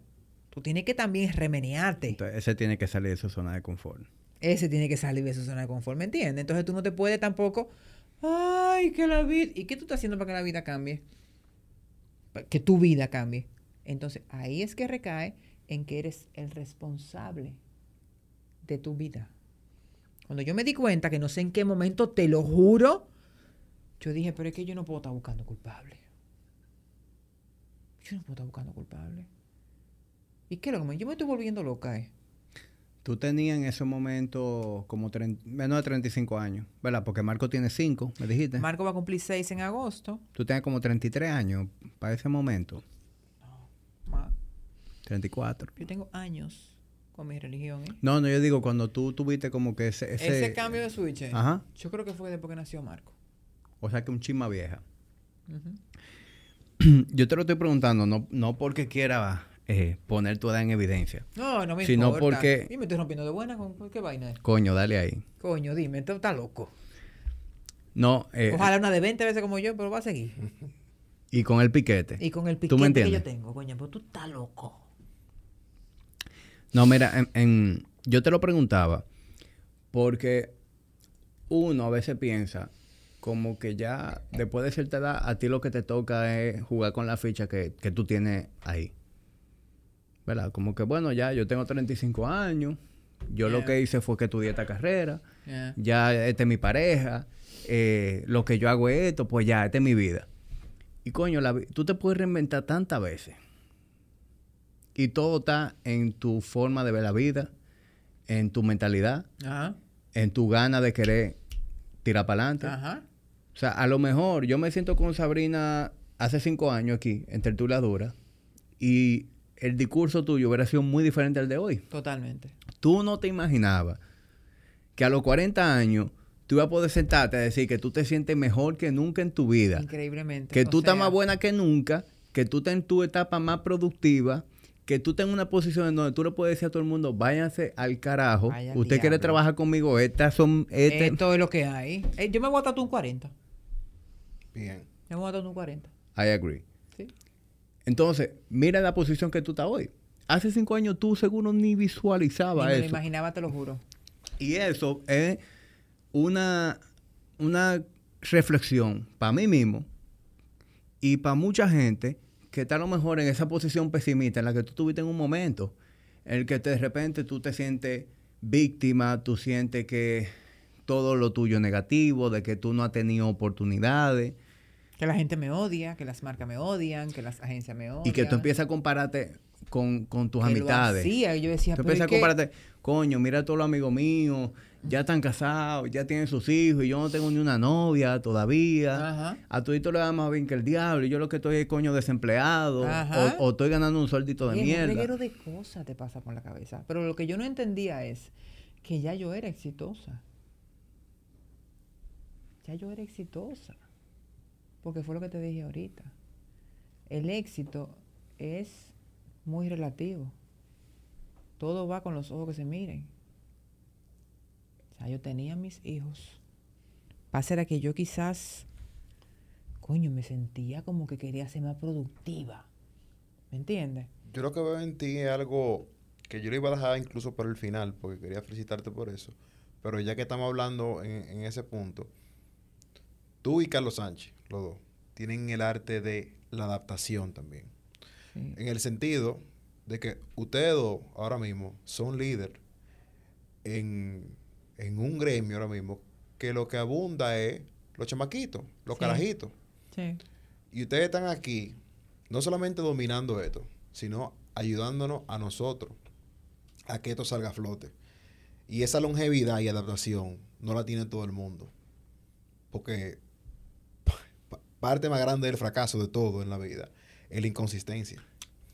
B: Tú tienes que también remenearte.
A: Entonces, ese tiene que salir de su zona de confort.
B: Ese tiene que salir de su zona de confort, ¿me entiendes? Entonces tú no te puedes tampoco, ay, que la vida, ¿y qué tú estás haciendo para que la vida cambie? Que tu vida cambie. Entonces ahí es que recae en que eres el responsable de tu vida. Cuando yo me di cuenta que no sé en qué momento, te lo juro, yo dije, pero es que yo no puedo estar buscando culpable. Yo no puedo estar buscando culpable. ¿Y qué es lo que me- Yo me estoy volviendo loca, ¿eh?
A: Tú tenías en ese momento como menos de 35 años, ¿verdad? Porque Marco tiene 5, me dijiste.
B: Marco va a cumplir seis en agosto.
A: Tú tenías como 33 años para ese momento.
B: Ma-
A: 34.
B: Yo tengo años con mi religión, ¿eh?
A: No, no, yo digo cuando tú tuviste como que ese...
B: Ese,
A: Ese,
B: cambio de switch, ¿eh?
A: Ajá.
B: yo creo que fue después que nació Marco.
A: O sea que un chisma vieja. Yo te lo estoy preguntando, no, no porque quiera eh, poner tu edad en evidencia.
B: No, no me
A: Sino
B: importa.
A: porque-
B: Y me estoy rompiendo de buena con qué vaina es.
A: Coño, dale ahí.
B: Coño, dime, tú estás loco.
A: No, eh,
B: Ojalá una de 20 veces como yo, pero va a seguir.
A: y con el piquete.
B: Y con el
A: ¿Tú me
B: piquete que yo tengo, coño, pero tú estás loco.
A: No, mira, en, en- yo te lo preguntaba porque uno a veces piensa como que ya después de cierta edad a ti lo que te toca es jugar con la ficha que, que tú tienes ahí. ¿Verdad? Como que bueno, ya yo tengo 35 años, yo lo que hice fue que estudié esta carrera,
B: Yeah.
A: ya esta es mi pareja, eh, lo que yo hago es esto, pues ya, esta es mi vida. Y coño, la tú te puedes reinventar tantas veces. Y todo está en tu forma de ver la vida, en tu mentalidad,
B: Ajá.
A: en tu gana de querer tirar para adelante.
B: Ajá.
A: O sea, a lo mejor yo me siento con Sabrina hace cinco años aquí, en Tertulia Dura, y el discurso tuyo hubiera sido muy diferente al de hoy.
B: Totalmente.
A: Tú no te imaginabas que a los 40 años tú ibas a poder sentarte a decir que tú te sientes mejor que nunca en tu vida,
B: Increíblemente.
A: que
B: O
A: tú estás más buena que nunca, que tú estás en tu etapa más productiva, que tú en una posición en donde tú le puedes decir a todo el mundo, váyanse al carajo,
B: Vaya
A: usted quiere trabajar conmigo, estas son... Este,
B: Esto es lo que hay. Eh, yo me voy a tatuar un 40.
C: Bien.
B: Me voy a tatuar un 40.
A: I agree.
B: Sí.
A: Entonces, mira la posición que tú estás hoy. Hace cinco años tú seguro ni
B: Ni
A: visualizaba
B: me lo
A: eso.
B: imaginaba, te lo juro.
A: Y eso es una, una reflexión para mí mismo y para mucha gente que está a lo mejor en esa posición pesimista en la que tú estuviste en un momento, en el que de repente tú te sientes víctima, tú sientes que todo lo tuyo es negativo, de que tú no has tenido oportunidades
B: Que la gente me odia, que las marcas me odian, que las agencias me odian.
A: y que tú empiezas a compararte con, con tus
B: que lo
A: amistades.
B: hacía, y yo decía,
A: Tú
B: pero
A: a
B: que-
A: coño, mira a todos los amigos míos, ya están casados, ya tienen sus hijos, y yo no tengo ni una novia todavía.
B: Ajá.
A: A todito le da más bien que el diablo, y yo lo que estoy es coño desempleado, o, o estoy ganando un sueldito de
B: Y Un
A: mierda.
B: reguero de cosas te pasa por la cabeza. Pero lo que yo no entendía es que ya yo era exitosa. Ya yo era exitosa. Porque fue lo que te dije ahorita. El éxito es muy relativo. Todo va con los ojos que se miren. O sea, yo tenía mis hijos. Pasa que yo quizás, coño, me sentía como que quería ser más productiva. ¿Me entiendes?
C: Yo lo que veo en ti es algo que yo lo iba a dejar incluso para el final, porque quería felicitarte por eso. Pero ya que estamos hablando en, en ese punto, tú y Carlos Sánchez, los dos, tienen el arte de la adaptación también.
B: Sí.
C: En el sentido de que ustedes dos ahora mismo son líder en, en un gremio ahora mismo que lo que abunda es los chamaquitos, los
B: Sí.
C: carajitos.
B: Sí.
C: Y ustedes están aquí no solamente dominando esto, sino ayudándonos a nosotros a que esto salga a flote. Y esa longevidad y adaptación no la tiene todo el mundo. Porque pa- parte más grande del fracaso de todo en la vida es la inconsistencia.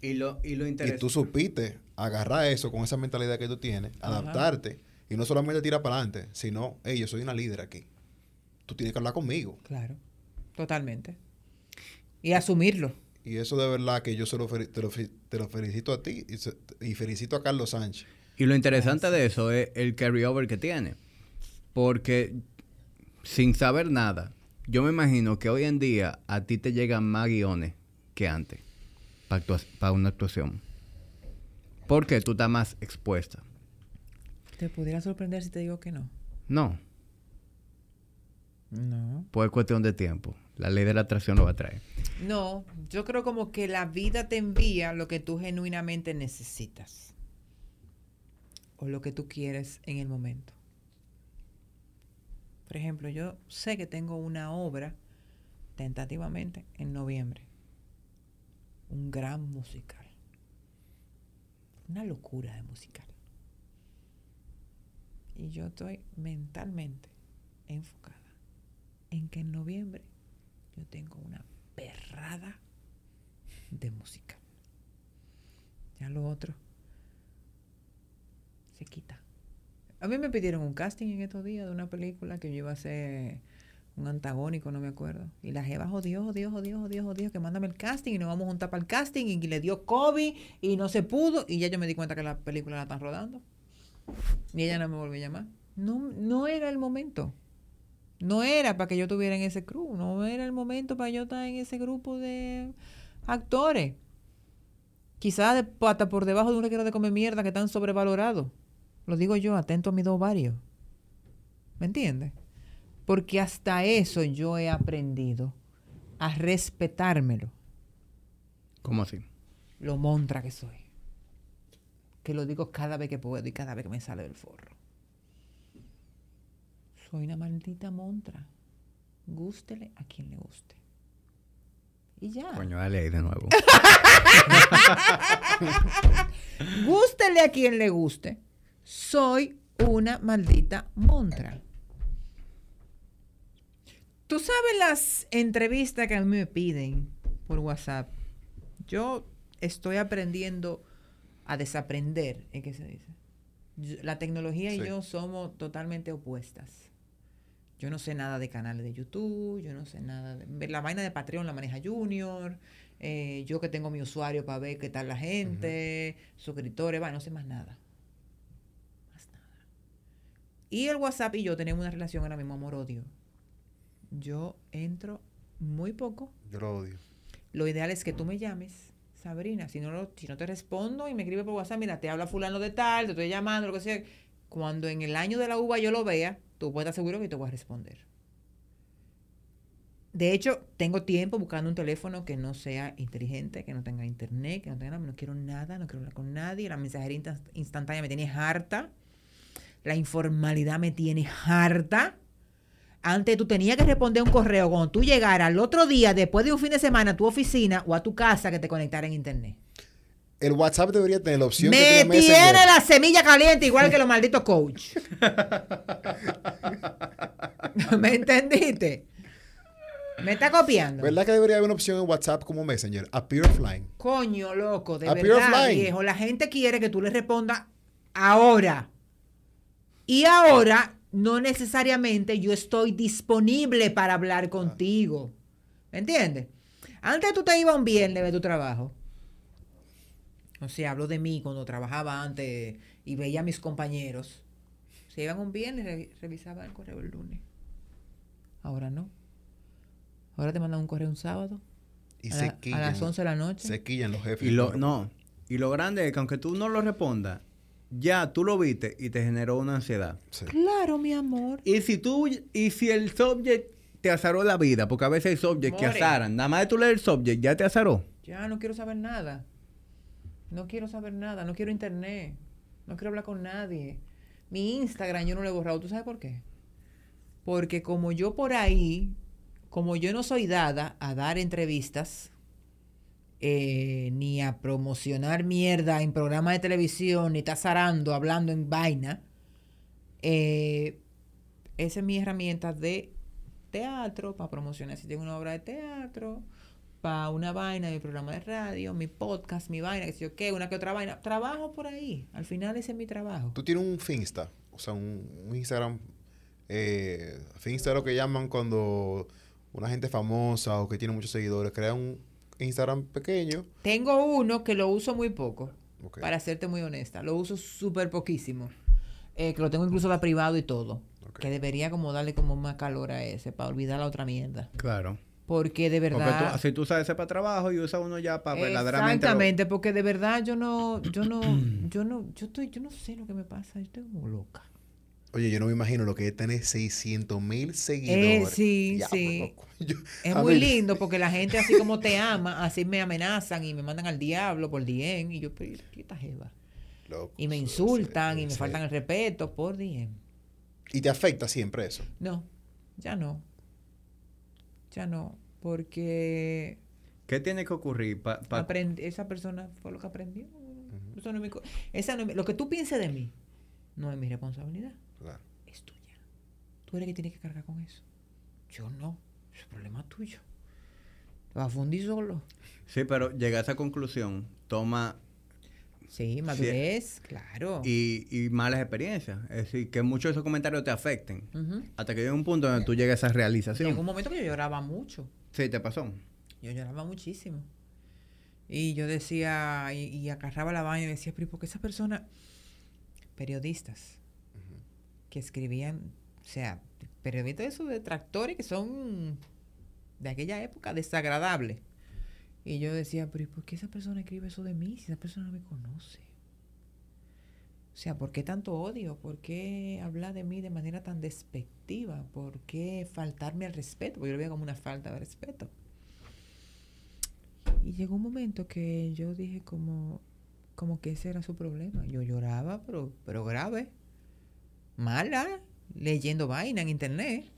A: Y lo, y lo
C: Y tú supiste agarrar eso con esa mentalidad que tú tienes,
B: Ajá.
C: adaptarte y no solamente tirar para adelante, sino, hey, yo soy una líder aquí. Tú tienes que hablar conmigo.
B: Claro, totalmente. Y asumirlo.
C: Y eso de verdad que yo se lo te, lo, te lo felicito a ti y, se- y felicito a Carlos Sánchez.
A: Y lo interesante de eso es el carryover que tiene. Porque sin saber nada, yo me imagino que hoy en día a ti te llegan más guiones que antes para una actuación. Porque tú estás más expuesta.
B: ¿Te pudiera sorprender si te digo que no?
A: No,
B: No.
A: pues es cuestión de tiempo. La ley de la atracción lo va a traer.
B: No, yo creo como que la vida te envía lo que tú genuinamente necesitas. O lo que tú quieres en el momento. Por ejemplo, yo sé que tengo una obra tentativamente en noviembre. Un gran musical. Una locura de musical. Y yo estoy mentalmente enfocada en que en noviembre yo tengo una perrada de música. Ya lo otro se quita. A mí me pidieron un casting en estos días de una película que yo iba a hacer un antagónico, no me acuerdo. Y la jeva jodió, jodió, jodió, jodió, jodió, que mándame el casting y nos vamos a juntar para el casting y le dio COVID y no se pudo. Y ya yo me di cuenta que la película la están rodando. Y ella no me volvió a llamar. No, no era el momento. No era para que yo estuviera en ese crew. No era el momento para yo estar en ese grupo de actores. Quizás hasta por debajo de un reguero de comer mierda que están sobrevalorados. Lo digo yo, atento a mis dos varios. ¿Me entiendes? Porque hasta eso yo he aprendido a respetármelo,
A: ¿Cómo así?
B: lo montra que soy. Que lo digo cada vez que puedo y cada vez que me sale del forro. Soy una maldita montra. Gústele a quien le guste. Y ya.
A: Coño, dale ahí de nuevo.
B: Gústele a quien le guste. Soy una maldita montra. Tú sabes las entrevistas que a mí me piden por WhatsApp. Yo estoy aprendiendo a desaprender, ¿en qué se dice? Yo- La tecnología y yo somos totalmente opuestas. Yo no sé nada de canales de YouTube, yo no sé nada de... La vaina de Patreon la maneja Junior, eh, yo que tengo mi usuario para ver qué tal la gente, suscriptores, va, no sé más nada. Más nada. Y el WhatsApp y yo tenemos una relación ahora mismo amor-odio. Yo entro muy poco.
C: Yo lo odio.
B: Lo ideal es que tú me llames, Sabrina. Si no, lo- si no te respondo y me escribe por WhatsApp, mira, te habla fulano de tal, te estoy llamando, lo que sea. Cuando en el año de la uva yo lo vea, tú puedes estar seguro que te voy a responder. De hecho, tengo tiempo buscando un teléfono que no sea inteligente, que no tenga internet, que no tenga nada. No quiero nada, no quiero hablar con nadie. La mensajería insta- instantánea me tiene harta. La informalidad me tiene harta. Antes tú tenías que responder un correo cuando tú llegaras al otro día, después de un fin de semana, a tu oficina o a tu casa que te conectara en internet.
C: El WhatsApp debería tener la opción
B: Me
C: tiene
B: la semilla caliente igual que los malditos coach. ¿Me entendiste? ¿Me está copiando?
C: ¿Verdad que debería haber una opción en WhatsApp como Messenger? Appear offline.
B: Coño, loco, de
C: Appear
B: verdad,
C: offline.
B: viejo. La gente quiere que tú le respondas ahora. Y ahora, no necesariamente yo estoy disponible para hablar contigo. ¿Me entiendes? Antes tú te ibas un viernes de tu trabajo. O sea, hablo de mí cuando trabajaba antes y veía a mis compañeros. Se iban un viernes y re- revisaban el correo el lunes. Ahora no. Ahora te mandan un correo un sábado.
C: Y
B: a,
C: se
B: la- a
C: quillan.
B: las 11 de la noche.
C: Se quillan los jefes.
A: Y lo, no. Y lo grande es que aunque tú no lo respondas, ya tú lo viste y te generó una ansiedad.
C: Sí.
B: Claro, mi amor.
A: Y si tú, y si el subject te azaró la vida, porque a veces hay subjects que azaran, nada más de tú leer el subject, ya te azaró.
B: Ya no quiero saber nada. No quiero saber nada. No quiero internet. No quiero hablar con nadie. Mi Instagram yo no lo he borrado. ¿Tú sabes por qué? Porque como yo por ahí, como yo no soy dada a dar entrevistas, eh, ni a promocionar mierda en programas de televisión, ni estar zarando, hablando en vaina, eh, esa es mi herramienta de teatro, para promocionar si tengo una obra de teatro, para una vaina, mi programa de radio, mi podcast, mi vaina, que sé yo qué, una que otra vaina. Trabajo por ahí. Al final ese es mi trabajo.
C: Tú tienes un Finsta, o sea, un, Instagram. Eh, Finsta es lo que llaman cuando una gente famosa o que tiene muchos seguidores crea un Instagram pequeño.
B: Tengo uno que lo uso muy poco, para serte muy honesta. Lo uso súper poquísimo. Eh, que lo tengo incluso para privado y todo. Que debería como darle como más calor a ese, para olvidar la otra mierda.
A: Claro.
B: Porque de
A: Porque
B: verdad...
A: tú, si tú sabes ese para trabajo y usa uno ya para verdaderamente. lo-
B: Exactamente, porque de verdad yo no, yo no, yo no, yo estoy, yo no sé lo que me pasa, yo estoy como loca.
C: Oye, yo no me imagino lo que es tener 600 mil seguidores.
B: Eh, sí,
C: Ya,
B: sí.
C: Yo-
B: Es muy lindo porque la gente así como te ama, así me amenazan y me mandan al diablo por DM y yo, pero ¿qué esta jeva?
C: loco,
B: Y me insultan
C: sí,
B: y me
C: sí.
B: faltan el respeto por DM.
C: Y te afecta siempre eso.
B: No, ya no. Ya no, porque
A: ¿Qué tiene que ocurrir para
B: aprend- esa persona fue lo que aprendió. Eso no es mi co- esa no es lo que tú pienses de mí no es mi responsabilidad. Tú eres el que tienes que cargar con eso. Yo no, es problema tuyo. Te vas a fundir solo.
A: Sí, pero llega a esa conclusión, toma
B: Sí, madurez, claro.
A: y, y malas experiencias. Es decir, que muchos de esos comentarios te afecten. Hasta que llegue un punto donde tú llegues a esa realización.
B: Llegó un momento que yo lloraba mucho.
A: Sí, te pasó.
B: Yo lloraba muchísimo. Y yo decía, y, y agarraba la vaina y decía, pero ¿y ¿por qué esa persona, periodistas, que escribían, o sea, periodistas de esos detractores que son de aquella época desagradables? Y yo decía, pero ¿y por qué esa persona escribe eso de mí si esa persona no me conoce? O sea, ¿por qué tanto odio? ¿Por qué hablar de mí de manera tan despectiva? ¿Por qué faltarme al respeto? Porque yo lo veía como una falta de respeto. Y llegó un momento que yo dije como, como que ese era su problema. Yo lloraba, pero, pero grave. Mala, leyendo vaina en internet.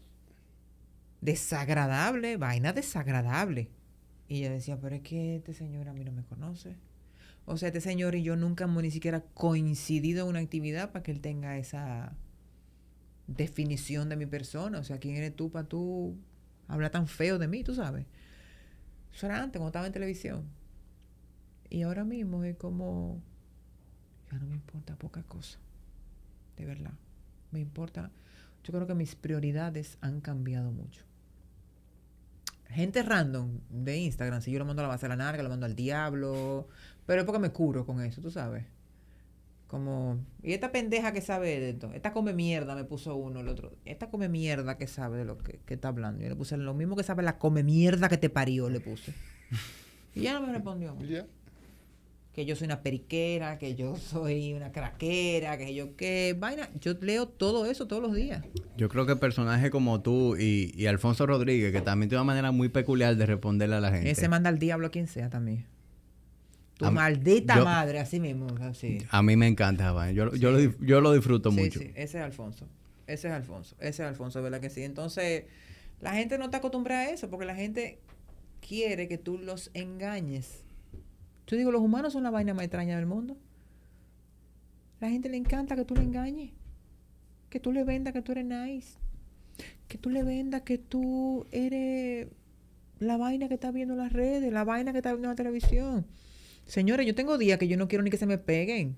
B: Desagradable, vaina desagradable. Y yo decía, pero es que este señor a mí no me conoce. O sea, este señor y yo nunca hemos ni siquiera coincidido en una actividad para que él tenga esa definición de mi persona. O sea, ¿quién eres tú para tú hablar tan feo de mí, tú sabes? Eso era antes, cuando estaba en televisión. Y ahora mismo es como, ya no me importa poca cosa. De verdad. Me importa, yo creo que mis prioridades han cambiado mucho gente random de Instagram, si yo lo mando a la base de la narga, lo mando al diablo, pero es porque me curo con eso, tú sabes. Como, y esta pendeja que sabe de esto, esta come mierda, me puso uno el otro. Esta come mierda que sabe de lo que está hablando. Yo le puse lo mismo que sabe la come mierda que te parió, le puse. Y ya no me respondió. Que yo soy una periquera, que yo soy una craquera, que yo qué vaina. Yo leo todo eso todos los días.
A: Yo creo que personajes como tú y, y Alfonso Rodríguez, que también tiene una manera muy peculiar de responderle a la gente.
B: Ese manda al diablo a quien sea también. Tu
A: A
B: maldita
A: yo-
B: madre, así mismo. Así.
A: A mí me encanta esa. Yo, yo, lo, yo lo disfruto
B: Sí,
A: mucho.
B: sí, ese es Alfonso. Ese es Alfonso. Ese es Alfonso, ¿verdad que sí? Entonces, la gente no está acostumbrada a eso porque la gente quiere que tú los engañes. Yo digo, los humanos son la vaina más extraña del mundo. La gente le encanta que tú le engañes. Que tú le vendas que tú eres nice. Que tú le vendas que tú eres la vaina que está viendo en las redes, la vaina que está viendo en la televisión. Señores, yo tengo días que yo no quiero ni que se me peguen,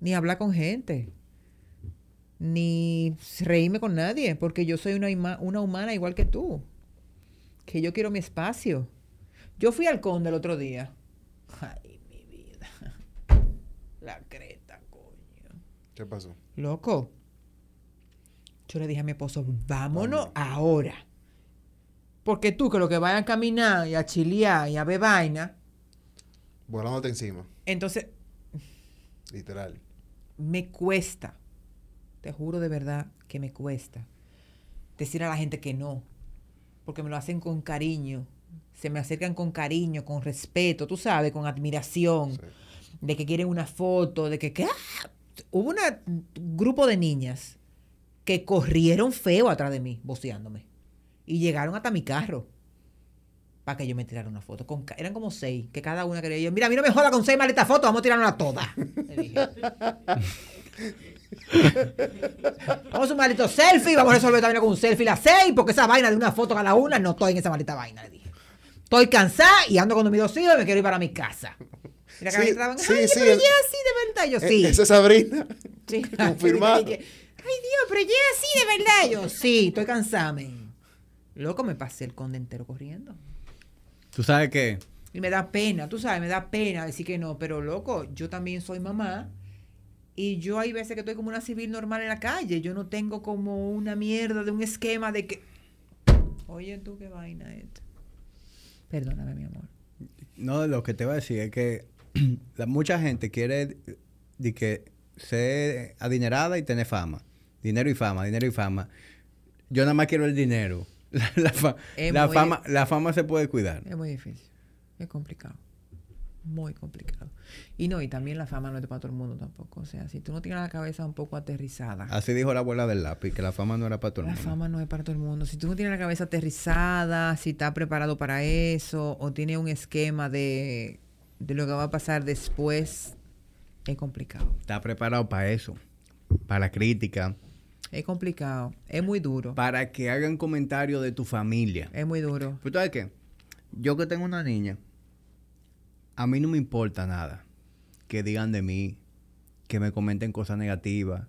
B: ni hablar con gente, ni reírme con nadie, porque yo soy una, una humana igual que tú. Que yo quiero mi espacio. Yo fui al conde el otro día. Ay, mi vida. La creta, coño.
C: ¿Qué pasó?
B: Loco. Yo le dije a mi esposo, vámonos ahora. Porque tú que lo que vayan a caminar y a chilear y a ver vaina,
C: Volándote encima,
B: entonces
C: literal.
B: me cuesta, te juro de verdad que me cuesta decir a la gente que no, porque me lo hacen con cariño, se me acercan con cariño, con respeto, tú sabes, con admiración,
C: Sí.
B: de que quieren una foto, de que, que, ¡ah! hubo un grupo de niñas que corrieron feo atrás de mí, voceándome, y llegaron hasta mi carro. Para que yo me tirara una foto. Con, eran como seis, que cada una quería yo. Mira, a mí no me joda con seis malditas fotos, vamos a tirarnos dije. Vamos a un maldito selfie, vamos a resolver también con un selfie las seis, porque esa vaina de una foto cada una, no estoy en esa maldita vaina, le dije. Estoy cansada y ando con mis dos hijos y me quiero ir para mi casa. Mira que
C: Sí,
B: me
C: sí,
B: ay,
C: sí,
B: pero
C: el-
B: ya así de verdad, yo
C: Eh,
B: sí.
C: Esa es Sabrina.
B: Sí,
C: Confirmado.
B: Ay, Dios, pero ya así de verdad, yo sí, estoy cansada. Loco, me pasé el conde entero corriendo.
A: Tú sabes que
B: Y me da pena, tú sabes, me da pena decir que no, pero loco, yo también soy mamá. Y yo hay veces que estoy como una civil normal en la calle. Yo no tengo como una mierda de un esquema de que. Oye, tú qué vaina esto. Perdóname, mi amor.
A: No, lo que te voy a decir es que la- mucha gente quiere de que ser adinerada y tener fama. Dinero y fama, dinero y fama. Yo nada más quiero el dinero. La, la fa-
B: Es
A: la
B: muy-
A: fama, la fama se puede cuidar.
B: Es muy difícil. Es complicado. Muy complicado. Y no, y también la fama no es para todo el mundo tampoco. O sea, si tú no tienes la cabeza un poco aterrizada.
A: Así dijo la abuela del lápiz, que la fama no era para todo el
B: La
A: mundo.
B: fama no es para todo el mundo. Si tú no tienes la cabeza aterrizada, si estás preparado para eso, o tienes un esquema de, de lo que va a pasar después, es complicado.
A: Está preparado para eso, para la crítica,
B: Es complicado. Es muy duro.
A: para que hagan comentarios de tu familia.
B: Es muy duro.
A: Pero ¿sabes qué? Yo que tengo una niña, a mí no me importa nada que digan de mí, que me comenten cosas negativas.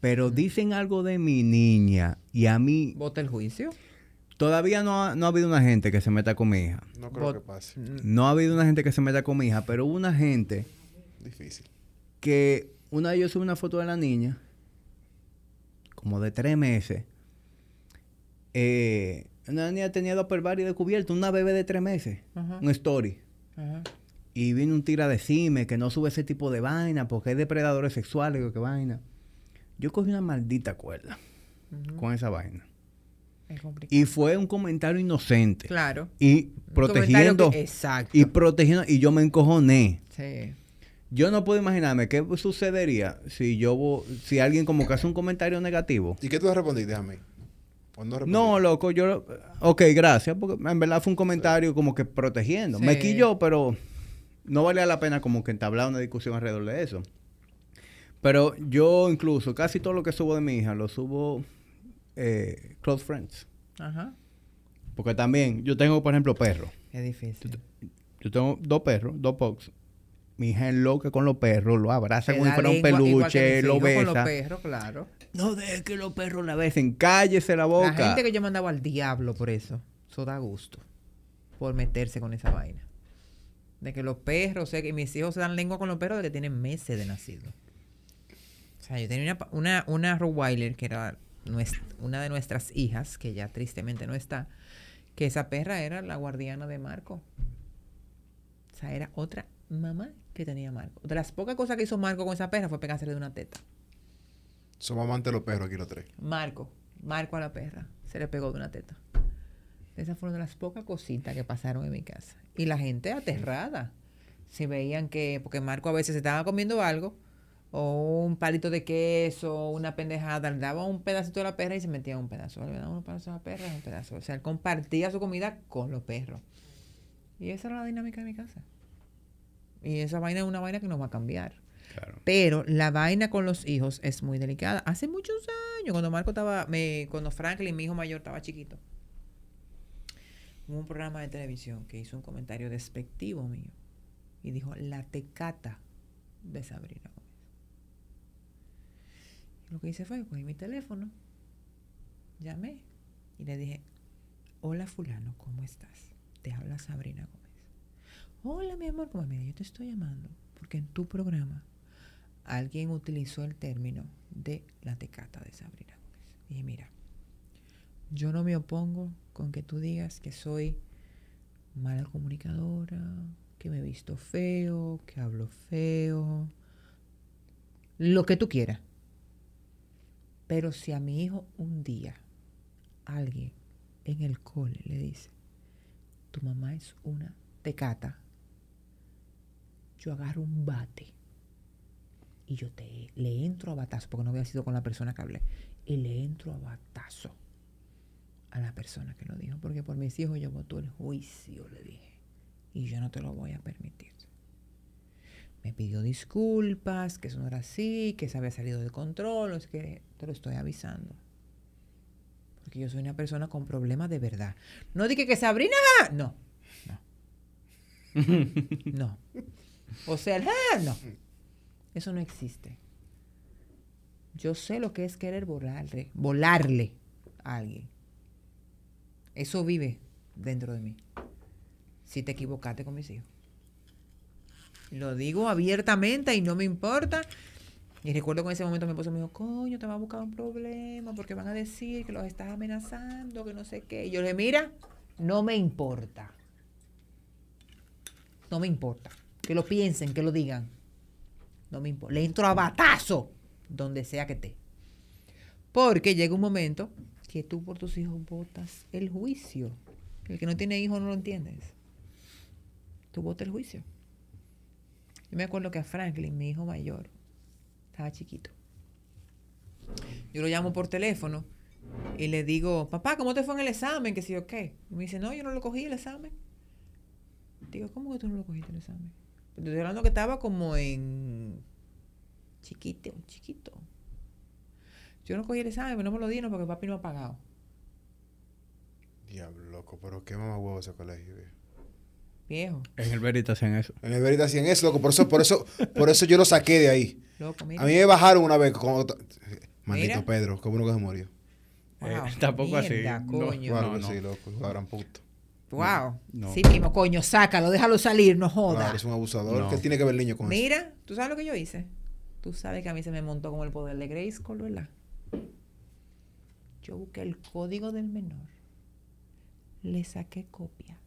A: Pero dicen algo de mi niña y a mí
B: ¿Vota el juicio?
A: todavía no ha, no ha habido una gente que se meta con mi hija.
C: No creo
B: Bot-
C: que pase.
A: No ha habido una gente que se meta con mi hija, pero hubo una gente
C: Difícil.
A: que una de ellos sube una foto de la niña, como de tres meses. Eh, una niña tenía dos pervarios descubiertos, una bebé de tres meses,
B: Ajá.
A: un story.
B: Ajá.
A: Y vino un tira a decirme que no sube ese tipo de vaina porque hay depredadores sexuales o qué vaina. Yo cogí una maldita cuerda con esa vaina.
B: Es complicado.
A: Y fue un comentario inocente.
B: Claro.
A: Y protegiendo.
B: que- exacto.
A: Y protegiendo. Y yo me encojoné.
B: Sí.
A: Yo no puedo imaginarme qué sucedería si yo si alguien como que hace un comentario negativo.
C: ¿Y qué tú respondiste a mí? ¿O no,
A: No, loco, yo... Ok, gracias, porque en verdad fue un comentario como que protegiendo. Me
B: Sí.
A: quilló, pero no valía la pena como que entablar una discusión alrededor de eso. Pero yo incluso, casi todo lo que subo de mi hija, lo subo eh, close friends.
B: Ajá.
A: Porque también, yo tengo, por ejemplo, perros.
B: Es difícil.
A: Yo tengo dos perros, dos pugs. Mi hija es loca con los perros, lo abraza como si fuera un peluche, lo
B: hijos Con los
A: besa.
B: perros, claro.
A: No deje que los perros la besen, cállese la boca.
B: La gente que yo mandaba al diablo por eso, eso da gusto. Por meterse con esa vaina. De que los perros, o sea, que mis hijos se dan lengua con los perros de que tienen meses de nacido. O sea, yo tenía una, una, una Rottweiler que era una de nuestras hijas, que ya tristemente no está, que esa perra era la guardiana de Marco. O sea, era otra mamá que tenía Marco. De las pocas cosas que hizo Marco con esa perra fue pegársele de una teta.
C: Somos amantes de los perros aquí los tres.
B: Marco, Marco a la perra, se le pegó de una teta. Esas fueron de las pocas cositas que pasaron en mi casa. Y la gente aterrada. Si veían que, porque Marco a veces estaba comiendo algo, o un palito de queso, una pendejada, le daba un pedacito a la perra y se metía un pedazo. Le daba un pedazo a la perra y un pedazo. O sea, él compartía su comida con los perros. Y esa era la dinámica de mi casa. Y esa vaina es una vaina que nos va a cambiar. Pero la vaina con los hijos es muy delicada. Hace muchos años, cuando Marco estaba, me, cuando Franklin, mi hijo mayor, estaba chiquito, hubo un programa de televisión que hizo un comentario despectivo mío y dijo la tecata de Sabrina Gómez. Lo que hice fue cogí mi teléfono, llamé y le dije, hola fulano, ¿cómo estás? Te habla Sabrina Gómez. Hola mi amor, ¿cómo mira, yo te estoy llamando porque en tu programa alguien utilizó el término de la tecata de Sabrina Gómez. Dije, mira, yo no me opongo con que tú digas que soy mala comunicadora, que me he visto feo, que hablo feo, lo que tú quieras. Pero si a mi hijo un día alguien en el cole le dice, tu mamá es una tecata, yo agarro un bate y yo te le entro a batazo, porque no había sido con la persona que hablé, y le entro a batazo a la persona que lo dijo, porque por mis hijos yo voto el juicio, le dije, y yo no te lo voy a permitir. Me pidió disculpas, que eso no era así, que se había salido de control, es que te lo estoy avisando. Porque yo soy una persona con problemas de verdad. No dije que Sabrina, no, no, no. O sea, el no. Eso no existe. Yo sé lo que es querer volarle, volarle a alguien. Eso vive dentro de mí. Si te equivocaste con mis hijos. Lo digo abiertamente y no me importa. Y recuerdo que en ese momento mi esposo me dijo, coño, te va a buscar un problema porque van a decir que los estás amenazando, que no sé qué. Y yo le dije, mira, no me importa. No me importa. Que lo piensen, que lo digan. No me importa. Le entro a batazo donde sea que esté. Porque llega un momento que tú por tus hijos votas el juicio. El que no tiene hijos no lo entiendes. Tú votas el juicio. Yo me acuerdo que a Franklin, mi hijo mayor, estaba chiquito. Yo lo llamo por teléfono y le digo, papá, ¿cómo te fue en el examen? Que si yo qué. Y me dice, no, yo no lo cogí el examen. Digo, ¿cómo que tú no lo cogiste el examen? Estoy hablando que estaba como en chiquito, chiquito. Yo no cogí el examen, no me lo dieron porque papi no ha pagado.
C: Diablo, loco, pero qué mamá huevo ese colegio, viejo.
B: Viejo,
A: En el Veritas hacen eso.
C: En el Verita hacían eso, loco. Por eso, por eso, por eso yo lo saqué de ahí.
B: loco, mira.
C: A mí me bajaron una vez con otra- Maldito
B: Mira.
C: Pedro, como uno que se murió.
B: Wow,
A: Eh, tampoco así. No,
B: coño.
C: Claro
A: no,
C: que
A: no.
C: sí, loco. gran puto.
B: Wow.
A: No.
B: Sí mismo, coño, sácalo, déjalo salir, no joda.
C: Claro, es un abusador.
A: No.
C: ¿Qué tiene que ver el niño con eso?
B: Mira, ¿tú sabes lo que yo hice? Tú sabes que a mí se me montó como el poder de Grayskull, ¿verdad? Yo busqué el código del menor, le saqué copia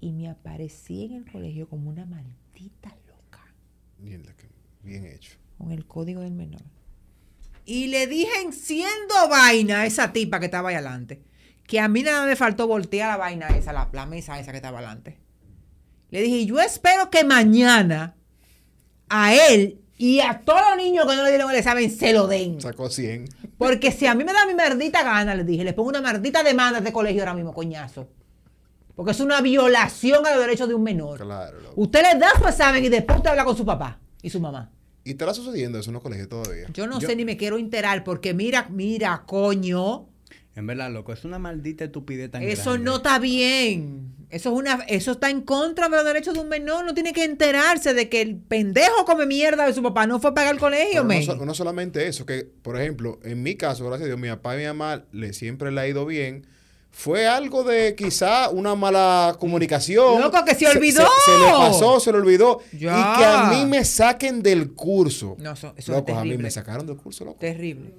B: y me aparecí en el colegio como una maldita loca
C: Mierda, que bien hecho.
B: con el código del menor. Y le dije enciendo vaina a esa tipa que estaba ahí adelante. Que a mí nada me faltó voltear la vaina esa, la, la mesa esa que estaba adelante. Le dije, yo espero que mañana a él Y a todos los niños que no le dieron el examen se lo den.
C: Sacó 100.
B: Porque si a mí me da mi maldita gana, les dije, les pongo una maldita demanda de colegio ahora mismo, coñazo. Porque es una violación a los derechos de un menor.
C: Claro, loco.
B: Usted le da su examen y después usted habla con su papá y su mamá.
C: Y estará sucediendo eso en los colegios todavía.
B: Yo no
A: Yo-
B: sé ni me quiero enterar porque mira, mira, coño,
A: En verdad, loco, es una maldita estupidez tan
B: eso
A: grande.
B: no está bien. Eso es una, eso está en contra de los derechos de un menor. No tiene que enterarse de que el pendejo come mierda de su papá no fue a pagar el colegio,
C: no,
B: men.
C: no solamente eso, que por ejemplo, en mi caso, gracias a Dios, mi papá y mi mamá le siempre le ha ido bien. Fue algo de quizá una mala comunicación.
B: Loco, que se olvidó.
C: Se, le pasó, se le olvidó.
B: Ya.
C: Y que a mí me saquen del curso.
B: No, eso, eso
C: loco,
B: es
C: a mí me sacaron del curso, loco.
B: Terrible.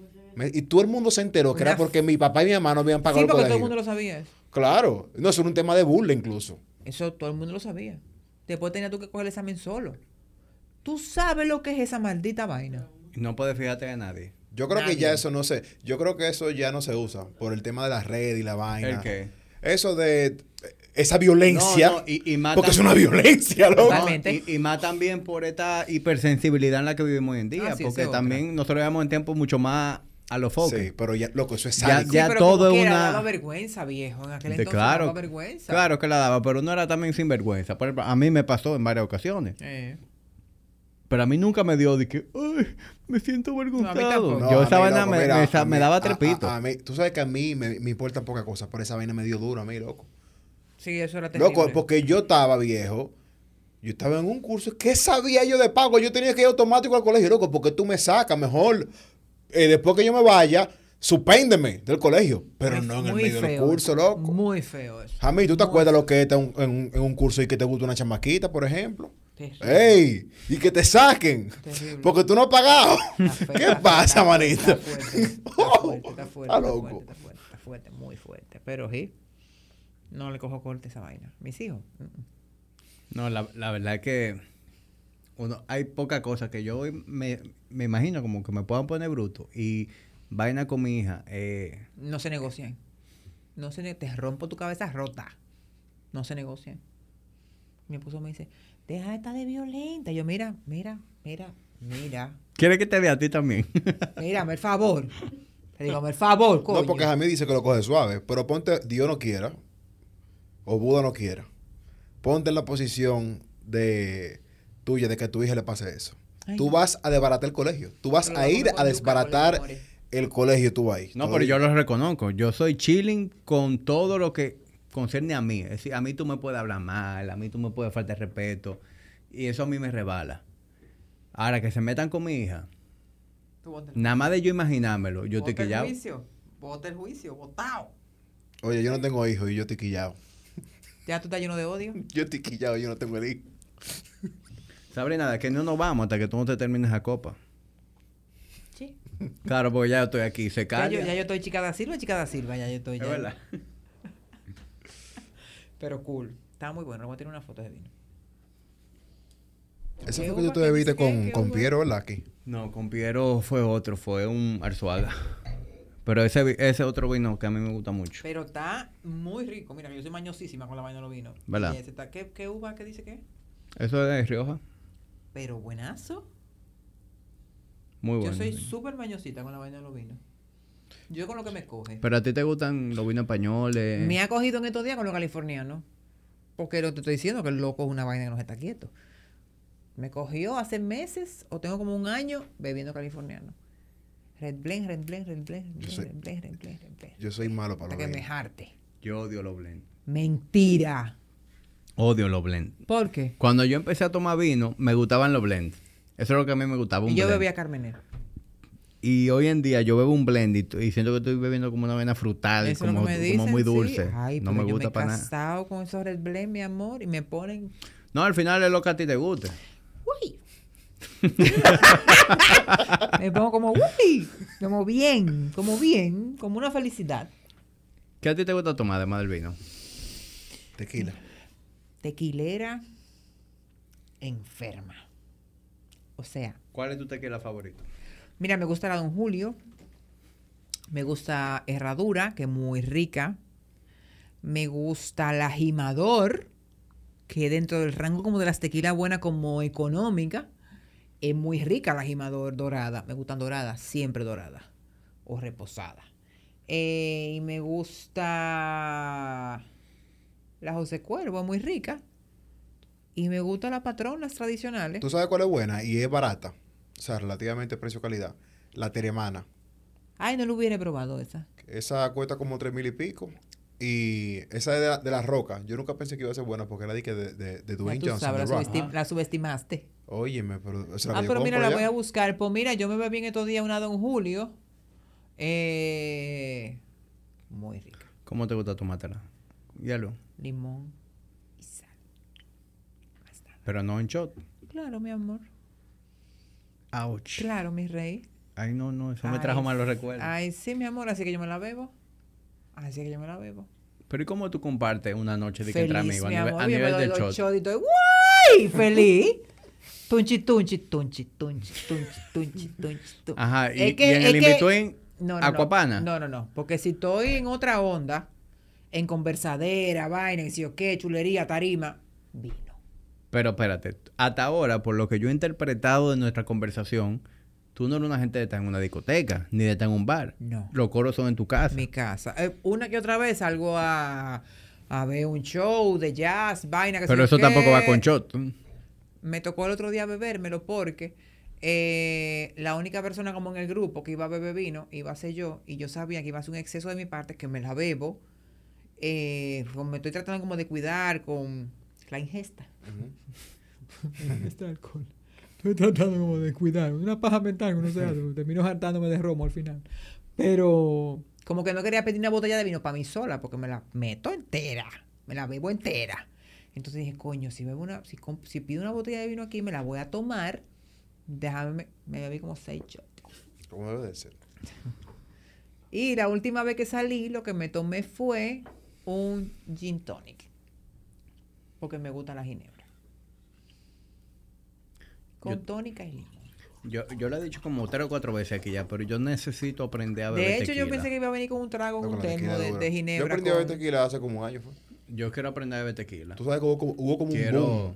C: Y todo el mundo se enteró que
B: Una
C: era porque mi papá y mi mamá no habían pagado
B: Sí,
C: el
B: porque todo el mundo lo sabía. eso.
C: Claro. No, eso era un tema de burla incluso.
B: Eso todo el mundo lo sabía. Después tenías tú que coger el examen solo. Tú sabes lo que es esa maldita vaina.
A: No puedes fijarte de nadie.
C: Yo creo
B: Nadie.
C: que ya eso no se, yo creo que eso ya no se usa por el tema de las redes y la vaina.
A: ¿El qué?
C: Eso de esa violencia.
A: No, no, y- y más
C: porque es una violencia, loco.
B: Totalmente.
A: Y, y más también por esta hipersensibilidad en la que vivimos hoy en día.
B: Ah, sí,
A: porque
B: otra.
A: también nosotros llevamos en tiempo mucho más a los focos.
C: Sí, pero ya, loco, eso es
A: Ya-
C: sádico.
A: ya-
B: pero
A: todo es una-
B: daba vergüenza, viejo. En aquel
A: De-
B: entonces
A: claro,
B: daba vergüenza.
A: claro que la daba, pero no era también sinvergüenza. Por ejemplo, a mí me pasó en varias ocasiones.
B: Eh.
A: Pero a mí nunca me dio de que, ay, me siento.
C: No,
A: Yo esa
C: mí,
A: vaina
C: loco,
A: me,
C: mira,
A: daba
C: a-
A: trepito.
C: a- a mí- tú sabes que a mí me, me importan pocas cosas, pero esa vaina me dio duro a mí, loco.
B: Sí, eso era terrible.
C: Loco, porque yo estaba viejo. Yo estaba en un curso. ¿Qué sabía yo de pago? Yo tenía que ir automático al colegio, loco, porque tú me sacas mejor. Eh, después que yo me vaya, supéndeme del colegio. Pero no en el medio del
B: feo
C: curso,
B: eso.
C: loco.
B: Muy feo eso.
C: A mí, ¿tú te
B: Muy
C: acuerdas lo que es en, en un- en un curso y que te gusta una chamaquita, por ejemplo?
B: Terrible.
C: ¡Ey! Y que te saquen.
B: Terrible.
C: Porque tú no has pagado.
B: Feo,
C: ¿Qué pasa,
B: está-
C: manito?
B: Está fuerte, está fuerte, está fuerte,
C: Está
B: fuerte, está fuerte, está fuerte, muy fuerte. Pero sí, no le cojo corte a esa vaina. Mis hijos.
A: No, la, la verdad es que uno, hay pocas cosas que yo hoy me, me imagino como que me puedan poner bruto. Y vaina con mi hija. Eh,
B: No se negocian. No se ne- te rompo tu cabeza rota. No se negocian. Mi esposo me dice, deja de estar de violenta. Yo, mira, mira, mira, mira,
A: ¿Quiere que te vea a ti también?
B: mírame el favor. Le digo, el favor, coño.
C: No, porque a mí dice que lo coge suave. Pero ponte, Dios no quiera, o Buda no quiera, ponte en la posición de tuya de que a tu hija le pase eso.
B: Ay,
C: tú
B: no.
C: vas a desbaratar el colegio. Tú vas
B: Pero
C: a ir
B: a
C: desbaratar el colegio, tú vas ahí.
A: No, pero yo lo reconozco. Yo soy chilling con todo lo que concierne a mí. Es decir, a mí tú me puedes hablar mal, a mí tú me puedes faltar respeto. Y eso a mí me rebala. Ahora, que se metan con mi hija. Nada más de yo imaginármelo, yo
B: el
A: quillado.
B: juicio. Bota el juicio, botao.
C: Oye, yo no tengo hijos y yo estoy quillado.
B: Ya tú estás lleno de odio.
C: Yo estoy quillado, yo no tengo el hijo.
A: Sabrina, de que no nos vamos hasta que tú no te termines la copa.
B: Sí.
A: Claro, porque ya yo estoy aquí, se
B: Ya
A: calla.
B: yo, ya yo estoy chica da Silva, chica da Silva, ya yo estoy.
A: Es
B: ya.
A: verdad.
B: Pero cool. Está muy bueno. Voy a tirar una foto de vino.
C: Ese
B: ¿Qué
C: fue que tú
B: ¿Qué
C: te
B: qué?
C: con,
B: ¿Qué
C: con
B: uva?
C: Piero, ¿verdad? Aquí.
A: No, con Piero fue otro, fue un Arzuaga. Pero ese, ese otro vino que a mí me gusta mucho.
B: Pero está muy rico. Mira, yo soy mañosísima con la vaina de los vinos.
A: ¿Verdad?
B: Y ese está- ¿qué, ¿Qué uva? ¿Qué dice qué?
A: Eso es de Rioja.
B: Pero buenazo.
A: Muy bueno.
B: yo soy súper mañosita con la vaina de los vinos. Yo con lo que me coge.
A: Pero a ti te gustan los vinos españoles.
B: Me ha cogido en estos días con los californianos. Porque lo te estoy diciendo que el loco es una vaina que no está quieto. Me cogió hace meses o tengo como un año bebiendo californiano. Red Blend, Red Blend, Red Blend, Red
C: Yo soy-
B: Blend, Red Blend, Red Blend, Red Blend.
C: Yo soy malo para los
B: que me jarte.
A: Yo odio los blend.
B: Mentira.
A: Odio los blend.
B: ¿Por qué?
A: Cuando yo empecé a tomar vino, me gustaban los blend. Eso es lo que a mí me gustaba. Un
B: Y yo
A: blend.
B: bebía Carmenera.
A: Y hoy en día yo bebo un blend y, y siento que estoy bebiendo como una avena frutal,
B: Eso
A: como,
B: me
A: muy
B: sí.
A: dulce.
B: Ay,
A: no
B: pero
A: me
B: yo
A: gusta
B: he
A: para nada.
B: casado con esos Red Blend, mi amor, y me ponen...
A: No, al final es lo que a ti te guste.
B: ¡Uy! me pongo como ¡Uy! Como bien, como bien, como una felicidad.
A: ¿Qué a ti te gusta tomar además del vino?
C: Tequila.
B: Tequilera enferma. O sea,
A: ¿Cuál es tu tequila favorito?
B: mira, me gusta la Don Julio. Me gusta Herradura, que es muy rica. Me gusta la Jimador, que dentro del rango como de las tequilas buenas como económica. Es muy rica la jima dor- dorada. Me gustan doradas, siempre doradas. O reposadas. Eh, y me gusta la José Cuervo, es muy rica. Y me gusta la patrón, las tradicionales.
C: ¿Tú sabes cuál es buena? Y es barata. O sea, relativamente precio-calidad. La teremana.
B: Ay, no lo hubiera probado esa.
C: Esa cuesta como tres mil y pico. Y esa es de la, de la roca. Yo nunca pensé que iba a ser buena porque era de, que de, de, Dwayne Johnson.
B: sabes,
C: de
B: la, subestim- la subestimaste.
C: Óyeme, pero es la
B: Ah, pero mira, la
C: ya.
B: voy a buscar. Pues mira, yo me bebí en estos días una Don Julio. Eh, muy rica.
A: ¿Cómo te gusta tu matera? Hielo.
B: Limón y sal. Más nada.
A: Pero no en shot.
B: Claro, mi amor.
A: Ouch.
B: Claro, mi rey.
A: Ay, no, no, eso me trajo malos recuerdos.
B: Ay, sí, mi amor, así que yo me la bebo. Así que yo me la bebo.
A: Pero ¿y cómo tú compartes una noche de que entre amigos a
B: mi
A: nivel,
B: amor.
A: a
B: Yo me
A: nivel
B: doy
A: del shot?
B: y estoy ¡guay! ¡Feliz! Tunchi, tunchi, tunchi, tunchi, tunchi, tunchi, tunchi, tunchi.
A: Ajá, y,
B: Es que-
A: y en el
B: que-
A: in-between,
B: No, no,
A: Aquapana.
B: No, no, no. Porque si estoy en otra onda, en conversadera, vaina, que si o qué, chulería, tarima, vino.
A: Pero espérate, hasta ahora, por lo que yo he interpretado de nuestra conversación, tú no eres una gente de estar en una discoteca, ni de estar en un bar.
B: No.
A: Los coros son en tu casa.
B: Mi casa. Eh, una que otra vez salgo a, a ver un show de jazz, vaina, que
A: Pero eso
B: qué.
A: tampoco va con shot.
B: Me tocó el otro día bebérmelo porque eh, la única persona como en el grupo que iba a beber vino iba a ser yo y yo sabía que iba a ser un exceso de mi parte que me la bebo. Eh, me estoy tratando como de cuidar con la ingesta. Este alcohol. Estoy tratando como de cuidar. Una paja mental no hace. Termino hartándome de romo al final. Pero como que no quería pedir una botella de vino para mí sola porque me la meto entera. Me la bebo entera. Entonces dije, coño, si bebo una, si, comp- si pido una botella de vino aquí, me la voy a tomar. Déjame, me bebí como seis shots.
C: Como debe de ser.
B: Y la última vez que salí, lo que me tomé fue un gin tonic. Porque me gusta la ginebra. Con
A: Yo-
B: tónica y limón.
A: Yo, yo lo he dicho como tres o cuatro veces aquí ya, pero yo necesito aprender a beber
B: De hecho, yo pensé que iba a venir con un trago,
C: No,
B: con un
C: con
B: termo de, de
C: Yo
B: ginebra.
C: aprendí a beber
B: con-
C: tequila hace como un año. Fue.
A: Yo quiero aprender a beber tequila.
C: Tú sabes que hubo, como- hubo como un
A: Quiero...
C: boom.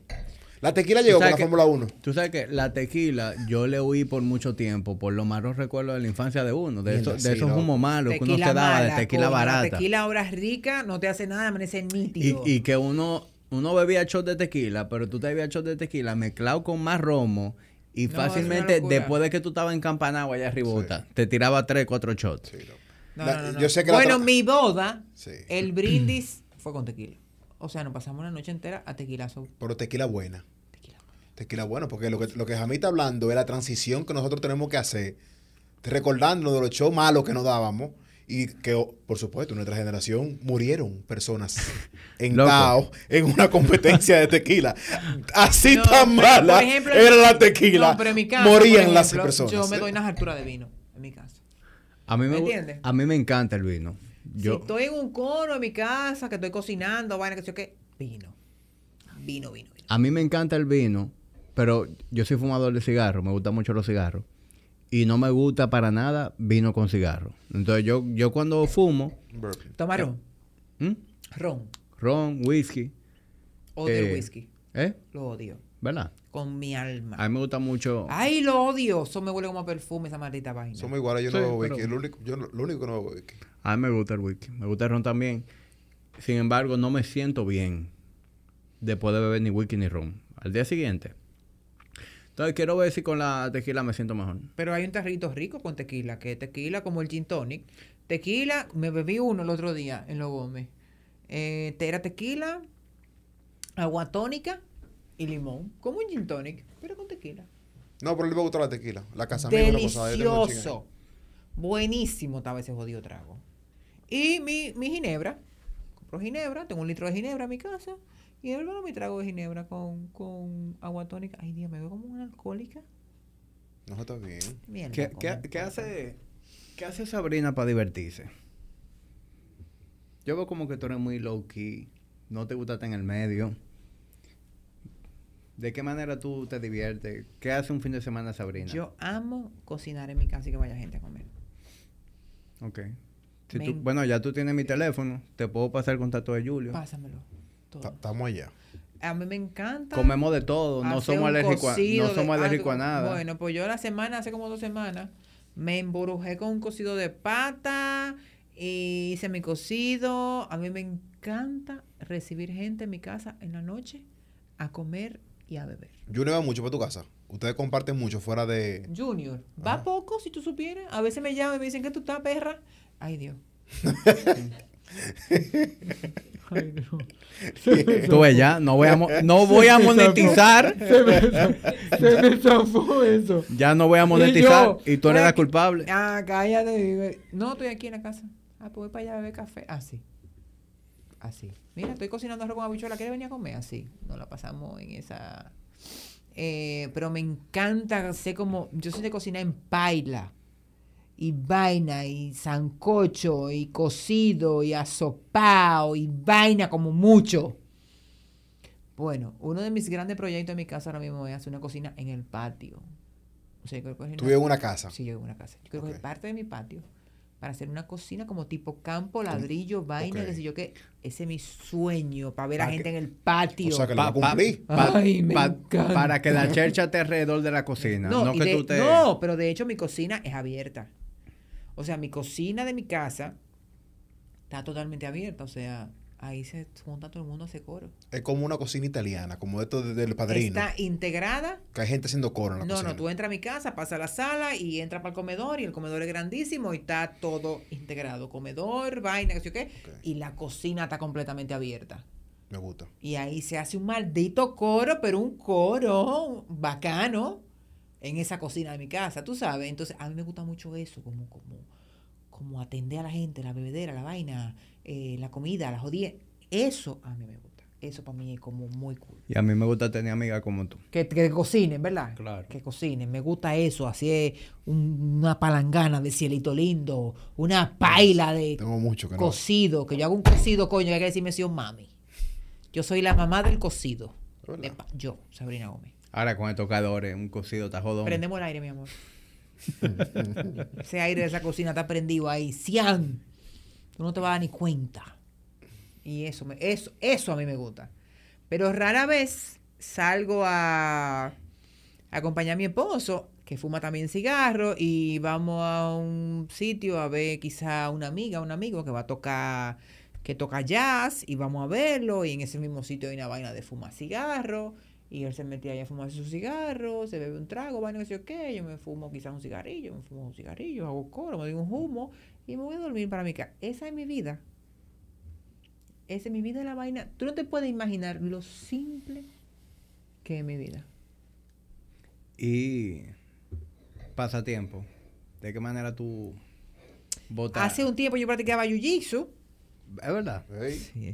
C: La tequila llegó con la Fórmula 1.
A: Tú sabes que la tequila yo le huí por mucho tiempo por los malos recuerdos de la infancia de uno, de, esos, de
C: sí,
A: esos humos malos que uno
B: Tequila
A: se daba de tequila
B: la
A: barata.
B: tequila ahora es rica, no te hace nada, amanece nítido.
A: Y, y que uno, uno bebía shot de tequila, pero tú te bebías shot de tequila mezclado con más romo. Y
B: No,
A: fácilmente, después de que tú estabas encampanado allá arribota, te tiraba tres, cuatro shots.
C: Sí, loco.
B: No,
C: La-
B: no, no, no.
C: Yo sé que la
B: bueno, mi boda,
C: Sí.
B: el brindis fue con tequila. O sea, nos pasamos una noche entera a tequilazo.
C: Pero tequila buena.
B: Tequila.
C: Bueno, porque lo que, lo que Jamie está hablando es la transición que nosotros tenemos que hacer, recordándonos de los shows malos que nos dábamos y que, por supuesto, en nuestra generación murieron personas en. Tao en una competencia de tequila. Así
B: No,
C: tan
B: pero,
C: mala
B: por ejemplo,
C: era la tequila.
B: No, pero en mi casa,
C: Morían
B: por
C: las
B: ejemplo,
C: personas.
B: Yo me doy unas alturas de vino en mi casa.
A: A mí me,
B: ¿Me
A: a mí me encanta el vino. Yo,
B: Si estoy en un cono en mi casa, que estoy cocinando, vaina, que sé yo qué, vino. Vino, vino, vino.
A: A mí me encanta el vino, pero yo soy fumador de cigarros, me gustan mucho los cigarros. Y no me gusta para nada vino con cigarro. Entonces yo, yo cuando fumo.
B: Toma ron.
A: ¿hmm?
B: Ron.
A: ron, whisky,
B: Odio
A: Eh,
B: el whisky.
A: ¿eh?
B: Lo odio.
A: ¿Verdad?
B: Con mi alma.
A: A mí me gusta mucho...
B: Ay, lo odio. Eso me huele como a perfume, esa maldita vaina.
C: Somos iguales, yo
A: Sí,
C: no bebo
A: pero-
C: whisky. Lo único, yo lo único que no bebo whisky.
A: A mí me gusta el whisky. Me gusta el ron también. Sin embargo, no me siento bien después de beber ni whisky ni ron. Al día siguiente. Entonces quiero ver si con la tequila me siento mejor.
B: Pero hay un tarrito rico con tequila, que es tequila como el gin tonic. Tequila, me bebí uno el otro día en Los Gómez. Eh, era tequila, agua tónica y limón. Como un gin tonic, pero con tequila.
C: No, pero a mí me gusta la tequila. La casa.
B: Delicioso. Buenísimo estaba ese jodido trago. Y mi, mi ginebra. Compro ginebra, tengo un litro de ginebra en mi casa. Y de verdad mi trago de ginebra con, con agua tónica. Ay, Dios, me veo como una alcohólica.
C: No, está bien.
B: Mierda,
A: ¿Qué,
B: ¿cómo
A: qué- qué hace, ¿Qué hace Sabrina para divertirse? Yo veo como que tú eres muy low key. No te gusta estar en el medio. ¿De qué manera tú te diviertes? ¿Qué hace un fin de semana Sabrina?
B: Yo amo cocinar en mi casa y que vaya gente a comer.
A: Ok. Si tú- bueno, ya tú tienes mi teléfono. Te puedo pasar el contacto de Julio.
B: Pásamelo. Todo.
C: Estamos allá.
B: A mí me encanta.
A: Comemos de todo, no somos alérgicos a, no somos alérgicos a nada.
B: Bueno, pues yo la semana, hace como dos semanas, me emborujé con un cocido de pata y hice mi cocido. A mí me encanta recibir gente en mi casa en la noche a comer y a beber.
C: Yo no iba mucho para tu casa. Ustedes comparten mucho fuera de...
B: Junior, va
C: Ajá.
B: poco si tú supieras. A veces me llaman y me dicen que tú estás perra. Ay, Dios. Ay, no.
A: Tú ves ya, no voy a, no voy a monetizar,
B: Se me, se me zafó eso.
A: ya no voy a monetizar
B: yo,
A: y tú eres
B: "Ay,
A: la culpable.
B: Ah, cállate. No, estoy aquí en la casa. Ah, pues voy para allá a beber café. Así. Así. Mira, estoy cocinando arroz con habichuela. ¿Quieres venir a comer? Así. Nos la pasamos en esa. Eh, pero me encanta, sé como. Yo soy de cocinar en paila. Y vaina, y sancocho, y cocido, y asopao, y vaina como mucho. Bueno, uno de mis grandes proyectos en mi casa ahora mismo es hacer una cocina en el patio. O sea, yo creo que es
C: Tú vives en una casa.
B: Sí, yo vivo en una casa. Yo creo que parte de mi patio para hacer una cocina como tipo campo, ladrillo, vaina,
C: Ok.
B: qué sé yo qué. Ese es mi sueño, para ver a gente
C: que-
B: en el patio.
C: O sea, que
A: Pa-
C: lo
A: pa-
C: cumplí.
A: pa-
B: Ay, me
A: pa-
B: encanta.
A: para que la chercha esté alrededor de la cocina. No,
B: y
A: que
B: de-
A: tú te.
B: no, pero de hecho mi cocina es abierta. O sea, mi cocina de mi casa está totalmente abierta. O sea, ahí se junta todo el mundo a hacer coro.
C: Es como una cocina italiana, como esto de- del padrino.
B: Está integrada
C: Que hay gente haciendo coro en la
B: No,
C: cocina.
B: no, tú entras a mi casa, pasas a la sala y entras para el comedor y el comedor es grandísimo y está todo integrado. Comedor, vaina, qué sé yo qué. Y la cocina está completamente abierta.
C: Me gusta.
B: Y ahí se hace un maldito coro, pero un coro bacano en esa cocina de mi casa, tú sabes. Entonces, a mí me gusta mucho eso, como, como, como atender a la gente, la bebedera, la vaina, eh, la comida, la jodida. Eso a mí me gusta. Eso para mí es como muy cool.
A: Y a mí me gusta tener amigas como tú.
B: Que, que cocinen, ¿verdad?
A: Claro.
B: Que cocinen. Me gusta eso. Así es un- una palangana de cielito lindo. Una paila de
C: Tengo mucho que no.
B: cocido. Que yo hago un cocido, coño. Hay que decirme si un mami. Yo soy la mamá del cocido. De Yo, Sabrina Gómez.
A: Ahora con el tocador, un cocido está jodón.
B: Prendemos el aire, mi amor. Ese aire de esa cocina está prendido ahí. ¡Cian! Tú no te vas a dar ni cuenta. Y eso, me, eso, eso a mí me gusta. Pero rara vez salgo a, a acompañar a mi esposo, que fuma también cigarro, y vamos a un sitio a ver quizá una amiga, un amigo que va a tocar, que toca jazz, y vamos a verlo, y en ese mismo sitio hay una vaina de fumar cigarro, y él se metía ahí a fumar su cigarro, se bebe un trago, vaina, no sé qué, yo me fumo quizás un cigarrillo, me fumo un cigarrillo, hago coro, me doy un humo, y me voy a dormir para mi casa. Esa es mi vida. Esa es mi vida, la vaina. Tú no te puedes imaginar lo simple que es mi vida.
A: Y pasatiempo. ¿De qué manera tú botas?
B: Hace un tiempo yo practicaba jiu-jitsu.
A: Es verdad.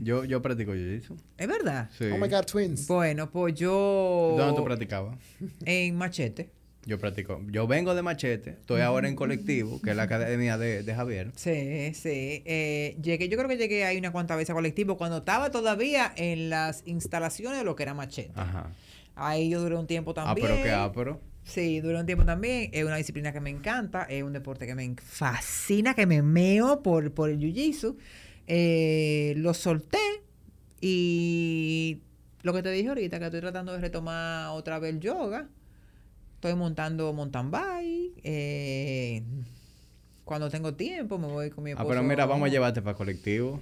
A: Yo, yo practico jiu-jitsu.
B: ¿Es verdad?
A: Sí.
C: Oh my God, twins.
B: Bueno, pues yo...
A: ¿Dónde tú practicabas?
B: En Machete.
A: Yo practico. Yo vengo de Machete. Estoy ahora en colectivo, que es la academia de, de Javier.
B: Sí, sí. Eh, llegué, yo creo que llegué ahí una cuantas veces a colectivo cuando estaba todavía en las instalaciones de lo que era Machete.
A: Ajá.
B: Ahí yo duré un tiempo
A: Ah,
B: también.
A: pero qué ápero.
B: Sí, duré un tiempo también. Es una disciplina que me encanta. Es un deporte que me fascina, que me meo por, por el jiu-jitsu. Eh, lo solté y lo que te dije ahorita, que estoy tratando de retomar otra vez el yoga. Estoy montando mountain bike. eh, cuando tengo tiempo me voy con mi
A: Ah,
B: esposo.
A: pero mira, vamos a llevarte para colectivo.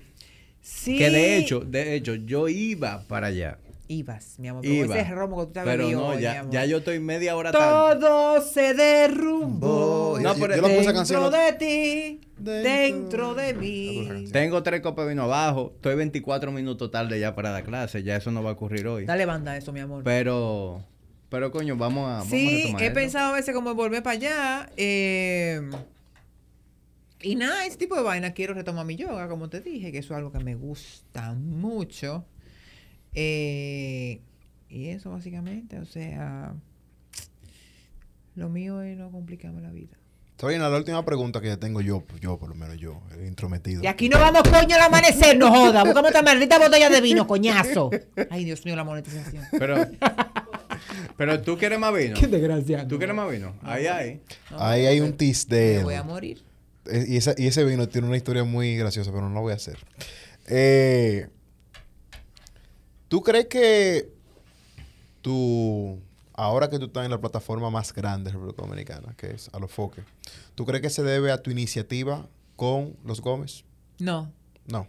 B: Sí.
A: Que de hecho, de hecho, yo iba para allá.
B: Ibas, mi amor.
A: Iba.
B: ese romo que tú te
A: Pero
B: bebido
A: no,
B: hoy, mi
A: ya,
B: amor.
A: ya yo estoy media hora tarde.
B: Todo se derrumbó.
C: No,
A: No, pero
C: yo, yo la puse canción.
B: de ti,
C: Dentro-
B: dentro de mí.
A: Tengo tres copas de vino abajo. Estoy 24 minutos tarde ya para la clase. Ya eso no va a ocurrir hoy.
B: Dale banda a eso, mi amor.
A: Pero, pero coño, vamos a, vamos a
B: sí, he pensado a veces como volver para allá. eh, y nada, ese tipo de vaina quiero retomar mi yoga, como te dije, que eso es algo que me gusta mucho. Eh, y eso básicamente, o sea, lo mío es no complicarme la vida.
C: Sabrina, la última pregunta que tengo yo, yo por lo menos yo, el intrometido.
B: Y aquí no vamos, coño, al amanecer, no joda. Búscame otra maldita botella de vino, coñazo. Ay, Dios mío, la monetización.
A: Pero, pero tú quieres más vino.
B: desgracia.
A: ¿Tú quieres más vino? Ahí hay.
C: Ahí hay un tease de
B: Me voy a morir.
C: Y, esa- y ese vino tiene una historia muy graciosa, pero no lo voy a hacer. Eh, ¿Tú crees que tú, ahora que tú estás en la plataforma más grande de República Dominicana, que es Alofoque, ¿tú crees que se debe a tu iniciativa con los Gómez?
B: No.
C: No.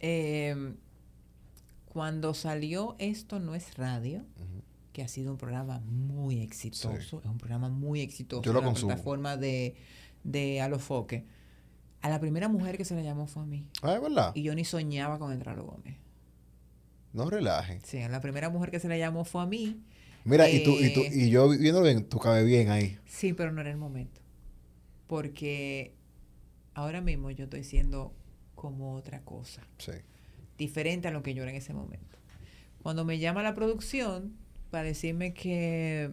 B: Eh, cuando salió Esto No es Radio, que ha sido un programa muy exitoso, es un programa muy exitoso
C: Yo lo
B: la plataforma de, de Alofoque, a la primera mujer que se le llamó fue a mí.
C: Ah, es verdad.
B: Y yo ni soñaba con entrar a los Gómez.
C: No relaje.
B: Sí, a la primera mujer que se le llamó fue a mí.
C: Mira, y, tú, y, tú,
B: Eh.
C: y yo viendo bien, tú cabes bien ahí.
B: Sí, pero no era el momento. Porque ahora mismo yo estoy siendo como otra cosa.
C: Sí.
B: diferente a lo que yo era en ese momento. Cuando me llama la producción para decirme que,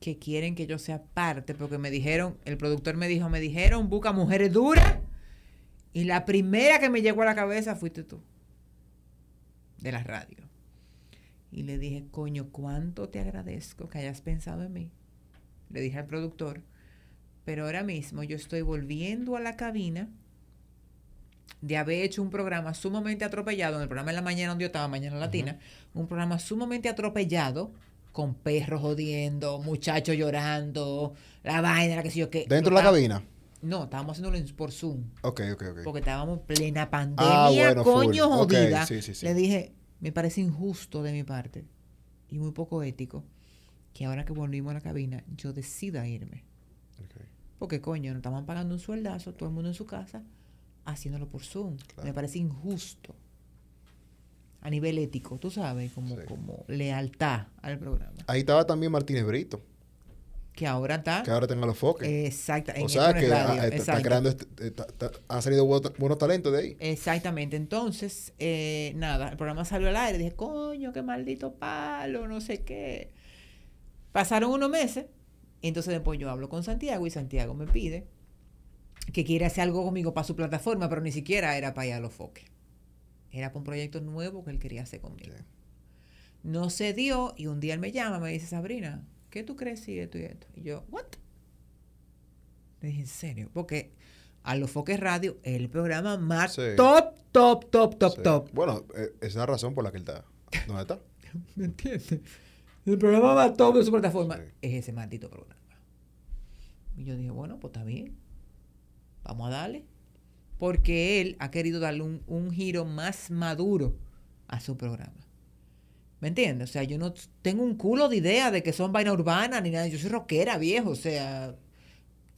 B: que quieren que yo sea parte, porque me dijeron, el productor me dijo, me dijeron, busca mujeres duras, y la primera que me llegó a la cabeza fuiste tú, de la radio. Y le dije, coño, ¿cuánto te agradezco que hayas pensado en mí? Le dije al productor, pero ahora mismo yo estoy volviendo a la cabina de haber hecho un programa sumamente atropellado, en el programa de la mañana donde yo estaba, Mañana Latina, un programa sumamente atropellado, con perros jodiendo, muchachos llorando, la vaina, la que sé yo qué.
C: ¿Dentro de la cabina?
B: No, estábamos haciéndolo por Zoom,
C: Ok, ok, ok.
B: porque estábamos en plena pandemia,
C: Ah, bueno, full.
B: coño jodida.
C: sí, sí, sí.
B: Le dije, me parece injusto de mi parte y muy poco ético que ahora que volvimos a la cabina, yo decida irme. Porque coño, nos estaban pagando un sueldazo, todo el mundo en su casa, haciéndolo por Zoom.
C: Claro.
B: Me parece injusto. A nivel ético, tú sabes, como,
C: Sí.
B: como lealtad al programa.
C: Ahí estaba también Martínez Brito,
B: Que ahora está.
C: que ahora tenga los foques.
B: Exacta, en
C: o sea que
B: Radio,
C: ah, está- está
B: exacto.
C: creando, este- está- han salido buenos, buenos talentos de ahí.
B: Exactamente. Entonces, eh, nada, el programa salió al aire. Dije, coño, qué maldito palo, no sé qué. Pasaron unos meses. Y entonces después yo hablo con Santiago y Santiago me pide que quiere hacer algo conmigo para su plataforma, pero ni siquiera era para ir a los foques. Era para un proyecto nuevo que él quería hacer conmigo.
C: Sí.
B: No se dio y un día él me llama, me dice, Sabrina, ¿qué tú crees si esto y esto? Y yo, ¿what? Le dije, ¿en serio? Porque a los foques radio el programa más
C: Sí.
B: top, top, top, top,
C: Sí.
B: top.
C: Bueno, eh, esa es la razón por la que él está. ¿Dónde está?
B: ¿Me entiendes? El programa más top de su plataforma
C: Sí.
B: es ese maldito programa. Y yo dije, bueno, pues está bien. Vamos a darle. Porque él ha querido darle un, un giro más maduro a su programa. ¿Me entiendes? O sea, yo no tengo un culo de idea de que son vaina urbana ni nada. Yo soy rockera, viejo. O sea,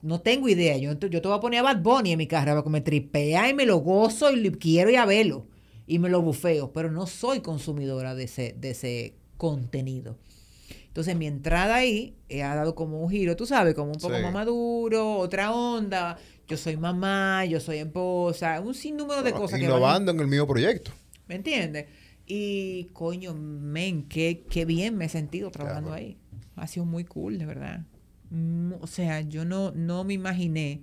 B: no tengo idea. Yo, te- yo te voy a poner a Bad Bunny en mi carrera porque me tripea y me lo gozo y lo quiero ir a verlo. Y me lo bufeo. Pero no soy consumidora de ese, de ese contenido. Entonces, mi entrada ahí eh, ha dado como un giro, tú sabes, como un poco
C: Sí.
B: más maduro, otra onda. Yo soy mamá, yo soy esposa, un sinnúmero de
C: Bueno,
B: cosas que van
C: innovando en el mismo proyecto.
B: ¿Me entiendes? Y coño, men, qué, qué bien me he sentido trabajando ahí. Ha sido muy cool, de verdad. Mm, O sea, yo no, no me imaginé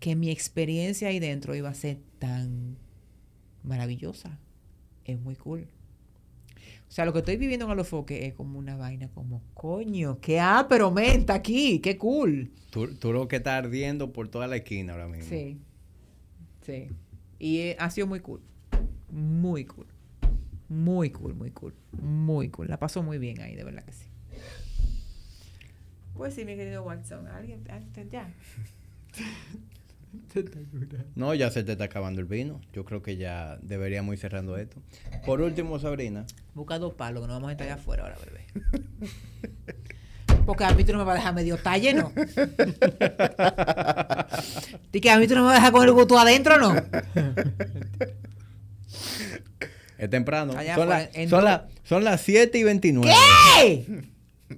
B: que mi experiencia ahí dentro iba a ser tan maravillosa. Es muy cool. O sea, lo que estoy viviendo en Alofoque es como una vaina como, coño, qué ah, pero men, está aquí, qué cool.
A: Tú, tú lo que está ardiendo por toda la esquina ahora mismo.
B: Sí, sí. Y eh, ha sido muy cool. Muy cool. Muy cool, muy cool. Muy cool. La pasó muy bien ahí, de verdad que sí. Pues sí, mi querido Watson. ¿Alguien? alguien- Ya.
A: No, ya se te está acabando el vino. Yo creo que ya deberíamos ir cerrando esto. Por último, Sabrina.
B: Busca dos palos que nos vamos a estar allá afuera ahora, bebé. Porque a mí tú no me vas a dejar medio talle, ¿no? ¿Y que a mí tú no me vas a dejar con el gusto adentro, no?
A: Es temprano.
B: Allá
A: son,
B: en
A: son, las- son las 7 y 29.
B: ¡Ey!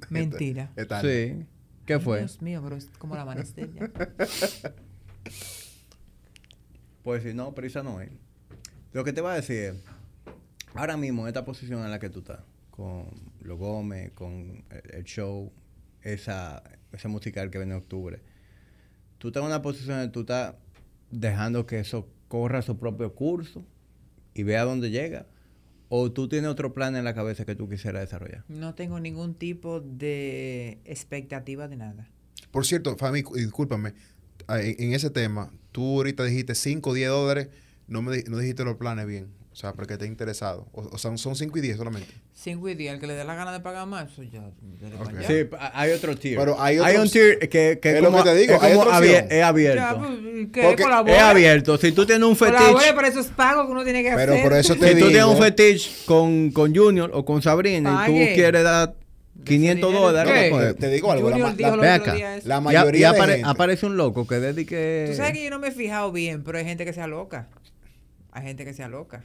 B: Mentira.
C: Es tarde.
A: Sí. ¿Qué
B: Ay,
A: fue?
B: Dios mío, pero es como la amanecer ya.
A: Pues si no, prisa no es. Lo que te voy a decir es, ahora mismo, en esta posición en la que tú estás, con los Gómez, con el, el show, esa, ese musical que viene en octubre, tú estás en una posición en que tú estás dejando que eso corra su propio curso y vea dónde llega, o tú tienes otro plan en la cabeza que tú quisieras desarrollar.
B: No tengo ningún tipo de expectativa de nada.
C: Por cierto, Fami, discúlpame, en, ese tema, tú ahorita dijiste 5 o 10 dólares no me no dijiste los planes bien. O sea, para que esté interesado. O, o sea, son 5 y 10 solamente.
B: 5 y 10, el que le dé la gana de pagar más, eso ya. dele pa'
C: Ok.
B: allá.
A: Sí, hay otro tier.
C: Pero hay
A: un
C: otros-
A: tier que, que
C: Es
A: es
C: lo
A: como,
C: que te digo,
A: es,
C: hay
A: como
C: otra
A: abie-
C: opción.
A: es abierto.
B: Ya, pues.
C: Porque
A: es abierto. Si tú tienes un fetiche,
B: pero eso es pago que uno tiene que
C: Pero
B: hacer.
C: por eso te
A: si tú
C: digo.
A: tienes un fetiche con, con Junior o con Sabrina y
B: Pague.
A: tú quieres dar 500
B: dinero,
A: dólares, pues,
C: Te digo algo. La,
B: Junior
C: la-
B: otro
A: acá.
C: la
A: y,
C: mayoría
A: y apare-
C: gente-
A: aparece un loco que desde que...
B: Tú sabes que yo no me he fijado bien, pero hay gente que sea loca. Hay gente que sea loca.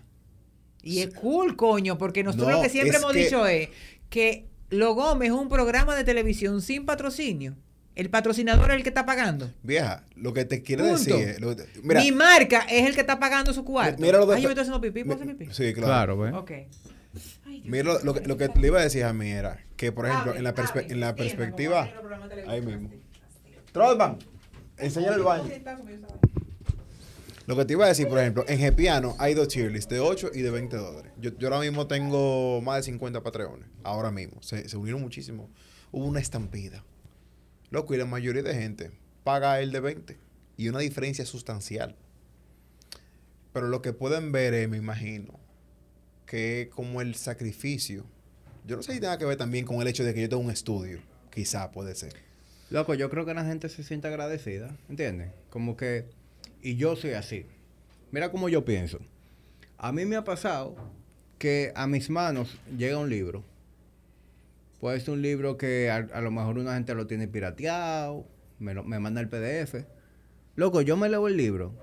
B: Y es cool, coño, porque nosotros
C: No,
B: lo que siempre hemos
C: que-
B: dicho es que Lo Gómez es un programa de televisión sin patrocinio. El patrocinador es el que está pagando.
C: Vieja, lo que te quiero
B: Punto.
C: decir es- lo que te- mira,
B: Mi marca es el que está pagando su cuarto.
C: mira lo de-
B: Ay, yo me estoy haciendo pipí. ¿Puedo hacer pipí?
C: Sí, claro.
A: Claro, ¿ves?
B: Ok.
C: Mira lo, lo que, lo que le iba a decir a mí era que, por ejemplo, en la, perspe- en la perspectiva. Ahí mismo. Trotman, enséñale el baño. Lo que te iba a decir, por ejemplo, en Gepiano hay dos tier de 8 y de 20 dólares. Yo, yo ahora mismo tengo más de 50 patreones. Ahora mismo. Se, se unieron muchísimo. Hubo una estampida. Loco, y la mayoría de gente paga el de 20. Y una diferencia sustancial. Pero lo que pueden ver es, me imagino, que como el sacrificio. Yo no sé si tenga que ver también con el hecho de que yo tengo un estudio. Quizá puede ser.
A: Loco, yo creo que la gente se siente agradecida, ¿entiendes? Como que, y yo soy así. Mira cómo yo pienso. A mí me ha pasado que a mis manos llega un libro. Puede ser un libro que a, a lo mejor una gente lo tiene pirateado, me, lo- me manda el PDF. Loco, yo me leo el libro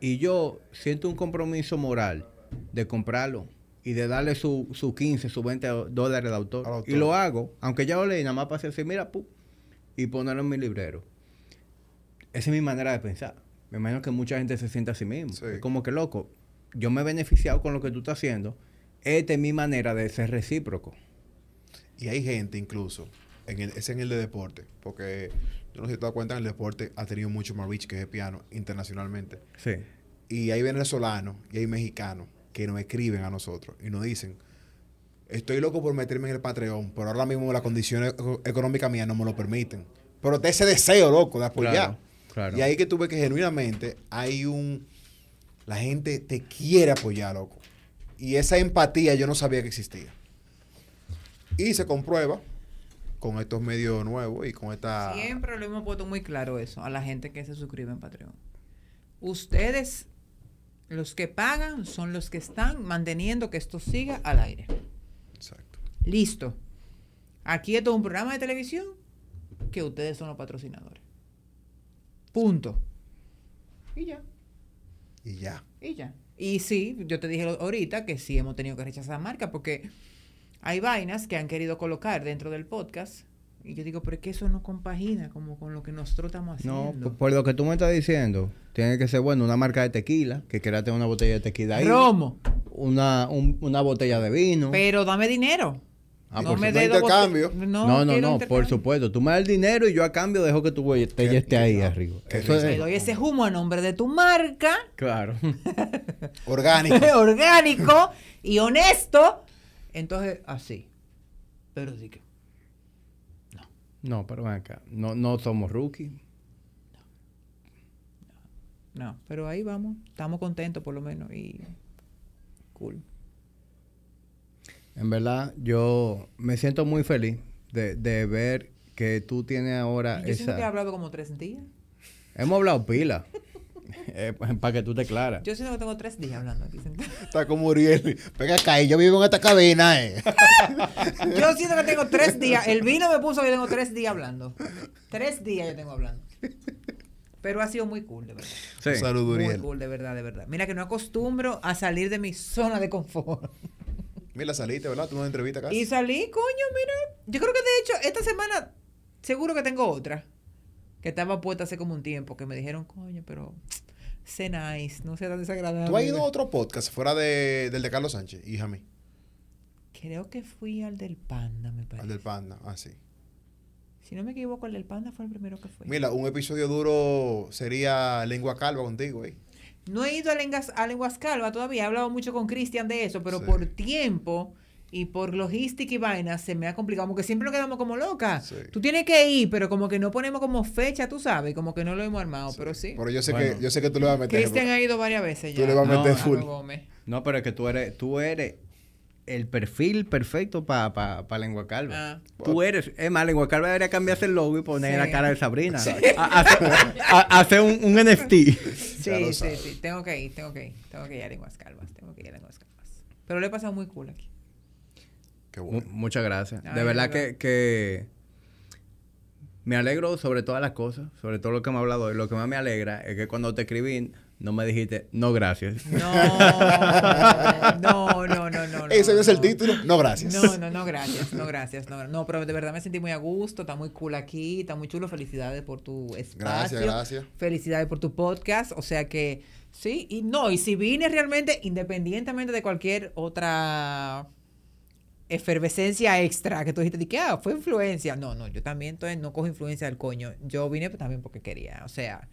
A: y yo siento un compromiso moral de comprarlo y de darle su, su 15, su 20 dólares autor.
C: Al autor.
A: Y lo hago, aunque ya lo leí, nada más para así, mira, pu, y ponerlo en mi librero. Esa es mi manera de pensar. Me imagino que mucha gente se siente mismo.
C: Sí.
A: Es como que, loco, yo me he beneficiado con lo que tú estás haciendo. Esta es mi manera de ser recíproco.
C: Y hay gente incluso, en el, es en el de deporte, porque yo no sé si te das cuenta, en el deporte ha tenido mucho más reach que el piano internacionalmente.
A: Sí.
C: Y hay venezolanos y hay mexicanos que nos escriben a nosotros y nos dicen, estoy loco por meterme en el Patreon, pero ahora mismo las condiciones eco- económicas mías no me lo permiten. Pero te ese deseo, loco, de apoyar.
A: Claro, claro.
C: Y ahí que tuve que genuinamente hay un... La gente te quiere apoyar, loco. Y esa empatía yo no sabía que existía. Y se comprueba con estos medios nuevos y con esta...
B: Siempre lo hemos puesto muy claro eso a la gente que se suscribe en Patreon. Ustedes, los que pagan, son los que están manteniendo que esto siga al aire.
C: Exacto.
B: Listo. Aquí esto es un programa de televisión que ustedes son los patrocinadores. Punto. Y ya.
C: Y ya.
B: Y ya. Y sí, yo te dije ahorita que sí hemos tenido que rechazar marcas porque hay vainas que han querido colocar dentro del podcast. Y yo digo, pero es que eso no compagina como con lo que nosotros estamos
A: No,
B: haciendo.
A: por, por lo que tú me estás diciendo, tiene que ser, bueno, una marca de tequila, que quiera tener una botella de tequila ahí.
B: Romo.
A: Una, un- una botella de vino.
B: Pero dame dinero.
A: Ah,
B: no
A: por
B: me bote-
A: no, no, no, por supuesto. Tú me das el dinero y yo a cambio dejo que tu
C: Qué-
A: esté ahí
C: qué-
A: arriba. Eso
C: risa.
B: Te
A: es,
B: doy ese humo a nombre de tu marca,
A: claro.
C: Orgánico.
B: orgánico y honesto. Entonces, así. Pero sí que.
A: No, pero ven acá. No, no somos rookies.
B: No, pero ahí vamos. Estamos contentos por lo menos. Y. Cool.
A: En verdad, yo me siento muy feliz de, de ver que tú tienes ahora
B: Yo siento que he
A: esa...
B: hablado como tres días.
A: Hemos hablado pila. para que tú te claras.
B: Yo siento que tengo tres días hablando aquí sentado.
C: Está como Uriel. Venga acá, y yo vivo en esta cabina, eh.
B: Yo siento que tengo tres días. El vino me puso que tengo tres días hablando. Tres días yo tengo hablando. Pero ha sido muy cool, de verdad.
A: Sí.
C: Un saludo,
B: Muy
C: Uriel.
B: cool, de verdad, de verdad. Mira que no acostumbro a salir de mi zona de confort.
C: Mira, saliste, ¿verdad? Tú una entrevista acá.
B: Y salí, coño, mira. Yo creo que de hecho, esta semana, seguro que tengo otra. Que estaba puesta hace como un tiempo. Que me dijeron, coño, pero sé nice, no sea tan desagradable.
C: ¿Tú has ido a otro podcast fuera de, del de Carlos Sánchez, hija mí?
B: Creo que fui al del Panda, me parece.
C: Al del Panda. Ah, sí.
B: Si no me equivoco, el del Panda fue el primero que fui.
C: Mira, un episodio duro sería Lengua Calva contigo, eh.
B: No he ido a Lenguas, a Lenguas Calva todavía, he hablado mucho con Cristian de eso, pero
C: Sí.
B: por tiempo Y por logística y vaina se me ha complicado. Como que siempre nos quedamos como locas.
C: Sí.
B: Tú tienes que ir, pero como que no ponemos como fecha, tú sabes. Como que no lo hemos armado, pero sí.
C: Pero yo sé
A: Bueno.
C: que yo sé que tú le vas a meter.
B: Cristian ha ido varias veces ya.
C: Tú le vas a
A: No,
C: meter
A: a
C: full.
A: No, pero es que tú eres, tú eres el perfil perfecto para pa, pa Lengua Calva.
B: Ah.
A: Tú eres, es más, Lengua Calva debería cambiarse el logo y poner
B: Sí.
A: la cara de Sabrina. Hacer un, un NFT.
B: Sí, sí, sí. Tengo que ir, tengo que ir. Tengo que ir a Lenguas Calvas. Tengo que ir a Lenguas Calvas. Pero le he pasado muy cool aquí.
C: Qué bueno.
A: muchas gracias.
B: Ay,
A: de verdad que,
B: verdad.
A: que me alegro sobre todas las cosas, sobre todo lo que me ha hablado hoy. Lo que más me alegra es que cuando te escribí, no me dijiste, no, gracias.
B: No, no, no, no, no.
C: Ese
B: no,
C: es el título. No, gracias.
B: No, no, no, gracias, no, gracias. No, no, pero de verdad me sentí muy a gusto, está muy cool aquí, está muy chulo. Felicidades por tu espacio.
C: Gracias, gracias.
B: Felicidades por tu podcast. O sea que, sí, y no, y si vine realmente, independientemente de cualquier otra efervescencia extra que tú dijiste, de que ah, fue influencia. No, no, yo también entonces no cojo influencia del coño. Yo vine también porque quería. O sea,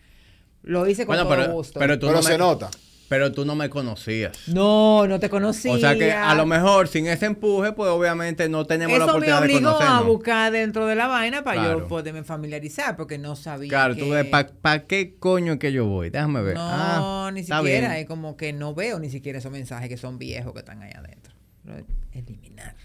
B: lo hice con
A: Bueno,
B: todo
A: pero,
B: gusto.
A: pero tú
C: Pero
A: no
C: se
A: me,
C: nota.
A: pero tú no me conocías.
B: no, no te conocía.
A: O sea que a lo mejor sin ese empuje, pues obviamente no tenemos la
B: Eso me
A: oportunidad de
B: obligó a
A: conocernos.
B: buscar dentro de la vaina para yo poderme familiarizar, porque no sabía.
A: Claro,
B: que...
A: tú ves, ¿para qué coño es que yo voy? Déjame ver.
B: No,
A: Ah,
B: ni siquiera. Es como que no veo ni siquiera esos mensajes que son viejos que están ahí adentro. Eliminar.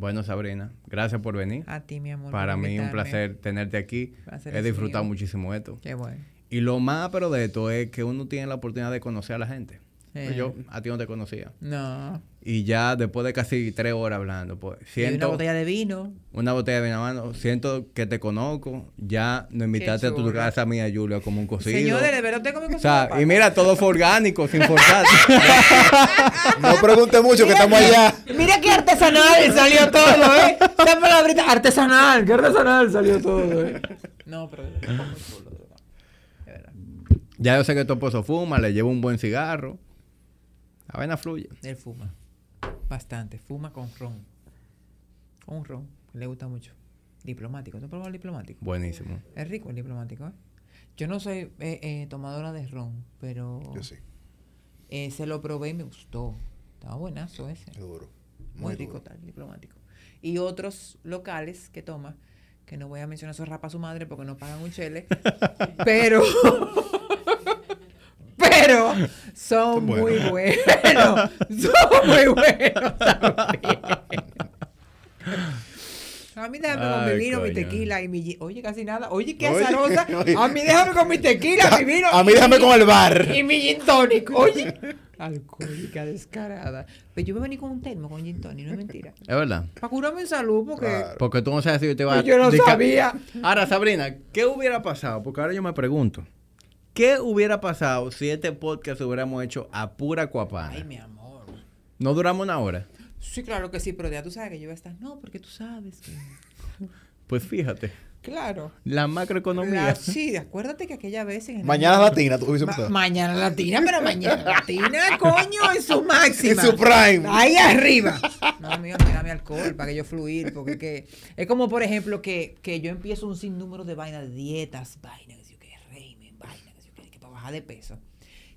A: Bueno, Sabrina, gracias por venir.
B: A ti, mi amor.
A: Para mí un placer tenerte aquí. He disfrutado
B: mío.
A: muchísimo esto.
B: Qué bueno.
A: Y lo más pero de esto es que uno tiene la oportunidad de conocer a la gente. Pues
B: Eh.
A: Yo a ti no te conocía.
B: No.
A: Y ya después de casi tres horas hablando, pues
B: Y
A: siento
B: una botella de vino.
A: una botella de vino a mano, siento que te conozco. Ya nos invitaste a tu casa mía, Julia, como un cocido.
B: Señores, de verdad usted come con
A: o sea, y mira, todo fue orgánico, sin forzar.
C: No pregunte mucho que estamos allá.
B: Mira qué artesanal salió todo, ¿eh? Esa palabrita, artesanal, qué artesanal salió todo, ¿eh? No, pero
A: ya yo sé que tu esposo fuma, le llevo un buen cigarro. La vaina fluye.
B: Él fuma. Bastante. Fuma con ron. Con un ron. Le gusta mucho. Diplomático. ¿Tú has probado el diplomático?
A: Buenísimo.
B: Es rico el diplomático, ¿eh? Yo no soy eh, eh, tomadora de ron, pero
C: Yo sí.
B: eh, se lo probé y me gustó. Estaba buenazo ese.
C: Es duro.
B: Muy,
C: Muy
B: rico
C: duro.
B: tal, diplomático. Y otros locales que toma, que no voy a mencionar su rapa a su madre porque no pagan un chele, pero... pero son muy
C: buenos.
B: Son muy buenos también. A mí déjame con mi vino, mi tequila y mi... Oye, casi nada. Oye, qué
C: Oye,
B: azarosa.
C: oye.
B: A mí déjame con mi tequila, mi vino.
C: A mí déjame
B: mi-
C: con el bar.
B: y mi gin tonic. Oye. Alcohólica descarada. Pero yo me vení con un termo con gin tonic, no es mentira.
A: Es verdad.
B: Para curarme en salud, porque
C: Claro.
A: Porque tú no sabes si yo te iba a...
B: yo no sabía.
A: Ahora, Sabrina, ¿qué hubiera pasado? Porque ahora yo me pregunto. ¿Qué hubiera pasado si este podcast hubiéramos hecho a pura cuapana?
B: Ay, mi amor.
A: No duramos una hora.
B: Sí, claro que sí, pero ya tú sabes que yo voy a estar. No, porque tú sabes que.
A: Pues fíjate,
B: Claro.
A: la macroeconomía.
B: La- sí, acuérdate que aquella vez en el
C: Mañana
B: año-
C: latina, tú hubiese
B: Ma- mañana latina, pero mañana latina, coño, en su máxima.
C: En su prime.
B: Ahí arriba. No, mío, mira mi alcohol para que yo fluir, porque que, es como, por ejemplo, que, que yo empiezo un sinnúmero de vainas, de dietas, vainas, que, sé yo qué, régimen, vainas, que, sé yo qué, que para bajar de peso.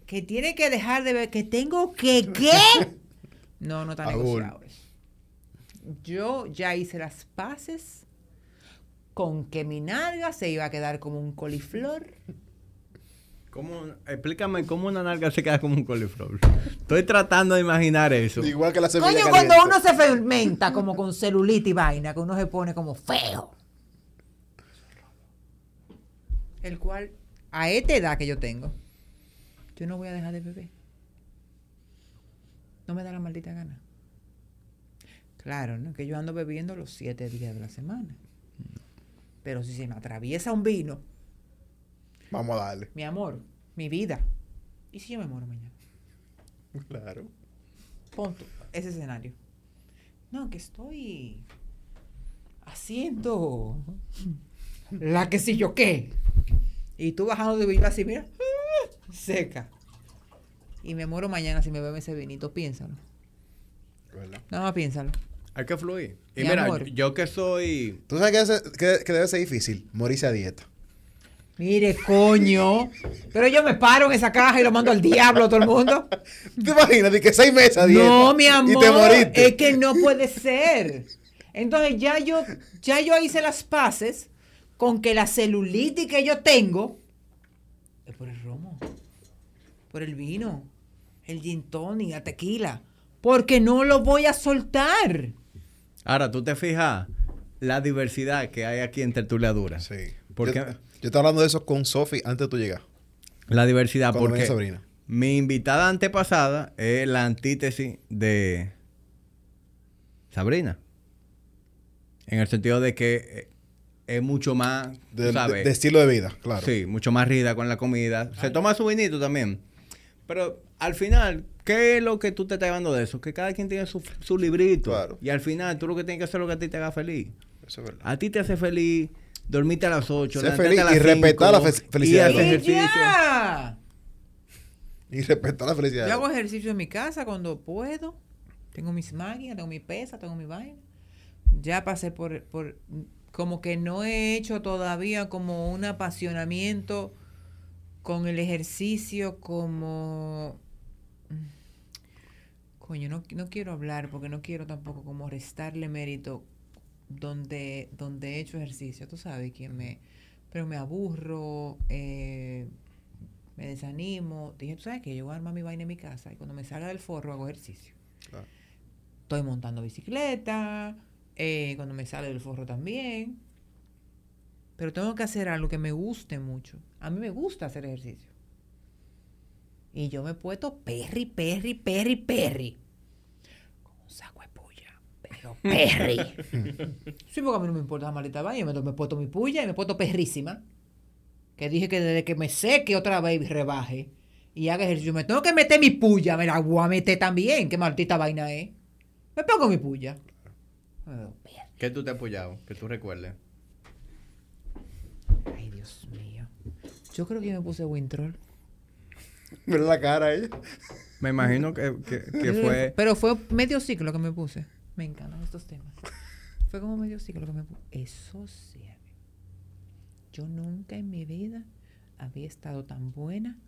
B: Que tiene que dejar de ver, que tengo que, ¿qué? No, no está
C: Aún.
B: negociable. Yo ya hice las paces con que mi nalga se iba a quedar como un coliflor.
A: ¿Cómo, explícame cómo una nalga se queda como un coliflor. Estoy tratando de imaginar eso.
C: Igual que la semilla
B: Coño,
C: caliente.
B: cuando uno se fermenta como con celulitis y vaina, que uno se pone como feo. El cual, a esta edad que yo tengo, yo no voy a dejar de beber. No me da la maldita gana. Claro, ¿no? Que yo ando bebiendo los siete días de la semana. Pero si se me atraviesa un vino,
C: Vamos a darle.
B: mi amor, mi vida. ¿Y si yo me muero mañana?
C: Claro.
B: Pon tú ese escenario. No, que estoy haciendo la que si yo qué. Y tú bajando de vino así, mira, seca. Y me muero mañana si me bebe ese vinito, piénsalo.
C: ¿Verdad?
B: Nada más piénsalo.
A: Hay que fluir. Y
B: Mi
A: mira,
B: amor.
A: yo que soy...
C: ¿Tú sabes que, ese- que- que debe ser difícil? Morirse a dieta.
B: Mire, coño. Pero yo me paro en esa caja y lo mando al diablo a todo el mundo.
C: ¿Te imaginas? De que seis meses a dieta
B: No, mi amor.
C: Y te moriste.
B: Es que no puede ser. Entonces ya yo, ya yo hice las paces con que la celulitis que yo tengo es por el romo, por el vino, el gin tonic, la tequila. Porque no lo voy a soltar.
A: Ahora, tú te fijas la diversidad que hay aquí en Tertuliadura.
C: Sí.
A: Porque
C: Yo, yo estaba hablando de eso con Sofi antes de tú llegar.
A: la diversidad,
C: Cuando
A: porque
C: venga Sabrina.
A: mi invitada antepasada es la antítesis de Sabrina. En el sentido de que eh, es mucho más,
C: De, de-
A: sabes,
C: de estilo de vida, claro.
A: Sí, mucho más rida con la comida. Se toma su vinito también. Pero al final, ¿qué es lo que tú te estás llevando de eso? Que cada quien tiene su, su librito.
C: Claro.
A: Y al final, tú lo que tienes que hacer es lo que a ti te haga feliz.
C: Eso es verdad.
A: A ti te hace feliz dormirte a las 8,
C: Ser feliz y respetar la fe- felicidad de
A: Y hacer ejercicio.
B: ya.
C: Y respetar la felicidad.
B: Yo hago ejercicio en mi casa cuando puedo. Tengo mis máquinas, tengo mi pesa, tengo mi vaina. Ya pasé por, por como que no he hecho todavía como un apasionamiento con el ejercicio como mm, coño, no, no quiero hablar porque no quiero tampoco como restarle mérito donde, donde he hecho ejercicio, tú sabes que me pero me aburro, eh, me desanimo. Dije, tú sabes que yo voy a armar mi vaina en mi casa y cuando me salga del forro hago ejercicio. Estoy montando bicicleta, eh, cuando me sale del forro también. Pero tengo que hacer algo que me guste mucho. A mí me gusta hacer ejercicio. Y yo me he puesto perri, perri, perri, perri. Con un saco de puya. Pero perri. sí, porque a mí no me importa la maldita vaina. Yo me, me he puesto mi puya y me he puesto perrísima. Que dije que desde que me seque otra vez rebaje y haga ejercicio, me tengo que meter mi puya. Me la voy a meter también. ¿Qué maldita vaina es? Me pongo mi puya. Oh.
A: ¿Qué tú te has apoyado? Que tú recuerdes.
B: Ay, Dios mío. Yo creo que yo me puse Wintroll.
C: Mira la cara ella.
A: Me imagino que, que- que fue...
B: Pero fue medio ciclo que me puse. Me encantan estos temas. Fue como medio ciclo que me puse. Eso sí. Yo nunca en mi vida había estado tan buena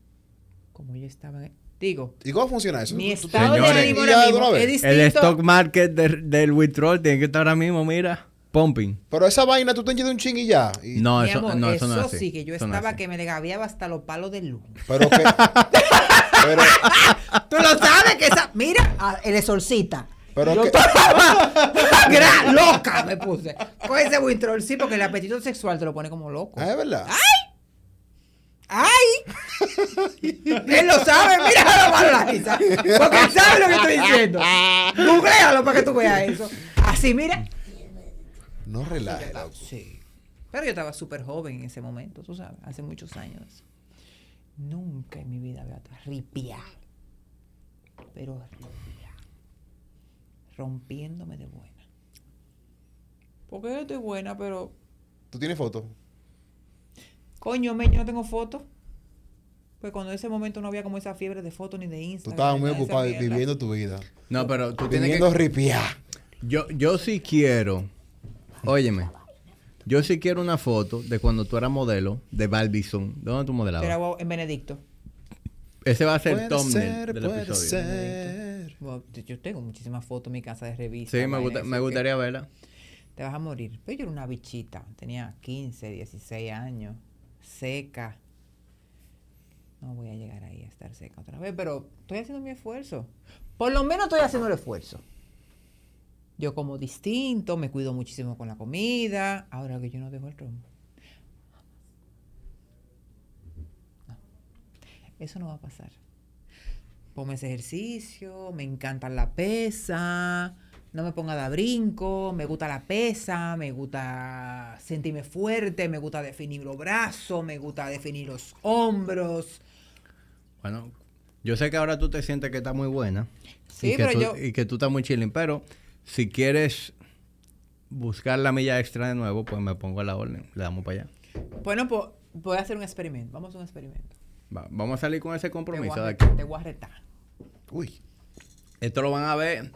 B: como yo estaba. Digo,
C: ¿Y cómo funciona eso?
B: mi estado de
A: Señores,
B: ánimo
C: y ya
B: ahora
C: de
B: mismo es distinto.
A: El stock market de- del withdrawal tiene que estar ahora mismo, mira, pumping.
C: Pero esa vaina tú te de un ching y ya. Y-
A: No,
B: Mi
A: eso,
B: amor,
A: no, eso no es así.
B: sí, que yo
A: Eso
B: estaba que me desgaviaba hasta los palos de luz.
C: Pero que. pero,
B: Tú lo sabes que esa. Mira, el exorcita.
C: pero
B: Yo
C: que.
B: estaba gra- loca, me puse. Con ese Wintroll, sí, porque el apetito sexual te lo pone como loco.
C: Ah, es verdad.
B: ¡Ay! Él lo sabe, mira lo malo la risa. Porque él sabe lo que estoy diciendo. Googlealo para que tú veas eso. Así, mira.
C: No relajes.
B: Sí. Pero yo estaba súper joven en ese momento, tú sabes, hace muchos años. Nunca en mi vida había ripia. Pero ripia. Rompiéndome de buena. Porque yo estoy buena, pero
C: ¿Tú tienes fotos?
B: Coño, me, yo no tengo fotos. Pues cuando en ese momento no había como esa fiebre de fotos ni de
C: Tú
B: Instagram.
C: estabas
B: ni
C: muy ocupado viviendo tu vida.
A: No, pero tú tienes
C: Viviendo
A: que...
C: ripiá.
A: Yo, yo sí quiero... Óyeme. Yo sí quiero una foto de cuando tú eras modelo de Barbizon. ¿Dónde tú
B: era
A: modelabas?
B: guau- en Benedicto.
A: Ese va a ser
C: Puede
A: el thumbnail
C: ser,
A: del
C: puede
A: episodio.
C: ser.
B: Guau, Yo tengo muchísimas fotos en mi casa de revista.
A: Sí, me, gusta- me gustaría verla.
B: Te vas a morir. Pero yo era una bichita. Tenía 15, 16 años. Seca. No voy a llegar ahí a estar seca otra vez, pero estoy haciendo mi esfuerzo. Por lo menos estoy haciendo el esfuerzo. Yo como distinto, me cuido muchísimo con la comida. Ahora que yo no dejo el trombo. No. Eso no va a pasar. Ponme ese ejercicio, me encanta la pesa, no me ponga a dar brinco, me gusta la pesa, me gusta sentirme fuerte, me gusta definir los brazos, me gusta definir los hombros.
A: Bueno, yo sé que ahora tú te sientes que estás muy buena.
B: Sí,
A: y que
B: pero
A: tú,
B: yo-
A: Y que tú estás muy chilling. Pero si quieres buscar la milla extra de nuevo, pues me pongo a la orden. Le damos para allá.
B: Bueno, pues voy a hacer un experimento. Vamos a hacer un experimento.
A: Va- vamos a salir con ese
B: Te
A: compromiso
B: voy a
A: de aquí.
B: te voy a retar.
C: Uy.
A: Esto lo van a ver.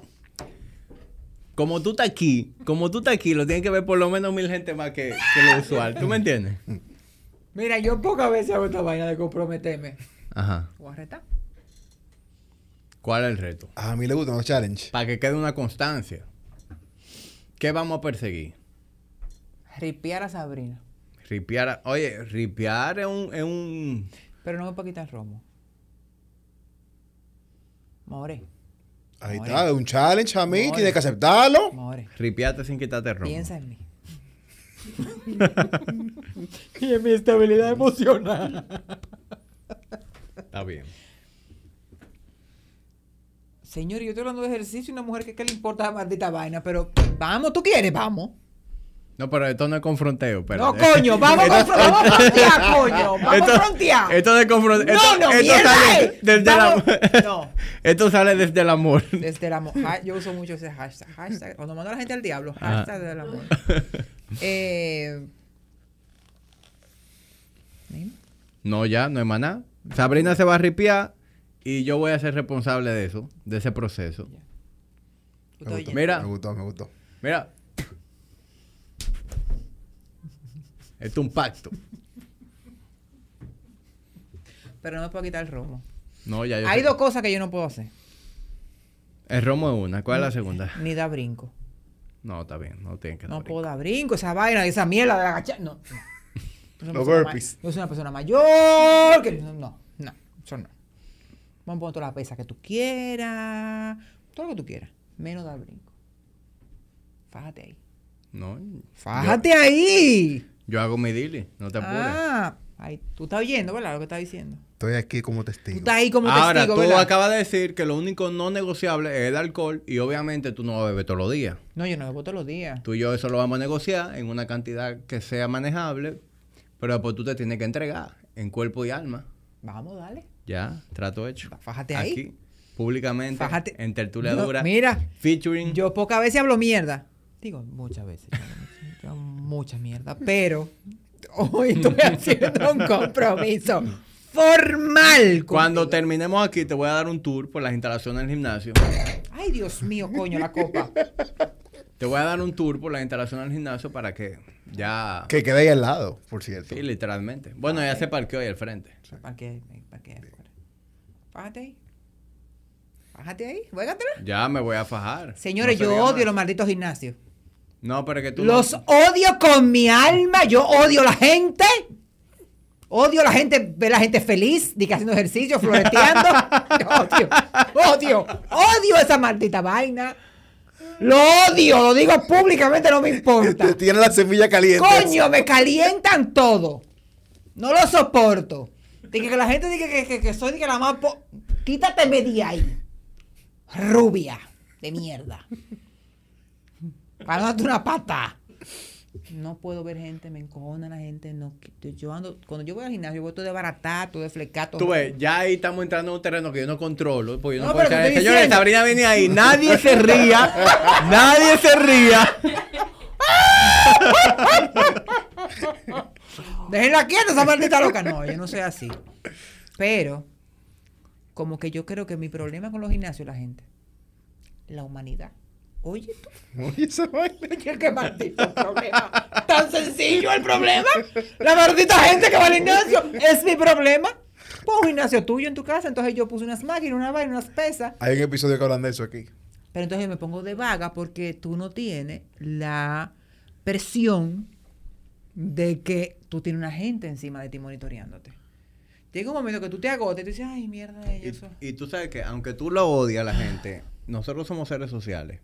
A: Como tú estás aquí, como tú estás aquí, lo tienen que ver por lo menos mil gente más que, que lo usual. ¿Tú me entiendes?
B: Mira, yo pocas veces hago esta vaina de comprometerme.
A: Ajá.
B: Voy a retar.
A: ¿Cuál es el reto?
C: A mí le gustan los challenges.
A: Para que quede una constancia. ¿Qué vamos a perseguir?
B: Ripiar a Sabrina.
A: Ripiar. a- Oye, ripiar es un, es un.
B: Pero no me puedo quitar el romo. More,
C: Ahí
B: More.
C: está, es un challenge a mí,
B: More.
C: tiene que aceptarlo.
B: more.
A: Ripiarte sin quitarte el romo.
B: Piensa en mí. y en mi estabilidad emocional.
A: Está bien.
B: Señor, yo estoy hablando de ejercicio y una mujer que qué le importa la maldita vaina, pero vamos, tú quieres, vamos.
A: No, pero esto no es confronteo.
B: No,
A: espérate.
B: coño, vamos, a frontear, coño. Vamos
A: Esto-
B: a frontear.
A: Esto de confronteo.
B: No, no,
A: esto
B: mierda,
A: sale
B: eh.
A: desde
B: Vamos-
A: la-
B: no.
A: Esto sale desde el amor.
B: Desde el amor. Yo uso mucho ese hashtag. hashtag cuando mando a la gente al diablo,
A: Ah.
B: hashtag del amor. Eh.
A: No, ya, no es más nada. Sabrina se va a ripiar y yo voy a ser responsable de eso, de ese proceso.
B: ¿Tú
C: Me gustó. Me gustó, me gustó.
A: Mira. Esto es un pacto.
B: Pero no me puedo quitar el romo.
A: No, ya yo
B: Hay dos cosas que yo no puedo hacer.
A: El romo es una. ¿Cuál es la segunda?
B: Ni dar brinco.
A: No, está bien. No tienen que
B: No
A: dar
B: puedo dar brinco, esa vaina, esa mierda de la gacha. No. no.
C: Los burpees.
B: Yo soy una persona mayor. Que, no, no, no, eso no. Vamos a poner todas las pesas que tú quieras. Todo lo que tú quieras. Menos dar brinco. Fájate ahí.
A: No.
B: Fájate ahí.
A: Yo, hago mi dili. No te apures.
B: Ah, ahí. Tú estás oyendo, ¿verdad? Lo que estás diciendo.
C: Estoy aquí como
B: Tú
C: testigo.
B: estás ahí como
A: Ahora,
B: testigo,
A: tú
B: ¿verdad?
A: acabas de decir que lo único no negociable es el alcohol y obviamente tú no vas a beber todos los días.
B: No, yo no bebo todos los días.
A: Tú y yo eso lo vamos a negociar en una cantidad que sea manejable, pero después tú te tienes que entregar en cuerpo y alma.
B: Vamos, dale.
A: Ya, trato hecho.
B: Fájate ahí.
A: Aquí, públicamente,
B: Fájate.
A: en tertulia
B: No,
A: dura,
B: mira,
A: featuring.
B: Yo pocas veces hablo mierda. Digo, muchas veces. yo- yo mucha mierda. Pero hoy estoy haciendo un compromiso formal.
A: Cuando
B: contigo.
A: terminemos aquí, te voy a dar un tour por las instalaciones del gimnasio.
B: Ay, Dios mío, coño, la copa.
A: Te voy a dar un tour por las instalaciones del gimnasio para que ya...
C: Que quede ahí al lado, por cierto.
A: Sí, literalmente. Bueno, ya se parqueó ahí al frente.
B: ¿Para qué? ¿Para qué? Bájate ahí. Bájate ahí. Juégatela.
A: Ya me voy a fajar.
B: Señores,
A: No
B: yo odio
A: más.
B: los malditos gimnasios.
A: No, pero que tú...
B: Los
A: no-
B: odio con mi alma. Yo odio la gente. Odio la gente, ver la gente feliz, de que haciendo ejercicio, floreteando. odio, odio, odio esa maldita vaina. Lo odio, lo digo públicamente, no me importa.
C: Tiene la semilla caliente.
B: Coño, me calientan todo. No lo soporto. De que, que la gente diga que, que, que soy de que la más... po- Quítateme de ahí. Rubia. De mierda. Para darte una pata. No puedo ver gente, me encojona la gente. No, yo ando, cuando yo voy al gimnasio, voy todo de baratar, todo de flecar, todo-
A: Tú ves, ya ahí estamos entrando en un terreno que yo no controlo. Porque yo no,
B: No,
A: puedo Señores,
B: diciendo.
A: Sabrina venía ahí. Nadie se ría. nadie se ría.
B: Déjenla quieta, esa maldita loca. No, yo no soy así. Pero, como que yo creo que mi problema con los gimnasios, la gente, la humanidad. Oye, tú,
C: Oye, esa vaina.
B: qué maldito problema. Tan sencillo el problema. La maldita gente que va al gimnasio es mi problema. Pon un gimnasio tuyo en tu casa, entonces yo puse unas máquinas, una vaina, unas pesas.
C: Hay un episodio que hablan de eso aquí.
B: Pero entonces yo me pongo de vaga porque tú no tienes la presión de que tú tienes una gente encima de ti monitoreándote. Llega un momento que tú te agotes y tú dices, ay, mierda,
A: Y,
B: eso.
A: y tú sabes que aunque tú lo odias a la gente, nosotros somos seres sociales.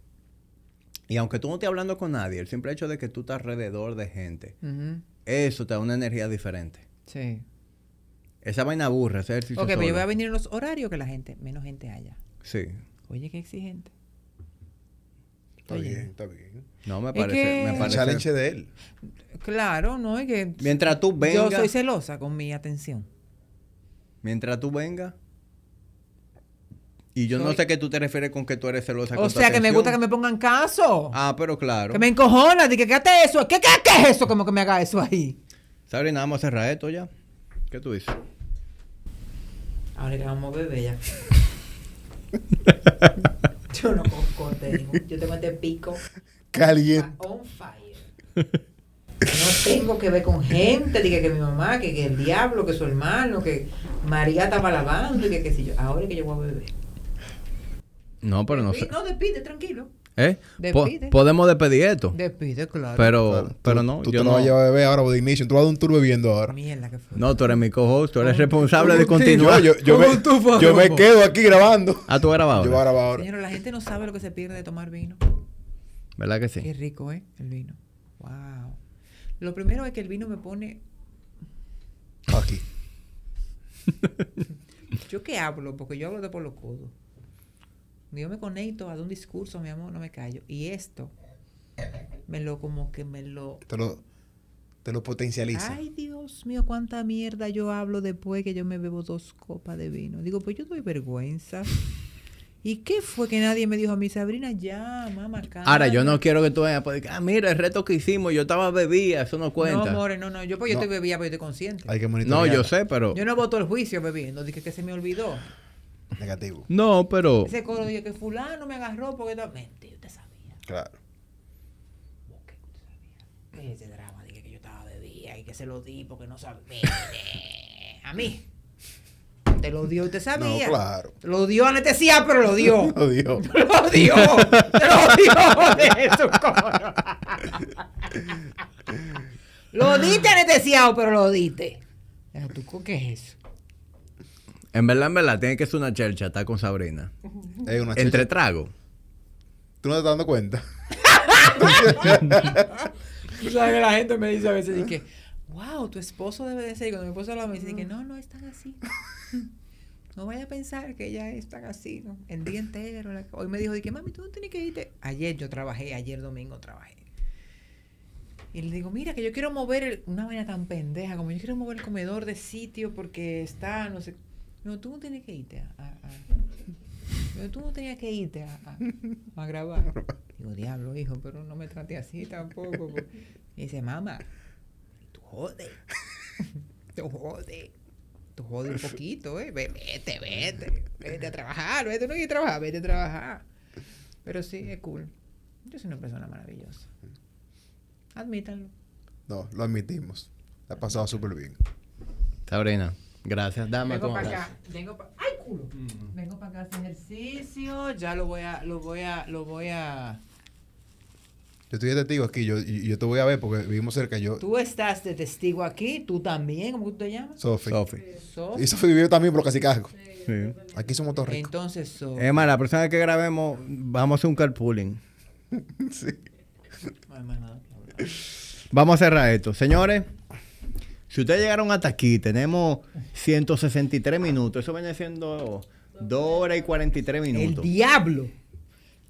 A: Y aunque tú no estés hablando con nadie, el simple hecho de que tú estás alrededor de gente, eso te da una energía diferente.
B: Sí.
A: Esa vaina aburre, ese ejercicio
B: Ok, pero yo voy a venir en los horarios que la gente, menos gente haya.
A: Sí.
B: Oye, qué exigente.
C: Está
B: Oye.
C: bien, está bien.
A: No, me
B: Es
A: parece...
B: que-
A: Me
C: El
A: parece
C: challenge de él.
B: Claro, no es que
A: Mientras tú
B: yo
A: vengas...
B: soy celosa con mi atención.
A: Mientras tú vengas... Y yo no sé qué tú te refieres con que tú eres celosa
B: O sea, que me gusta que me pongan caso.
A: Ah, pero claro.
B: Que me encojona, de que qué hace eso. ¿Qué, qué, qué es eso? Como que me haga eso ahí.
A: Sabrina, vamos a cerrar esto ya. ¿Qué tú dices?
B: Ahora que vamos a beber ya. Yo no concorte, hijo. Yo tengo este pico
C: Caliente.
B: on fire. No tengo que ver con gente, dije que mi mamá, que, que el diablo, que su hermano, que María estaba lavando, y que qué sé yo. Ahora es que yo voy a beber.
A: No, pero no sé.
B: No, despide, tranquilo.
A: ¿Eh? Po-
B: Despide.
A: podemos despedir esto.
B: Despide, claro.
A: Pero,
C: Claro,
A: pero
C: tú-
A: no,
C: Tú
A: yo
C: te
A: no.
C: vas a llevar a beber ahora de inicio. Tú vas a dar un tour bebiendo ahora.
B: Mierda que fue.
A: No, tú eres mi co-host, tú eres responsable
B: ¿Cómo
A: de continuar.
C: Yo, yo, yo,
B: ¿Cómo
C: me,
B: tú,
C: yo me quedo aquí grabando.
A: Ah, tú grabado.
C: Yo voy a grabar ahora.
B: Señora, la gente no sabe lo que se pierde de tomar vino.
A: ¿Verdad que sí?
B: Qué rico, ¿eh? El vino. Wow. Lo primero es que el vino me pone.
C: Aquí.
B: ¿Yo qué hablo? Porque yo hablo de por los codos. Yo me conecto a un discurso, mi amor, no me callo. Y esto me lo como que me lo.
C: Te lo, te lo potencializa.
B: Ay, Dios mío, cuánta mierda yo hablo después que yo me bebo dos copas de vino. Digo, pues yo doy vergüenza. ¿Y qué fue que nadie me dijo a mi Sabrina? Ya, mamá,
A: Ahora, yo no
B: calma"?
A: quiero que tú vayas a poder- Ah, mira, el reto que hicimos, yo estaba bebida, eso no
B: No,
A: cuenta. No,
B: more, no, no. Yo, pues, yo
C: No.
B: estoy bebida, pero yo estoy consciente.
C: Hay que monitorear.
A: yo sé, pero...
B: Yo no voto el juicio bebiendo. Dije que se me olvidó.
C: Negativo.
A: No, pero...
B: Ese coro dije que fulano me agarró porque... no- Mentira, usted sabía.
C: Claro.
B: ¿Vos qué usted sabía? Ese drama dije que yo estaba bebida y que se lo di porque no sabía. Mire, A mí. Te lo dio, usted
C: No,
B: sabía.
C: claro.
B: Lo dio anestesia, pero lo dio.
C: Lo dio.
B: Lo dio. Te lo dio de su coro. Lo diste anestesiado, pero lo diste. ¿Tú qué es eso?
A: En verdad, en verdad, tiene que ser una chelcha, estar con Sabrina.
C: Es una
A: Entre tragos.
C: ¿Tú no te estás dando cuenta?
B: Tú sabes que la gente me dice a veces, dice, wow, tu esposo debe de ser. Y cuando mi esposo habla, me dice que no, no es tan así. No vaya a pensar que ella es tan así, ¿no? El día entero. la- Hoy me dijo, dije, mami, tú no tienes que irte. Ayer yo trabajé, ayer domingo trabajé. Y le digo, mira, que yo quiero mover el- una vaina tan pendeja, como yo quiero mover el comedor de sitio porque está, no sé. No, tú no tienes que irte a. a- tú no tenías que irte a, a- a grabar. Digo, diablo, hijo, pero no me trate así tampoco. pues". Y dice, mamá, tú jodes. Tú jodes. Tú jodes un poquito, ¿eh? Ve- Vete, vete. Vete a trabajar. Vete, no quieres trabajar, vete a trabajar. Pero sí, es cool. Yo soy una persona maravillosa. Admítanlo.
C: No, lo admitimos. La ha pasado súper bien.
A: Sabrina, gracias. Dame
B: Vengo para acá. Vengo para ¡Ay, culo! Vengo para acá a hacer ejercicio. Ya lo voy a, lo voy a, lo voy a.
C: Yo estoy de testigo aquí. Yo, yo te voy a ver porque vivimos cerca. Yo,
B: Tú estás de testigo aquí, tú también, ¿cómo tú te llamas?
C: Sofi.
A: Sofi.
B: Sof.
C: Y Sofi vivió también por los casicascos.
A: Sí.
C: Aquí somos todos ricos.
B: Entonces, Sof.
A: Emma, la próxima vez que grabemos, vamos a hacer un carpooling.
C: Sí.
B: No hay más nada que hablar.
A: Vamos a cerrar esto. Señores, si ustedes llegaron hasta aquí, tenemos 163 minutos. Eso viene siendo 2 horas y 43
B: El
A: minutos.
B: diablo.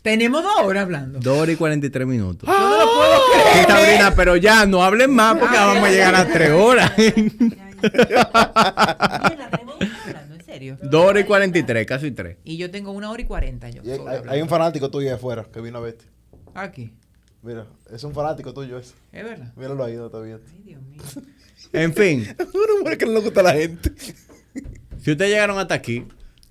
B: Tenemos dos horas hablando.
A: 2 horas y 43 minutos.
B: Yo no lo puedo
A: Sí,
B: creer.
A: Sabrina, pero ya no hablen más porque
B: Ah,
A: vamos a llegar a 3 horas.
B: Dos horas hablando, en serio.
A: 2 horas y 43, casi 3.
B: Y yo tengo una hora y cuarenta yo.
C: Y hay, un fanático tuyo ahí afuera que vino a verte.
B: Aquí.
C: Mira, es un fanático tuyo ese.
B: Es verdad.
C: Míralo ahí, no está viendo.
B: Ay, Dios mío.
A: En fin,
C: Una mujer que no le gusta a la gente.
A: si ustedes llegaron hasta aquí,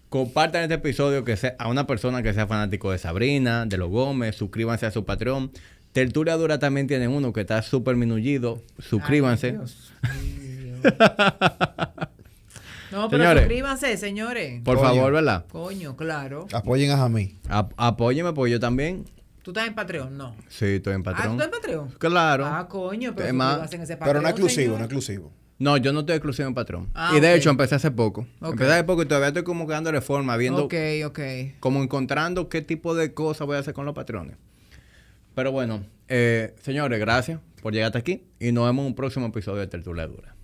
A: compartan este episodio que sea, a una persona que sea fanático de Sabrina, de los Gómez, suscríbanse a su Patreon. Tertulia Dura también tienen uno que está súper minullido. Suscríbanse.
B: Ay, Dios mío. No, pero
A: Señores.
B: suscríbanse, señores.
A: Por
C: Coño.
A: favor, ¿verdad?
B: Coño, claro.
C: Apoyen a Jamí.
A: Ap- apóyeme, pues yo también.
B: ¿Tú estás en Patreon? No.
A: Sí, estoy en
B: Ah, ¿tú
A: Patreon.
B: estás en Patreon?
A: Claro.
B: Ah, coño, pero
A: Tema-
B: suscríbanse en ese Patreon,
C: Pero no exclusivo,
B: señor.
C: no exclusivo.
A: No, yo no estoy exclusivo en Patreon.
B: Ah,
A: y de hecho empecé hace poco.
B: Ok.
A: Empecé hace poco y todavía estoy como dándole forma, viendo,
B: Ok, ok.
A: como encontrando qué tipo de cosas voy a hacer con los patrones. Pero bueno, eh, señores, gracias por llegar hasta aquí y nos vemos en un próximo episodio de Tertulia Dura.